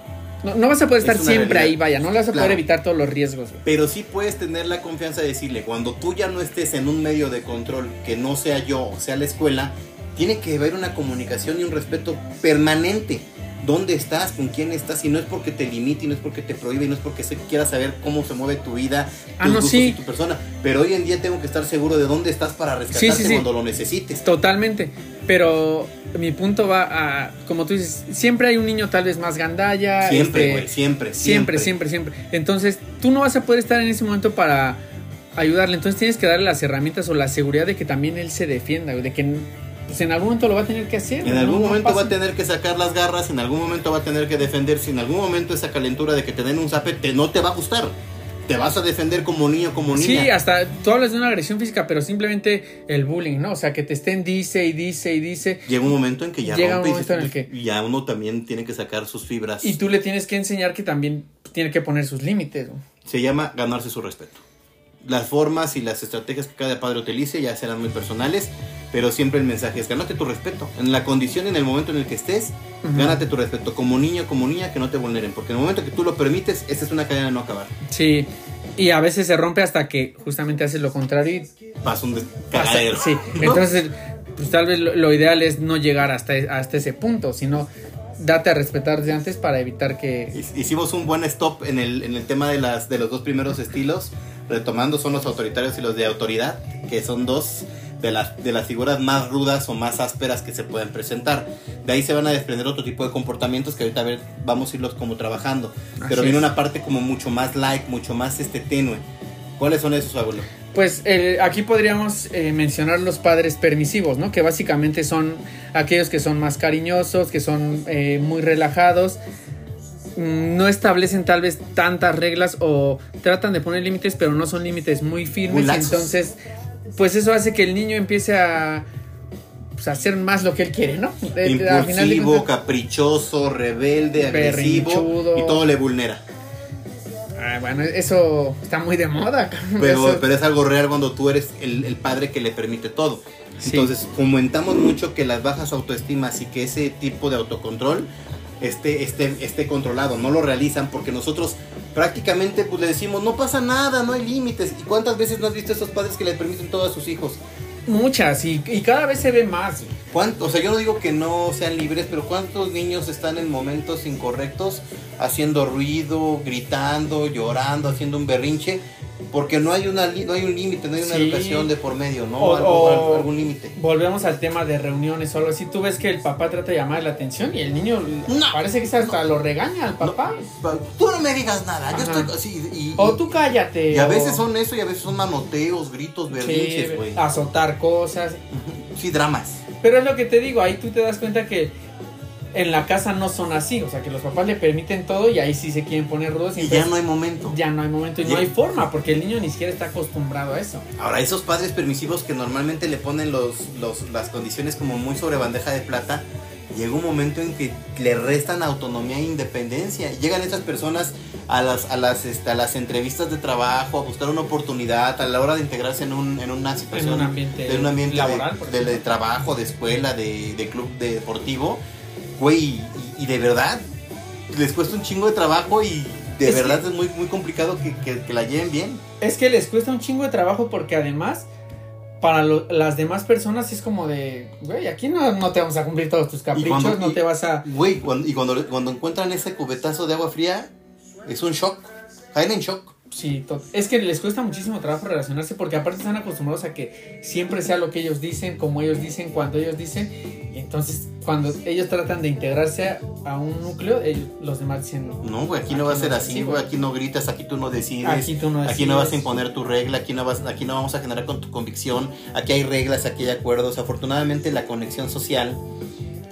No, vas a poder estar siempre ahí, vaya, no le vas a poder evitar todos los riesgos. Pero sí puedes tener la confianza de decirle, cuando tú ya no estés en un medio de control, que no sea yo o sea la escuela, tiene que haber una comunicación y un respeto permanente dónde estás, con quién estás, y no es porque te limite, y no es porque te prohíbe, y no es porque se quieras saber cómo se mueve tu vida, ah, tus gustos y tu persona. Pero hoy en día tengo que estar seguro de dónde estás para rescatarte cuando lo necesites. Totalmente. Pero mi punto va a, como tú dices, siempre hay un niño tal vez más gandalla. Siempre, este, güey, siempre, siempre, siempre, siempre, siempre. Entonces, tú no vas a poder estar en ese momento para ayudarle. Entonces tienes que darle las herramientas o la seguridad de que también él se defienda, de que pues en algún momento lo va a tener que hacer. En algún momento va a tener que sacar las garras, en algún momento va a tener que defenderse, en algún momento esa calentura de que te den un zape te, no te va a gustar. Te vas a defender como niño, como niña. Sí, hasta tú hablas de una agresión física, pero simplemente el bullying, ¿no? O sea, que te estén dice y dice y dice. Llega un momento en que ya Llega un momento en el que ya uno también tiene que sacar sus fibras. Y tú le tienes que enseñar que también tiene que poner sus límites. Se llama ganarse su respeto las formas y las estrategias que cada padre utilice ya serán muy personales, pero siempre el mensaje es gánate tu respeto. En la condición, en el momento en el que estés, gánate tu respeto como niño, como niña, que no te vulneren, porque en el momento que tú lo permites, esta es una cadena de no acabar. Sí. Y a veces se rompe hasta que justamente haces lo contrario y pasa un cagadero. Sí, entonces pues tal vez lo, ideal es no llegar hasta, hasta ese punto, sino date a respetar de antes para evitar que... Hicimos un buen stop en el, en el tema de, las, de los dos primeros estilos retomando son los autoritarios y los de autoridad, que son dos de las, de las figuras más rudas o más ásperas que se pueden presentar. De ahí se van a desprender otro tipo de comportamientos que ahorita a ver, vamos a irlos como trabajando. Pero viene una parte como mucho más light, mucho más este tenue. ¿Cuáles son esos, abuelo? Pues eh, aquí podríamos eh, mencionar los padres permisivos, ¿no? Que básicamente son aquellos que son más cariñosos, que son eh, muy relajados, no establecen tal vez tantas reglas o tratan de poner límites, pero no son límites muy firmes. entonces, pues eso hace que el niño empiece a, pues, hacer más lo que él quiere, ¿no? Impulsivo, caprichoso, rebelde, agresivo y todo le vulnera. Ah, bueno, eso está muy de moda. Pero, pero es algo real cuando tú eres el, padre que le permite todo. Entonces, comentamos mucho que las bajas autoestimas y que ese tipo de autocontrol esté, esté, esté controlado. No lo realizan porque nosotros prácticamente pues, le decimos, no pasa nada, no hay límites. ¿Y cuántas veces no has visto a esos padres que le permiten todo a sus hijos? Muchas, y, cada vez se ve más. O sea, yo no digo que no sean libres, pero ¿cuántos niños están en momentos incorrectos haciendo ruido, gritando, llorando, haciendo un berrinche? Porque no hay, una, no hay un límite, no hay una educación de por medio, ¿no? O, algún límite. Volvemos al tema de reuniones o algo así. Tú ves que el papá trata de llamar la atención y el niño parece que hasta lo regaña al papá. tú no me digas nada, yo estoy así. o tú cállate. Y a veces son eso y a veces son manoteos, gritos, berrinches, güey. azotar cosas. Sí, dramas. Pero es lo que te digo, ahí tú te das cuenta que en la casa no son así, o sea que los papás le permiten todo y ahí sí se quieren poner rudos. Y, ya no hay momento. Ya no hay momento y no hay forma, porque el niño ni siquiera está acostumbrado a eso. Ahora, esos padres permisivos que normalmente le ponen los, las condiciones como muy sobre bandeja de plata, llega un momento en que le restan autonomía e independencia. Llegan esas personas a las, a las, este, a las entrevistas de trabajo, a buscar una oportunidad, a la hora de integrarse en, un, en una situación, en un ambiente, de, un ambiente laboral, de, de, trabajo, de escuela, de, de club deportivo güey, y, de verdad les cuesta un chingo de trabajo y de verdad es muy, muy complicado que, la lleven bien. Es que les cuesta un chingo de trabajo porque además para las demás personas es como de, güey, aquí no, te vamos a cumplir todos tus caprichos, no te vas a... Güey, y cuando, cuando encuentran ese cubetazo de agua fría, es un shock, caen en shock. Sí, es que les cuesta muchísimo trabajo relacionarse porque aparte están acostumbrados a que siempre sea lo que ellos dicen, como ellos dicen, cuando ellos dicen. Y entonces, cuando ellos tratan de integrarse a un núcleo, los demás dicen... No, güey, aquí no va a ser así, güey, aquí no gritas, aquí tú no decides. Aquí tú no decides. Aquí no vas a imponer tu regla, aquí no, vas, aquí no vamos a generar con tu convicción, aquí hay reglas, aquí hay acuerdos. Afortunadamente la conexión social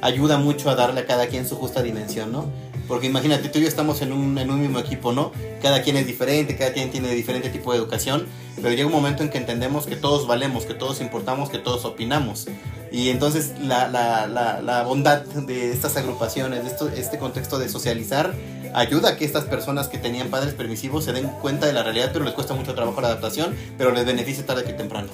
ayuda mucho a darle a cada quien su justa dimensión, ¿no? Porque imagínate, tú y yo estamos en un, en un mismo equipo, ¿no? Cada quien es diferente, cada quien tiene diferente tipo de educación, pero llega un momento en que entendemos que todos valemos, que todos importamos, que todos opinamos. Y entonces la, la, la, la bondad de estas agrupaciones, de esto, este contexto de socializar, ayuda a que estas personas que tenían padres permisivos se den cuenta de la realidad, pero les cuesta mucho trabajo la adaptación, pero les beneficia tarde que temprano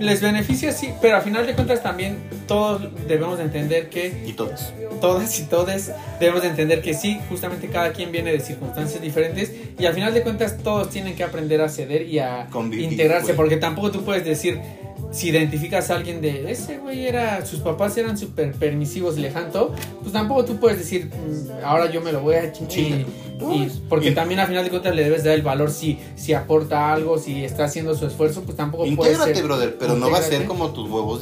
les beneficia, sí, pero a final de cuentas también todos debemos de entender que... Y todos. Todas y todos debemos de entender que sí, justamente cada quien viene de circunstancias diferentes y al final de cuentas todos tienen que aprender a ceder y a integrarse, porque tampoco tú puedes decir, si identificas a alguien de ese güey era, sus papás eran súper permisivos y lejanto, pues tampoco tú puedes decir, mm, ahora yo me lo voy a chinchar. Y, porque también al final de cuentas le debes dar el valor si, si aporta algo, si está haciendo su esfuerzo, pues tampoco puede ser. brother, pero no va a ser como tus huevos.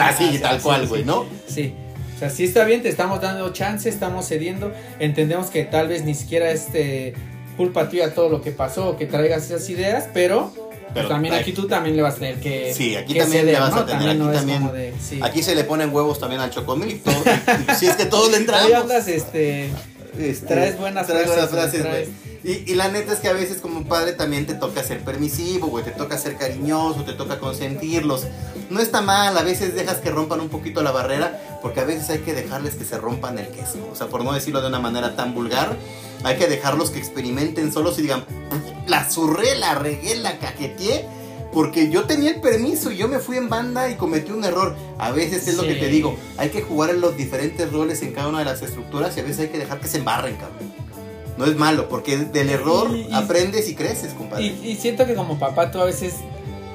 Así, tal cual, güey, ¿no? Sí. O sea, sí está bien, te estamos dando chance, estamos cediendo, entendemos que tal vez ni siquiera es este, culpa tuya todo lo que pasó o que traigas esas ideas, pero pero también aquí tú también le vas a tener que. Sí, aquí también le vas a tener. aquí, también, aquí se le ponen huevos también al chocomil. si es que todos le entramos. Ahí andas, este. Este, traes buenas frases. Y, y, la neta es que a veces como padre también te toca ser permisivo, güey, te toca ser cariñoso, te toca consentirlos. No está mal, a veces dejas que rompan un poquito la barrera, porque a veces hay que dejarles que se rompan el queso. O sea, por no decirlo de una manera tan vulgar, hay que dejarlos que experimenten solos y digan, la zurré, la regué, la cajeteé porque yo tenía el permiso y yo me fui en banda y cometí un error. A veces es lo que te digo, hay que jugar en los diferentes roles en cada una de las estructuras y a veces hay que dejar que se embarren, cabrón. No es malo, porque del error aprendes y creces, compadre. Y, siento que como papá tú a veces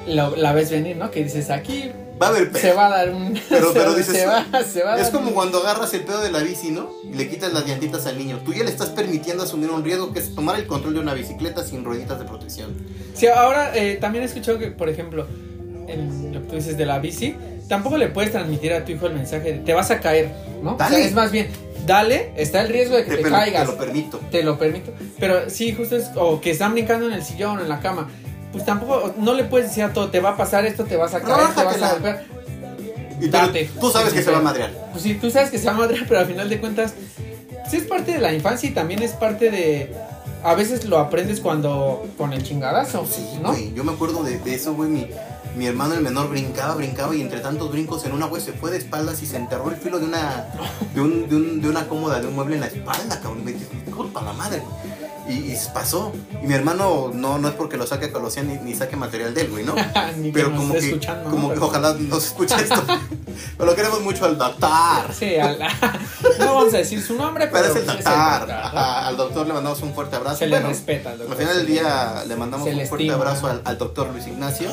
la ves venir, ¿no? Que dices, aquí va a haber Se va a dar un. Pero, pero dices, se va, se va es como cuando agarras el pedo de la bici, ¿no? Y le quitas las llantitas al niño. Tú ya le estás permitiendo asumir un riesgo que es tomar el control de una bicicleta sin rueditas de protección. Sí, ahora eh, también he escuchado que, por ejemplo, en lo que tú dices de la bici, tampoco le puedes transmitir a tu hijo el mensaje de te vas a caer, ¿no? Dale. es más bien, dale, está el riesgo de que te, caigas. Te lo permito. Te lo permito. Pero sí, justo es, o que están brincando en el sillón, o en la cama pues tampoco, no le puedes decir a todo, te va a pasar esto, te vas a caer, te vas a golpear. Y tú, sabes que se va a madrear. Pues sí, tú sabes que se va a madrear, pero al final de cuentas, sí es parte de la infancia y también es parte de. A veces lo aprendes cuando. con el chingadazo. Sí, ¿no? yo me acuerdo de, eso, güey. Mi, mi hermano el menor brincaba, brincaba y entre tantos brincos en una güey se fue de espaldas y se enterró el filo de una de, un, de, un, de una cómoda, de un mueble en la espalda, cabrón. Me disculpa la madre. Y, pasó. Y mi hermano no, no es porque lo saque a Colosía ni, ni saque material de él, güey, ¿no? Pero como que, como que ojalá nos escuche esto. pero lo queremos mucho al doctor. Sí, al, no vamos a decir su nombre, pero, es el doctor. al doctor le mandamos un fuerte abrazo. Se le respeta al doctor. Al final del día le mandamos un fuerte abrazo al, al, doctor Luis Ignacio.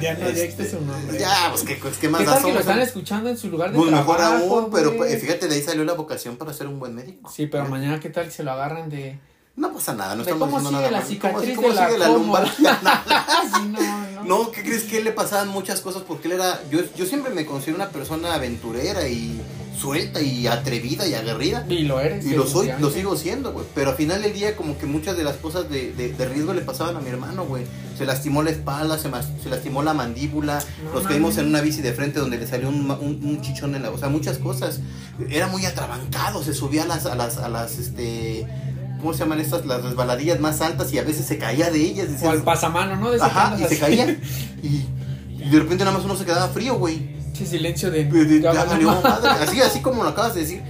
ya no este, su nombre. Ya, pues qué, pues, qué más ¿Qué tal que lo están escuchando en su lugar de pues trabajo? mejor aún, pero pues, fíjate, de ahí salió la vocación para ser un buen médico. Sí, pero mañana qué tal se lo agarran de no pasa nada, no estamos cómo haciendo sigue nada. La cicatriz ¿Cómo, cómo sigue la, lumbar? no, no. ¿qué crees que él le pasaban muchas cosas? Porque él era. Yo, yo siempre me considero una persona aventurera y suelta y atrevida y aguerrida. Y lo eres. Y lo soy, lo sigo siendo, güey. Pero al final del día, como que muchas de las cosas de, de, riesgo le pasaban a mi hermano, güey. Se lastimó la espalda, se, se lastimó la mandíbula. nos caímos en una bici de frente donde le salió un, un, chichón en la. O sea, muchas cosas. Era muy atrabancado, se subía a las, a las, a las, este ¿cómo se llaman estas? Las resbaladillas más altas y a veces se caía de ellas. o al pasamano, ¿no? De Ajá, y se caía. Y, de repente nada más uno se quedaba frío, güey. Sí, silencio de... Así, así como lo acabas de decir.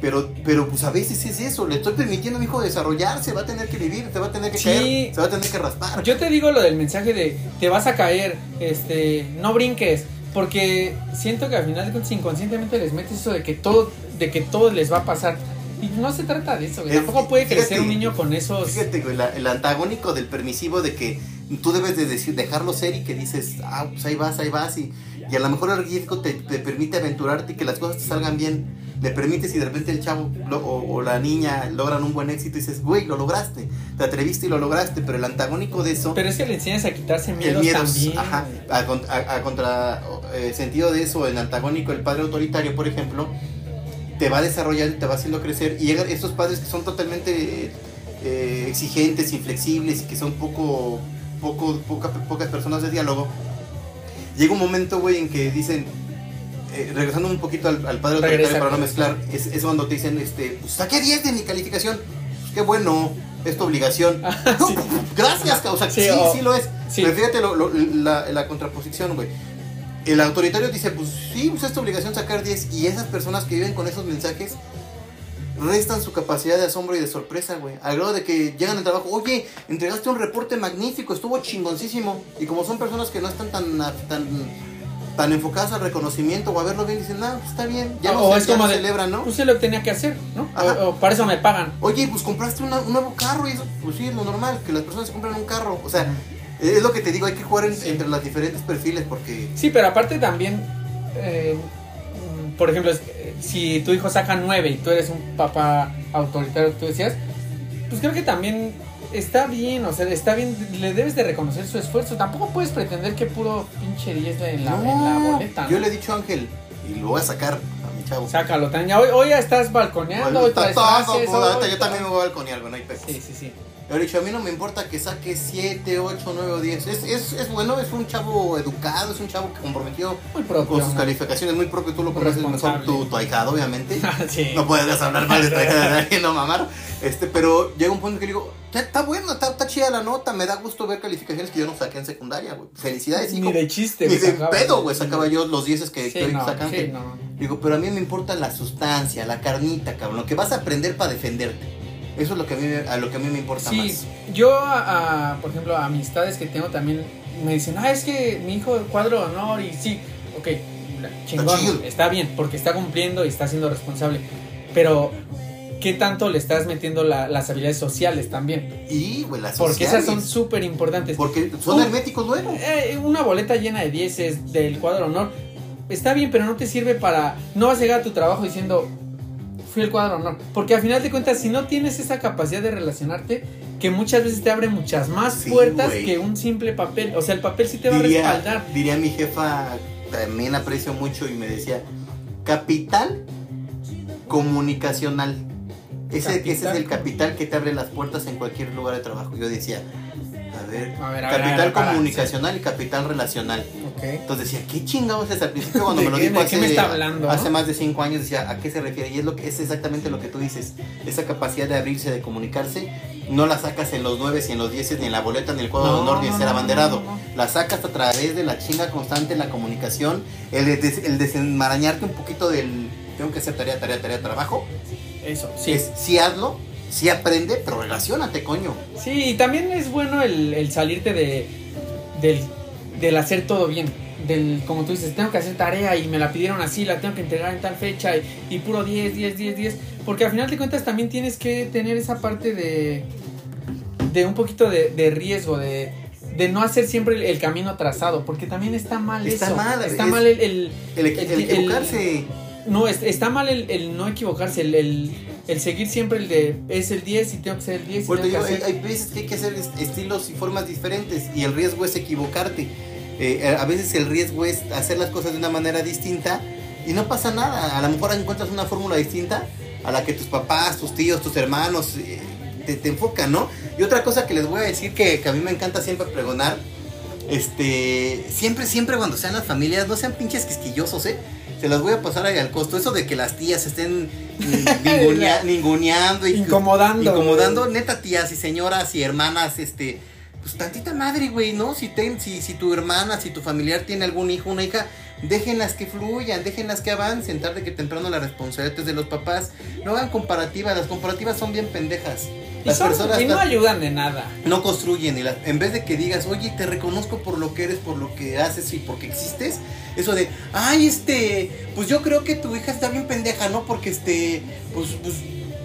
Pero, pero pues a veces es eso, le estoy permitiendo a mi hijo desarrollarse, va a tener que vivir, te va a tener que caer, se va a tener que raspar. Yo te digo lo del mensaje de te vas a caer, este, no brinques, porque siento que al final inconscientemente les metes eso de que todo, de que todo les va a pasar. Y no se trata de eso, güey. Tampoco puede crecer un niño con esos. Fíjate, güey, el antagónico del permisivo de que tú debes de decir, dejarlo ser y que dices, ah, pues ahí vas, ahí vas. Y, y a lo mejor el riesgo te, te, permite aventurarte y que las cosas te salgan bien. le permites y de repente el chavo o, la niña logran un buen éxito y dices, güey, lo lograste, te atreviste y lo lograste, pero el antagónico de eso... Pero es que le enseñas a quitarse miedos, el también. Ajá, a, contra eh, sentido de eso, el antagónico, el padre autoritario, por ejemplo, te va a desarrollar, te va haciendo crecer y llegan estos padres que son totalmente eh, exigentes, inflexibles y que son poco, poco, pocas personas de diálogo. Llega un momento, güey, en que dicen, eh, regresando un poquito al, padre autoritario para no mezclar, es, es, cuando te dicen, este, pues saqué 10 de mi calificación. Pues qué bueno, es tu obligación. Ah, gracias, causa. Sí, sí, lo es. Pero fíjate la, la, contraposición, güey. El autoritario dice, pues sí, pues es tu obligación sacar 10. Y esas personas que viven con esos mensajes restan su capacidad de asombro y de sorpresa, güey. Al grado de que llegan al trabajo, oye, entregaste un reporte magnífico, estuvo chingoncísimo. Y como son personas que no están tan, tan tan enfocadas al reconocimiento o a verlo bien, dicen, no, está bien, ya no, es como celebran, ¿no? Pues se lo tenía que hacer, ¿no? O, para eso me pagan. Oye, pues compraste un nuevo carro y eso, pues sí, es lo normal, que las personas compran un carro. O sea, es lo que te digo, hay que jugar entre los diferentes perfiles porque... Sí, pero aparte también, eh, por ejemplo, si tu hijo saca nueve y tú eres un papá autoritario, tú decías, pues creo que también está bien, o sea, está bien, le debes de reconocer su esfuerzo. Tampoco puedes pretender que puro pinche 10 en la, boleta. Yo le he dicho a Ángel, y lo voy a sacar a mi chavo. Sácalo, Tania. Hoy, hoy ya estás balconeando. hoy está todo, yo también me voy a balconear, no hay pesos. Sí, sí, sí. He dicho, a mí no me importa que saque 7, 8, 9 o 10. Es, es, es, bueno, es un chavo educado, es un chavo que comprometió con sus calificaciones, muy propio. Tú lo conoces mejor, tu, tu ahijado, obviamente. sí. No puedes hablar mal de tu ahijado de nadie, no mamar. Este, pero llega un punto que digo, está bueno, está, está, chida la nota, me da gusto ver calificaciones que yo no saqué en secundaria, güey. Felicidades, hijo. Ni de chiste, Ni de pedo, güey, sacaba yo los 10 que, que hoy sacan. Digo, pero a mí me importa la sustancia, la carnita, cabrón, lo que vas a aprender para defenderte. Eso es lo que a mí, a lo que a mí me importa sí, más. Yo, por ejemplo, amistades que tengo también me dicen, ah, es que mi hijo cuadro de honor y sí, ok, chingón, está, bien, porque está cumpliendo y está siendo responsable. Pero, ¿qué tanto le estás metiendo las habilidades sociales también? Y, güey, las Porque esas son súper importantes. Porque son herméticos luego. Eh, una boleta llena de dieces del cuadro de honor está bien, pero no te sirve para. No vas a llegar a tu trabajo diciendo, fui el cuadro no. Porque al final de cuentas, si no tienes esa capacidad de relacionarte, que muchas veces te abre muchas más puertas que un simple papel. O sea, el papel sí te va a respaldar. Diría mi jefa, también aprecio mucho y me decía, capital comunicacional. Ese, ese es el capital que te abre las puertas en cualquier lugar de trabajo. Yo decía, a ver, capital comunicacional y capital relacional. Entonces decía, ¿qué chingados es? Al principio cuando me lo dijo hace, hace más de cinco años decía, ¿a qué se refiere? Y es, lo que, es exactamente lo que tú dices. Esa capacidad de abrirse, de comunicarse, no la sacas en los nueve, ni en los dieces, ni en la boleta, ni en el cuadro de honor, ni en ser abanderado. la sacas a través de la chinga constante, la comunicación, el, el desenmarañarte un poquito del tengo que hacer tarea, tarea, tarea, trabajo. Eso, sí. Es, sí hazlo, sí aprende, pero relacionate, coño. Sí, y también es bueno el, salirte de, del, hacer todo bien. Del, como tú dices, tengo que hacer tarea y me la pidieron así, la tengo que entregar en tal fecha y, puro 10, 10, 10, 10. Porque al final de cuentas también tienes que tener esa parte de, de un poquito de, riesgo, de, de no hacer siempre el, camino trazado, porque también está mal está Mal, está mal el, el, el, equivocarse. No, está mal el, no equivocarse, el, el seguir siempre el de es el 10 y tengo que ser el 10. hay, veces que hay que hacer estilos y formas diferentes y el riesgo es equivocarte. Eh, a veces el riesgo es hacer las cosas de una manera distinta y no pasa nada. A lo mejor encuentras una fórmula distinta a la que tus papás, tus tíos, tus hermanos eh, te, enfocan, ¿no? Y otra cosa que les voy a decir que, que a mí me encanta siempre pregonar, este, siempre, siempre cuando sean las familias, no sean pinches quisquillosos, ¿eh? Se las voy a pasar ahí al costo. Eso de que las tías estén ninguneando y incomodando. Incomodando, neta, tías y señoras y hermanas, este, pues tantita madre, güey, ¿no? Si, ten, si, si tu hermana, si tu familiar tiene algún hijo, una hija, déjenlas que fluyan, déjenlas que avancen, tarde que temprano la responsabilidad es de los papás. No hagan comparativas, las comparativas son bien pendejas. Las personas y no ayudan de nada. No construyen. Y en vez de que digas, oye, te reconozco por lo que eres, por lo que haces y porque existes, eso de, ay, este, pues yo creo que tu hija está bien pendeja, ¿no? Porque este, pues, pues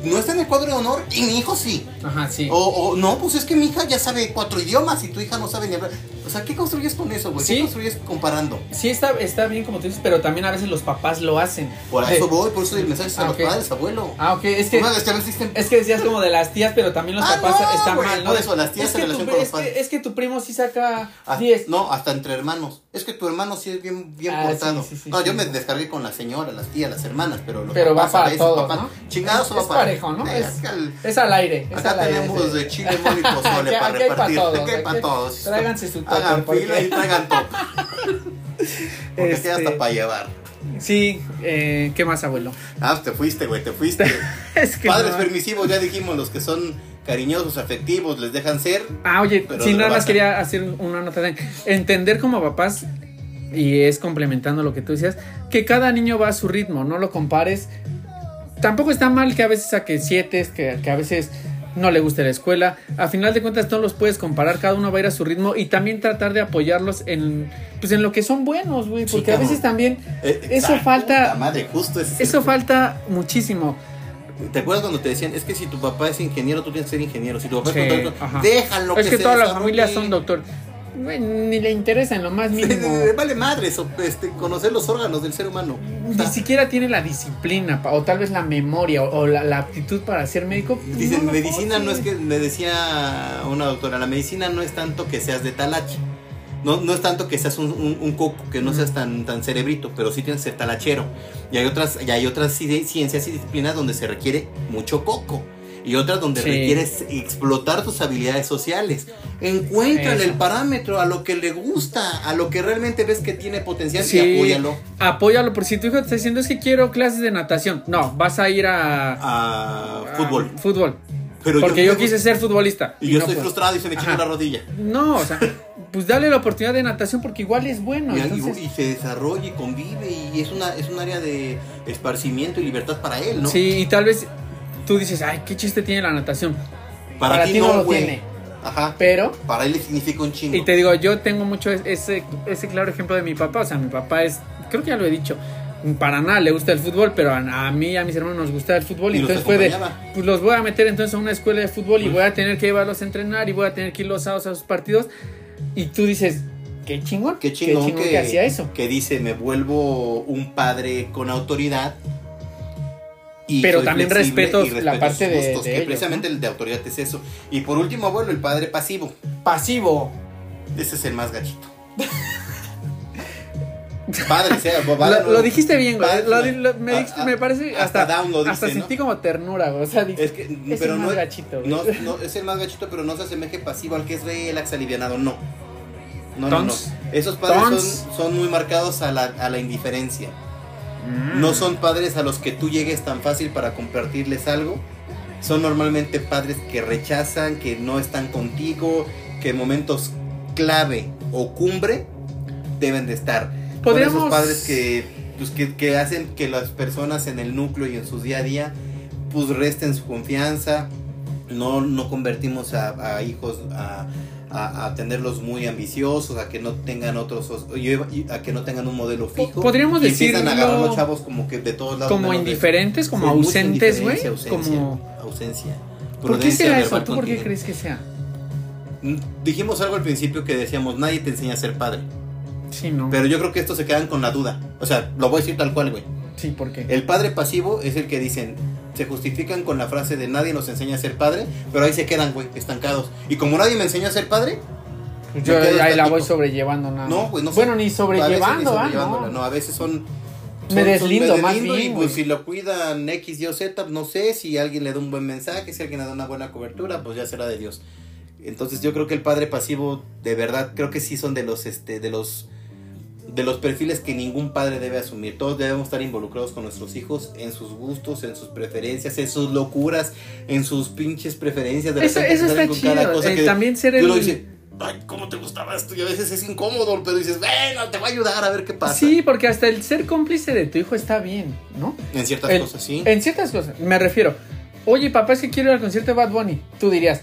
no está en el cuadro de honor y mi hijo sí. Ajá, sí. O, o, no, pues es que mi hija ya sabe cuatro idiomas y tu hija no sabe ni hablar. O sea, ¿qué construyes con eso, güey? ¿Qué construyes comparando? Sí, está, está bien como tú dices, pero también a veces los papás lo hacen. Por eso voy, por eso el mensaje a ah, los padres, abuelo. Ah, ok, es que. es que decías como de las tías, pero también los ah, papás están mal, ¿no? Por eso, las tías es en relación con los padres. Es que tu primo sí saca 10. Ah, no, hasta entre hermanos. Es que tu hermano sí es bien, bien portado. no, yo me descargué con la señora, las tías, las hermanas, pero los Pero va para todos, ¿no? Chingados es, parejo, ¿no? Es, es, al aire. Acá tenemos de chile, mole y pozole para repartir. Aquí hay para todos. Tráiganse su top. Hagan fila y traigan top. Porque este... hasta para llevar. Sí, eh, ¿qué más, abuelo? Ah, te fuiste, güey, te fuiste. es que Padres permisivos, ya dijimos, los que son cariñosos, afectivos, les dejan ser. Ah, oye, si nada más quería hacer una nota de entender como papás, y es complementando lo que tú decías, que cada niño va a su ritmo, no lo compares. Tampoco está mal que a veces saque siete, que, que a veces no le guste la escuela. A final de cuentas no los puedes comparar, cada uno va a ir a su ritmo y también tratar de apoyarlos en pues en lo que son buenos, güey, porque a veces también eh, eso falta madre, justo eso falta muchísimo. ¿Te acuerdas cuando te decían, es que si tu papá es ingeniero, tú tienes que ser ingeniero? Si tu papá es doctor, déjalo Es que, todas las familias son doctor ni le interesa en lo más mínimo. vale madre eso, este, conocer los órganos del ser humano. Ni siquiera tiene la disciplina, o tal vez la memoria, o, la, aptitud para ser médico. Dicen, medicina no es que, me decía una doctora, la medicina no es tanto que seas de talache. No, no es tanto que seas un, coco, que no seas tan, tan cerebrito, pero sí tienes que ser talachero. Y hay otras, y hay otras ciencias y disciplinas donde se requiere mucho coco y otras donde requieres explotar tus habilidades sociales. Encuéntrale el parámetro a lo que le gusta, a lo que realmente ves que tiene potencial y apóyalo. Apóyalo, por si tu hijo te está diciendo es que quiero clases de natación. No, vas a ir a. a, fútbol. fútbol. Porque yo, quise ser futbolista. Y, yo estoy frustrado y se me echó la rodilla. No, o sea, pues dale la oportunidad de natación porque igual es bueno. Y, se desarrolla y convive y es una es un área de esparcimiento y libertad para él, ¿no? Sí, y tal vez tú dices, ay, qué chiste tiene la natación. Para, ti, no, lo tiene. Ajá. Pero. Para él le significa un chingo. Y te digo, yo tengo mucho ese, ese claro ejemplo de mi papá. O sea, mi papá es. Creo que ya lo he dicho. Para nada le gusta el fútbol, pero a, mí y a mis hermanos nos gusta el fútbol. Y, entonces puede. Pues los voy a meter entonces a una escuela de fútbol y voy a tener que llevarlos a entrenar y voy a tener que ir los sábados a sus partidos. Y tú dices, qué chingón. Qué chingón, que, hacía eso. Que dice, me vuelvo un padre con autoridad pero también respeto, la parte de, que precisamente el de autoridad es eso. Y por último, abuelo, el padre pasivo. Pasivo. Ese es el más gachito. padre, sea, lo, lo, dijiste bien, güey. me, me, parece hasta, hasta, sentí como ternura, güey. O sea, es, que, pero el más gachito, no, no, es el más gachito, pero no se asemeje pasivo al que es relax alivianado, no. No, no, no. Esos padres son, son, muy marcados a la, a la indiferencia. No son padres a los que tú llegues tan fácil para compartirles algo. Son normalmente padres que rechazan, que no están contigo, que en momentos clave o cumbre deben de estar. Podríamos... esos padres pues, que, que, hacen que las personas en el núcleo y en su día a día pues resten su confianza. No, no convertimos a, a hijos a a, tenerlos muy ambiciosos, a que no tengan otros, a que no tengan un modelo fijo. Podríamos decir. a agarrar los chavos como que de todos lados. Como indiferentes, como ausentes, güey. Como ausencia. ¿Por qué será eso? ¿Tú por qué crees que sea? Mm, dijimos algo al principio que decíamos, nadie te enseña a ser padre. Sí, no. Pero yo creo que estos se quedan con la duda. O sea, lo voy a decir tal cual, güey. Sí, ¿por qué? El padre pasivo es el que dicen, se justifican con la frase de nadie nos enseña a ser padre, pero ahí se quedan, güey, estancados. Y como nadie me enseña a ser padre, yo ahí la voy sobrellevando nada. No, pues no Bueno, ni sobrellevando, ¿ah? No. no, a veces son me deslindo, más bien. Y pues si lo cuidan X, Y o Z, no sé si alguien le da un buen mensaje, si alguien le da una buena cobertura, pues ya será de Dios. Entonces yo creo que el padre pasivo, de verdad, creo que sí son de los, este, de los de los perfiles que ningún padre debe asumir. Todos debemos estar involucrados con nuestros hijos en sus gustos, en sus preferencias, en sus locuras, en sus pinches preferencias. De eso, eso está chido. Eh, también ser el... Dice, Ay, ¿cómo te gustaba esto? Y a veces es incómodo, pero dices, bueno, te va a ayudar a ver qué pasa. Sí, porque hasta el ser cómplice de tu hijo está bien, ¿no? En ciertas cosas, sí. En ciertas cosas, me refiero. Oye, papá, es que quiero ir al concierto de Bad Bunny. Tú dirías,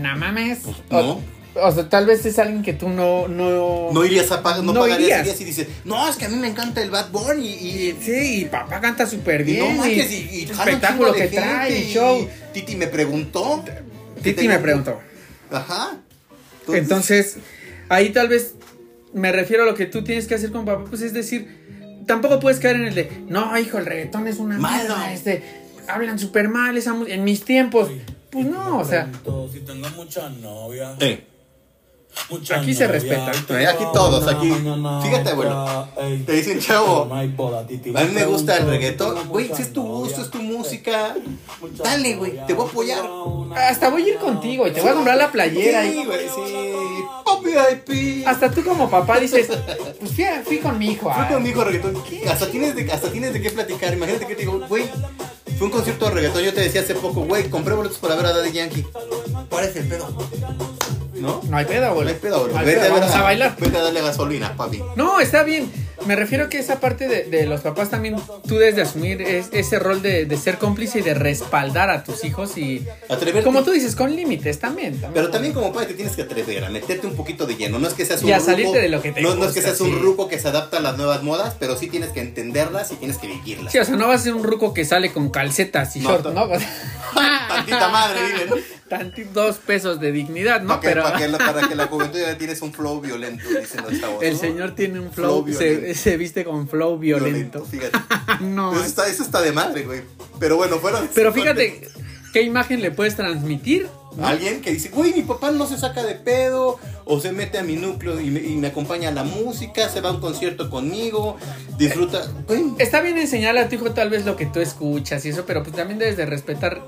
no mames. Pues, no. O sea, tal vez es alguien que tú no. No, no irías a pagar, no, pagarías irías. y dices, no, es que a mí me encanta el Bad Bunny. Y, sí, y papá canta súper bien. No y, y, espectáculo que trae, y show. Titi me preguntó. Titi me preguntó. Ajá. Entonces, ahí tal vez me refiero a lo que tú tienes que hacer con papá, pues es decir, tampoco puedes caer en el de, no, hijo, el reggaetón es una Malo. mierda, este, hablan súper mal, esa en mis tiempos. Pues no, o sea, Si tengo muchas novias. Eh, Aquí se respeta. Aquí todos, aquí. Fíjate, abuelo. Te dicen, chavo, a mí me gusta el reggaetón. Güey, si es tu gusto, es tu música. Dale, güey, te voy a apoyar. hasta voy a ir contigo y te voy a comprar la playera. Sí, y- güey, sí. Hasta tú como papá dices, pues fui, a- fui con mi hijo. Fui con mi hijo reggaetón. Hasta tienes, de, hasta tienes de qué platicar. Imagínate que te digo, güey, fue un concierto de reggaetón. Yo te decía hace poco, güey, compré boletos para ver a Daddy Yankee. ¿Cuál es el pedo? ¿No? No hay pedo, No abuelo. hay pedo, güey. No hay Vete pedo, ver vamos a bailar. Vete a darle gasolina, papi. No, está bien. Me refiero que esa parte de, de los papás también tú debes de asumir es- ese rol de, de ser cómplice y de respaldar a tus hijos y Atreverte. como tú dices, con límites también. también. Pero también como padre te tienes que atrever a meterte un poquito de lleno. No es que seas un Y a ruco- salirte de lo que te no, no es que seas un ruco que se adapta a las nuevas modas, pero sí tienes que entenderlas y tienes que vivirlas. Sí, o sea, no vas a ser un ruco que sale con calcetas y No, short, ¿no? Tantita madre, dile, dos pesos de dignidad, ¿no? Para que, Pero para que la, para que la juventud ya tienes un flow violento, dicen los chavos. el ¿no? señor tiene un Flow flow, se, se viste con flow violento. fíjate. No. Eso está, eso está de madre, güey. Pero bueno, fuera de Pero fíjate qué imagen le puedes transmitir. Alguien que dice, güey, mi papá no se saca de pedo, o se mete a mi núcleo y me, y me acompaña a la música, se va a un concierto conmigo, disfruta. Güey, Está bien enseñarle a tu hijo tal vez lo que tú escuchas y eso, pero pues también debes de respetar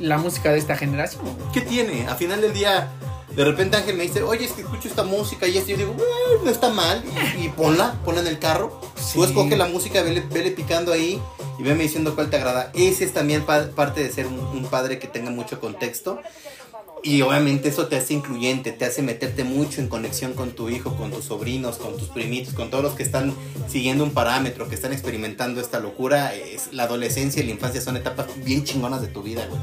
la música de esta generación. ¿qué tiene? A final del día, de repente Ángel me dice, oye, es que escucho esta música y esto. Yo digo, no está mal. Y, y ponla, ponla en el carro. Tú Sí. escoge la música, vele, vele picando ahí y veme diciendo cuál te agrada. Ese es también pa- parte de ser un, un padre que tenga mucho contexto. Y obviamente eso te hace incluyente, te hace meterte mucho en conexión con tu hijo, con tus sobrinos, con tus primitos, con todos los que están siguiendo un parámetro, que están experimentando esta locura. Es, la adolescencia y la infancia son etapas bien chingonas de tu vida, güey.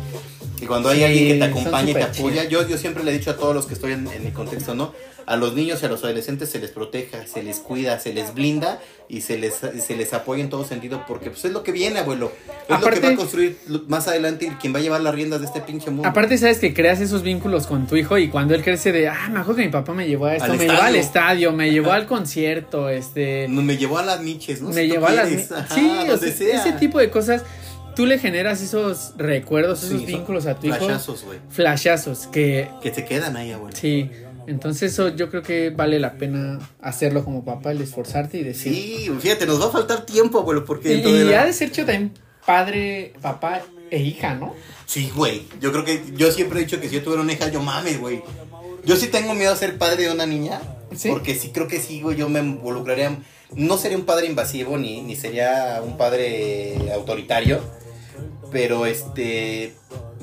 Y cuando hay Sí, alguien que te acompaña y te apoya, yo, yo siempre le he dicho a todos los que estoy en, en mi contexto, ¿no? A los niños y a los adolescentes se les proteja, se les cuida, se les blinda y se les, se les apoya en todo sentido porque pues es lo que viene, abuelo. Es lo que va a construir más adelante y quien va a llevar las riendas de este pinche mundo. Aparte, sabes que creas esos vínculos con tu hijo y cuando él crece de, ah, me acuerdo que mi papá me llevó a esto, me llevó al estadio. me llevó al concierto, este, No, me llevó a las miches, ¿no? me Si llevó a las... ajá, sí, o sea, ese tipo de cosas, tú le generas esos recuerdos, esos vínculos a tu hijo. flashazos, güey. Flashazos, que Que se quedan ahí, abuelo. sí. Entonces eso yo creo que vale la pena hacerlo como papá, el esforzarte y decir... Sí, fíjate, nos va a faltar tiempo, abuelo, porque Y, y ha de ser hecho también padre, papá e hija, ¿no? Sí, güey. Yo creo que yo siempre he dicho que si yo tuviera una hija, yo mames, güey. Yo sí tengo miedo a ser padre de una niña. ¿Sí? Porque sí creo que sí, güey. Yo me involucraría. No sería un padre invasivo ni, ni sería un padre autoritario. Pero este.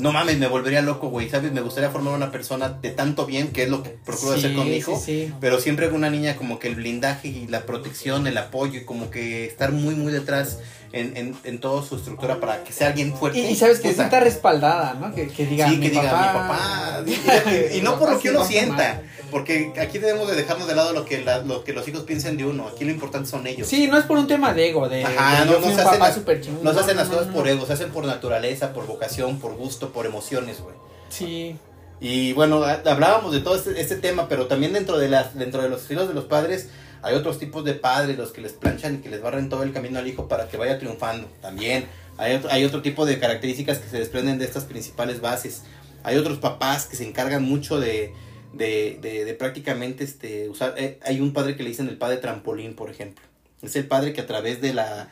No mames, me volvería loco, güey. ¿Sabes? Me gustaría formar una persona de tanto bien, que es lo que procuro Sí, hacer con mi hijo. sí, sí. Pero siempre una niña como que el blindaje y la protección, el apoyo y como que estar muy, muy detrás en, en, en toda su estructura para que sea alguien fuerte. Y, y sabes que Puta. está respaldada, ¿no? Que, que diga, Sí, mi que diga papá, mi papá. Y, y no por lo que uno no, sienta. mal. Porque aquí debemos de dejarnos de lado lo que, la- lo que los hijos piensen de uno. Aquí lo importante son ellos. Sí, no es por un tema de ego, de, Ajá, de no, no se hacen las, no se hacen las cosas por ego, se hacen por naturaleza, por vocación, por gusto, por emociones, güey. Sí. Y bueno, hablábamos de todo este, este tema, pero también dentro de las, dentro de los estilos de los padres, hay otros tipos de padres, los que les planchan y que les barren todo el camino al hijo para que vaya triunfando. También hay otro, hay otro tipo de características que se desprenden de estas principales bases. Hay otros papás que se encargan mucho de, de, de, de prácticamente este, usar. eh, hay un padre que le dicen el padre trampolín, por ejemplo. Es el padre que a través de la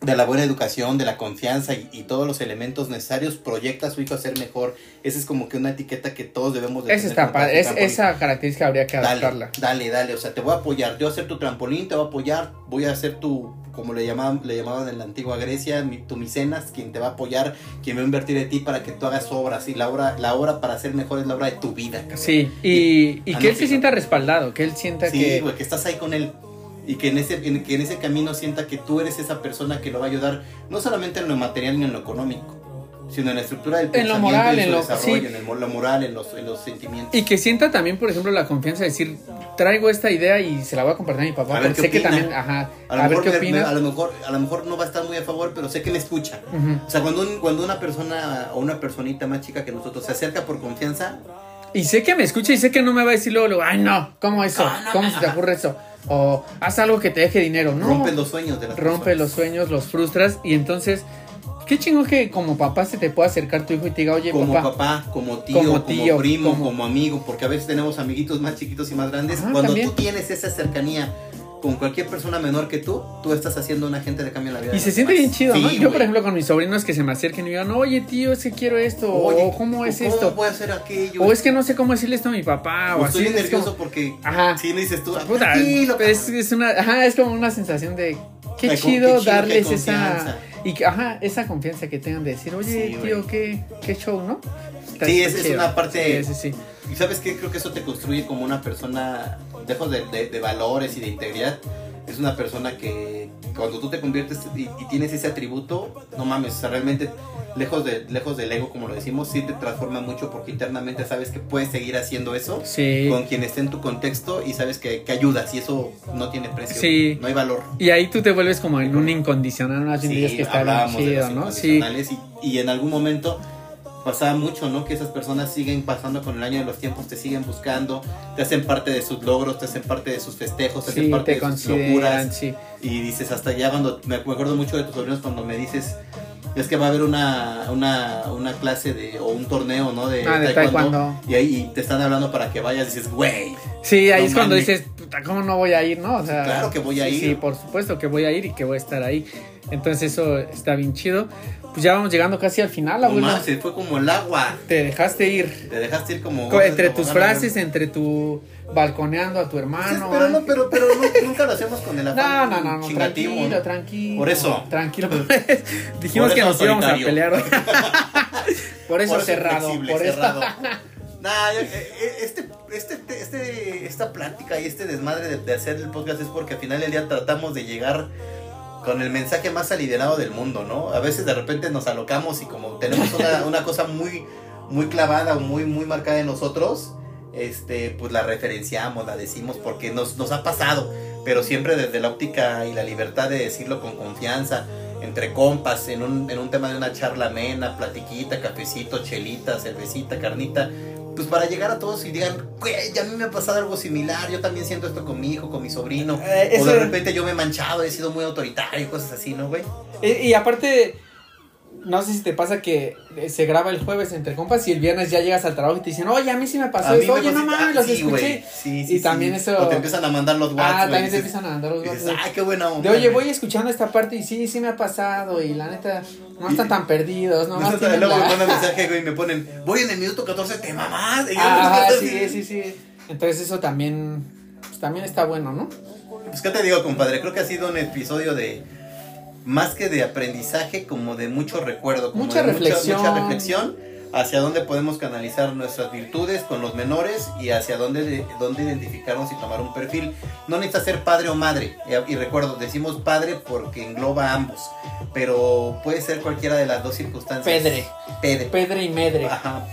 de la buena educación, de la confianza y, y todos los elementos necesarios proyecta a su hijo a ser mejor. Esa es como que una etiqueta que todos debemos de Esa tener está Es, esa característica habría que adaptarla. dale, dale, o sea, te voy a apoyar, yo voy a ser tu trampolín, te voy a apoyar, voy a ser tu, como le llamaban, le llamaban en la antigua Grecia, mi- tu micenas, quien te va a apoyar, quien va a invertir de ti para que tú hagas obras, y la obra, la obra para ser mejor es la obra de tu vida. cabrón. Sí, y, y Ah, que él se sí, sienta respaldado, que él sienta Sí, que... güey, que estás ahí con él. Y que en, ese, en, que en ese camino sienta que tú eres esa persona que lo va a ayudar, no solamente en lo material ni en lo económico, sino en la estructura del En lo pensamiento, moral, en, en lo- desarrollo, sí. en el lo moral, en los, en los sentimientos. Y que sienta también, por ejemplo, la confianza de decir, traigo esta idea y se la voy a compartir a mi papá. A ver porque qué sé que opina. también, ajá, A a, lo, ver mejor qué me- opina. a lo mejor a lo mejor no va a estar muy a favor, pero sé que me escucha. Ujú. O sea, cuando, un- cuando una persona o una personita más chica que nosotros se acerca por confianza, Y sé que me escucha y sé que no me va a decir luego, luego, ay no, ¿cómo eso? No, no, ¿Cómo no. se te ocurre eso? O haz algo que te deje dinero, ¿no? Rompe los sueños de las rompe los personas. sueños, los frustras y entonces, qué chingo que como papá se te pueda acercar tu hijo y te diga, oye Como papá, papá, como tío, Como como, tío, primo, como- como... amigo, porque a veces tenemos amiguitos más chiquitos y más grandes. Ajá, Cuando también. tú tienes esa cercanía con cualquier persona menor que tú, tú estás haciendo un agente de cambio en la vida. y de se siente bien chido, ¿no? Yo, por ejemplo, con mis sobrinos que se me acerquen y me digan, oye tío, es que quiero esto, Oye, o cómo es ¿cómo esto, voy a hacer aquello? o es que no sé cómo decirle esto a mi papá, o, O así. estoy bien es como- nervioso porque Ajá. si no dices tú, "Ah, Puta, tranquilo, es, cabrón". es una, ajá, es como una sensación de qué Ay, como chido qué chido darles esa y que- ajá, esa confianza que tengan de decir, oye, Sí, tío, qué, qué show, ¿no? Está- Sí, es- es una parte- Sí, sí, sí. Y sabes qué, creo que eso te construye como una persona, lejos de, de- de valores y de integridad, es una persona que cuando tú te conviertes y, y tienes ese atributo, no mames, o sea, realmente lejos, de, lejos del ego, como lo decimos, sí te transforma mucho porque internamente sabes que puedes seguir haciendo eso Sí. con quien esté en tu contexto y sabes que, que ayudas y eso no tiene precio, Sí. no hay valor. Y ahí tú te vuelves como en un incondicional, más bien dices que está bien chido, ¿no? Sí. y, y en algún momento pasaba mucho, ¿no? Que esas personas siguen pasando con el año de los tiempos, te siguen buscando, te hacen parte de sus logros, te hacen parte de sus festejos, te hacen parte te de sus locuras. sí. Y dices, hasta ya cuando, me acuerdo mucho de tus sobrinos cuando me dices, es que va a haber una, una, una clase de, o un torneo, ¿no? De, Ah, de taekwondo. Y ahí te están hablando para que vayas y dices, güey, Sí, ahí No es cuando dices, puta, ¿cómo no voy a ir, no? O sea, Claro que voy a sí, ir. Sí, por supuesto que voy a ir y que voy a estar ahí. Entonces eso está bien chido. Pues ya vamos llegando casi al final, no abuelo. más, se fue como el agua. Te dejaste ir. Te dejaste ir como... Co- entre tus frases, entre tu balconeando a tu hermano. pero no, pero, pero no- nunca lo hacemos con el No, afán no, no, no, chingativo, tranquilo, ¿no? tranquilo. Por eso. Tranquilo. Dijimos Por que eso nos íbamos a pelear. por eso Por eso cerrado. flexible, por eso. cerrado. Nah, yo- eh, eh, este, este, este, esta plática y este desmadre de, de hacer el podcast es porque al final del día tratamos de llegar con el mensaje más aliviado del mundo, ¿no? A veces de repente nos alocamos y como tenemos una, una cosa muy, muy clavada o muy, muy marcada en nosotros, este, pues la referenciamos, la decimos porque nos, nos ha pasado, pero siempre desde la óptica y la libertad de decirlo con confianza, entre compas, en un, en un tema de una charla amena, platiquita, cafecito, chelita, cervecita, carnita, pues para llegar a todos y digan, güey, a mí me ha pasado algo similar, yo también siento esto con mi hijo, con mi sobrino, Eh, o de repente yo me he manchado, he sido muy autoritario, cosas así, ¿no, güey? Y, y aparte, no sé si te pasa que eh, se graba el jueves entre compas y el viernes ya llegas al trabajo y te dicen, oye, a mí sí me pasó eso, oye, no pasó- mames, ah, los sí, escuché. Sí, sí, Y también sí. eso- O te empiezan a mandar los WhatsApp. Ah, también te empiezan a mandar los WhatsApp. Ay, qué buena De oye, voy escuchando esta parte y sí, sí me ha pasado y la neta, no están tan perdidos, no Luego tienen me mandan mensaje, güey, y me ponen, voy en el minuto 14, te mamás. Ah, sí, sí, sí. Entonces eso también, pues, también está bueno, ¿no? Pues, ¿qué te digo, compadre? Creo que ha sido un episodio de. Más que de aprendizaje, como de mucho recuerdo. Como Mucha de reflexión. Mucha, reflexión hacia dónde podemos canalizar nuestras virtudes con los menores y hacia dónde, dónde identificarnos y tomar un perfil. No necesita ser padre o madre. Y, y recuerdo, decimos padre porque engloba a ambos. Pero puede ser cualquiera de las dos circunstancias. Pedre. Pedre. Pedre y medre. Ajá.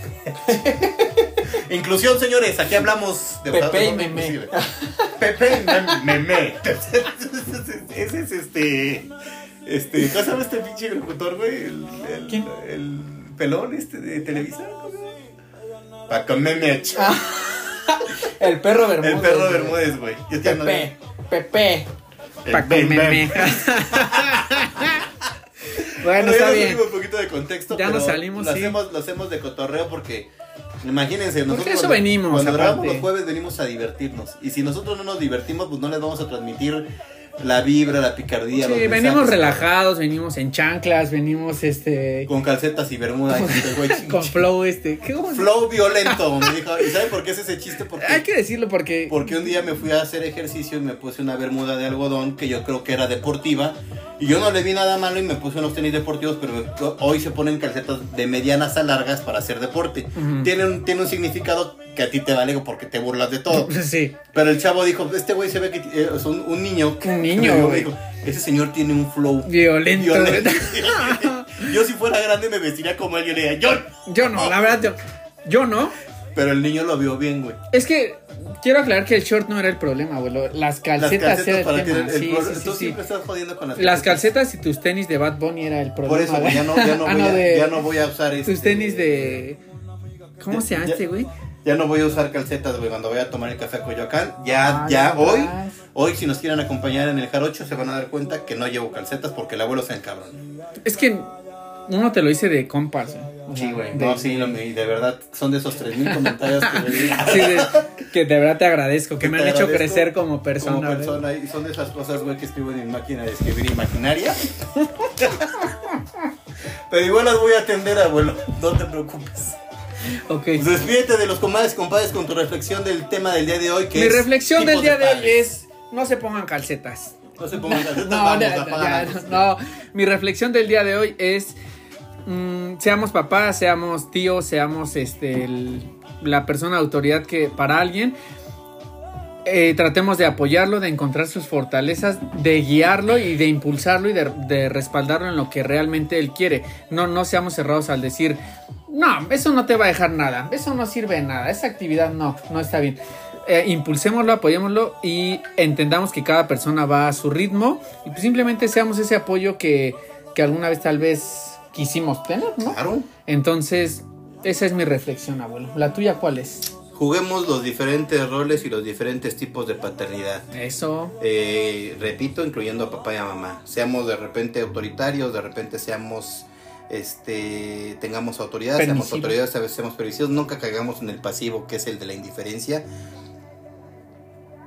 Inclusión, señores, aquí hablamos de Pepe y inclusive. Pepe y Mem- Memé. Ese es este. Este. ¿Cómo se llama este pinche locutor, güey? El, el, ¿Quién? el pelón este de Televisa. ¿cómo? Paco Memech. El perro Bermúdez. el perro güey. Bermúdez, güey. Yo te Pepe. Pepe. El Paco Bem Bem. Meme. bueno, está bien. un poquito de contexto. Ya pero nos salimos, lo sí. hacemos, lo hacemos de cotorreo porque. Imagínense, nosotros eso cuando- venimos, Cuando grabamos los jueves venimos a divertirnos. Y si nosotros no nos divertimos, pues no les vamos a transmitir la vibra, la picardía. los Sí, mensajes. venimos relajados, venimos en chanclas, venimos este Con calcetas y bermuda. y este güey con flow este. ¿qué vamos a- Flow violento, me dijo. ¿Y sabe por qué es ese chiste? Porque, Hay que decirlo porque porque un día me fui a hacer ejercicio y me puse una bermuda de algodón que yo creo que era deportiva. Y yo no le vi nada malo y me puse unos tenis deportivos, pero hoy se ponen calcetas de medianas a largas para hacer deporte. Tiene, un, tiene un significado que a ti te vale porque te burlas de todo. sí. Pero el chavo dijo, este güey se ve que eh, es un, un niño. Un niño, Me güey. dijo, Ese señor tiene un flow Violento. violento. yo si fuera grande me vestiría como él. Yo le diría, yo. Yo no, la verdad yo yo no. Pero el niño lo vio bien, güey. Es que quiero aclarar que el short no era el problema, güey. Las Las calcetas, era para el tema. el- el sí, sí, sí, tú siempre estás jodiendo con las Las calcetas y tus tenis de Bad Bunny era el problema. Por eso, güey, ya no, ya no, Ah, voy, a, de- ya no voy a usar este. Tus tenis de. ¿Cómo se este, güey? Ya no voy a usar calcetas, güey, cuando voy a tomar el café a Coyoacán. Ya, ah, ya, hoy, hoy, si nos quieren acompañar en el jarocho, se van a dar cuenta que no llevo calcetas porque el abuelo se encabrón. Es que uno te lo dice de compas. Sí, güey. No, sí, de verdad, son de esos 3.000 comentarios que me sí, que de verdad te agradezco, que, me han hecho crecer como persona. Como persona, y son de esas cosas, güey, que escribo en mi máquina de escribir imaginaria. Pero igual las voy a atender, abuelo, no te preocupes. Ok. Pues despídete de los comadres, compadres, con tu reflexión del tema del día de hoy. Que mi reflexión del día de, hoy es, no se pongan calcetas. No se pongan calcetas, no, vamos, no, mi reflexión del día de hoy es Mm, seamos papás, seamos tíos, seamos este la persona de autoridad que para alguien eh, tratemos de apoyarlo, de encontrar sus fortalezas, de guiarlo y de impulsarlo y de, respaldarlo en lo que realmente él quiere. No, no seamos cerrados al decir, no, eso no te va a dejar nada, eso no sirve de nada, esa actividad no, no está bien. Eh, impulsémoslo, apoyémoslo y entendamos que cada persona va a su ritmo y pues simplemente seamos ese apoyo que, que alguna vez tal vez quisimos tener, ¿no? Claro. Entonces, esa es mi reflexión, abuelo. ¿La tuya cuál es? Juguemos los diferentes roles y los diferentes tipos de paternidad. Eso. Eh, repito, incluyendo a papá y a mamá. Seamos de repente autoritarios, de repente seamos este tengamos autoridad, seamos autoridades, a veces seamos permisivos, nunca caigamos en el pasivo que es el de la indiferencia.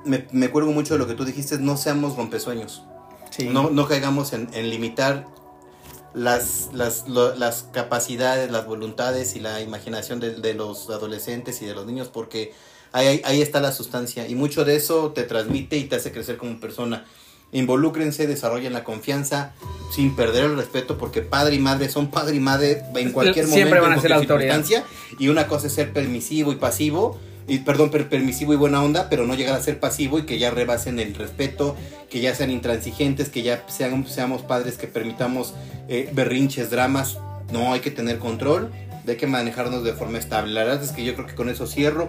Me, me acuerdo mucho de lo que tú dijiste, no seamos rompesueños. Sí. No, no caigamos en, en limitar las, las, las capacidades, las voluntades y la imaginación de, los adolescentes y de los niños porque ahí, ahí está la sustancia y mucho de eso te transmite y te hace crecer como persona. Involúcrense, desarrollen la confianza sin perder el respeto porque padre y madre son padre y madre en cualquier Siempre momento. van a ser la. Y una cosa es ser permisivo y pasivo y perdón, permisivo y buena onda, pero no llegar a ser pasivo y que ya rebasen el respeto, que ya sean intransigentes, que ya sean, seamos padres que permitamos eh, berrinches, dramas. No, hay que tener control, hay que manejarnos de forma estable. La verdad es que yo creo que con eso cierro.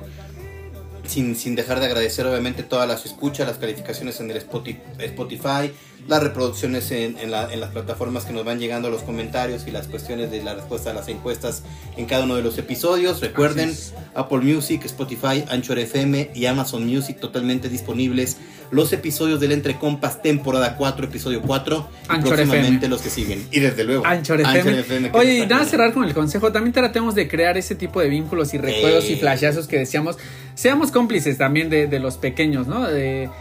Sin, sin dejar de agradecer obviamente todas las escuchas, las calificaciones en el Spotify, las reproducciones en, en, la, en, las plataformas que nos van llegando, los comentarios y las cuestiones de la respuesta a las encuestas en cada uno de los episodios. Recuerden, Apple Music, Spotify, Anchor FM y Amazon Music totalmente disponibles. Los episodios del Entre Compas, temporada 4, episodio 4. Anchor y próximamente los que siguen. Y desde luego, Anchor, FM. Oye, y nada, cerrar con el consejo. También tratemos de crear ese tipo de vínculos y recuerdos y flashazos que decíamos. Seamos cómplices también de, de los pequeños, ¿no? De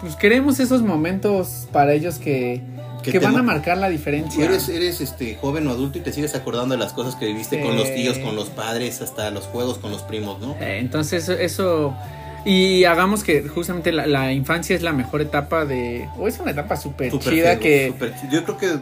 pues queremos esos momentos para ellos que, que, van a marcar la diferencia. Eres, eres este joven o adulto y te sigues acordando de las cosas que viviste con los tíos, con los padres, hasta los juegos con los primos, ¿no? Eh, entonces eso... Y hagamos que justamente la, infancia es la mejor etapa de... O es una etapa súper chida que... yo creo que eh,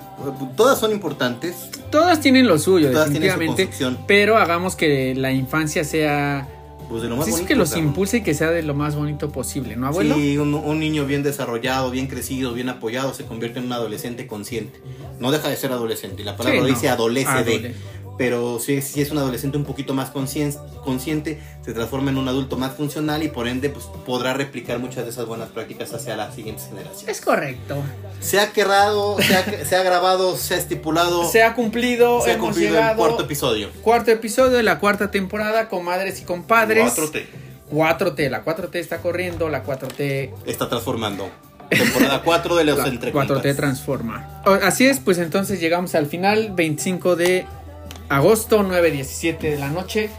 todas son importantes. Todas tienen lo suyo, definitivamente. Pero hagamos que la infancia sea pues de lo más bonito. Es que los impulse y que sea de lo más bonito posible, ¿no, abuelo? Sí, un, niño bien desarrollado, bien crecido, bien apoyado, se convierte en un adolescente consciente. No deja de ser adolescente, y la palabra dice adolece de pero si, si, es un adolescente un poquito más consciente, se transforma en un adulto más funcional y por ende pues, podrá replicar muchas de esas buenas prácticas hacia las siguientes generaciones. Es correcto. Se ha quedado, se ha, se ha grabado, se ha estipulado. Se ha cumplido, se ha cumplido el cuarto episodio. Cuarto episodio de la cuarta temporada, con madres y compadres. 4T. 4T, la 4T está corriendo, la 4T... Está transformando. Temporada 4 de los entre 4T transforma. Así es, pues entonces llegamos al final, 25 de agosto, 9.17 de la noche.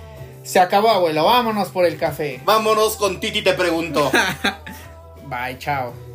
Se acabó, abuelo. Vámonos por el café. Vámonos con Titi, te pregunto. Bye, chao.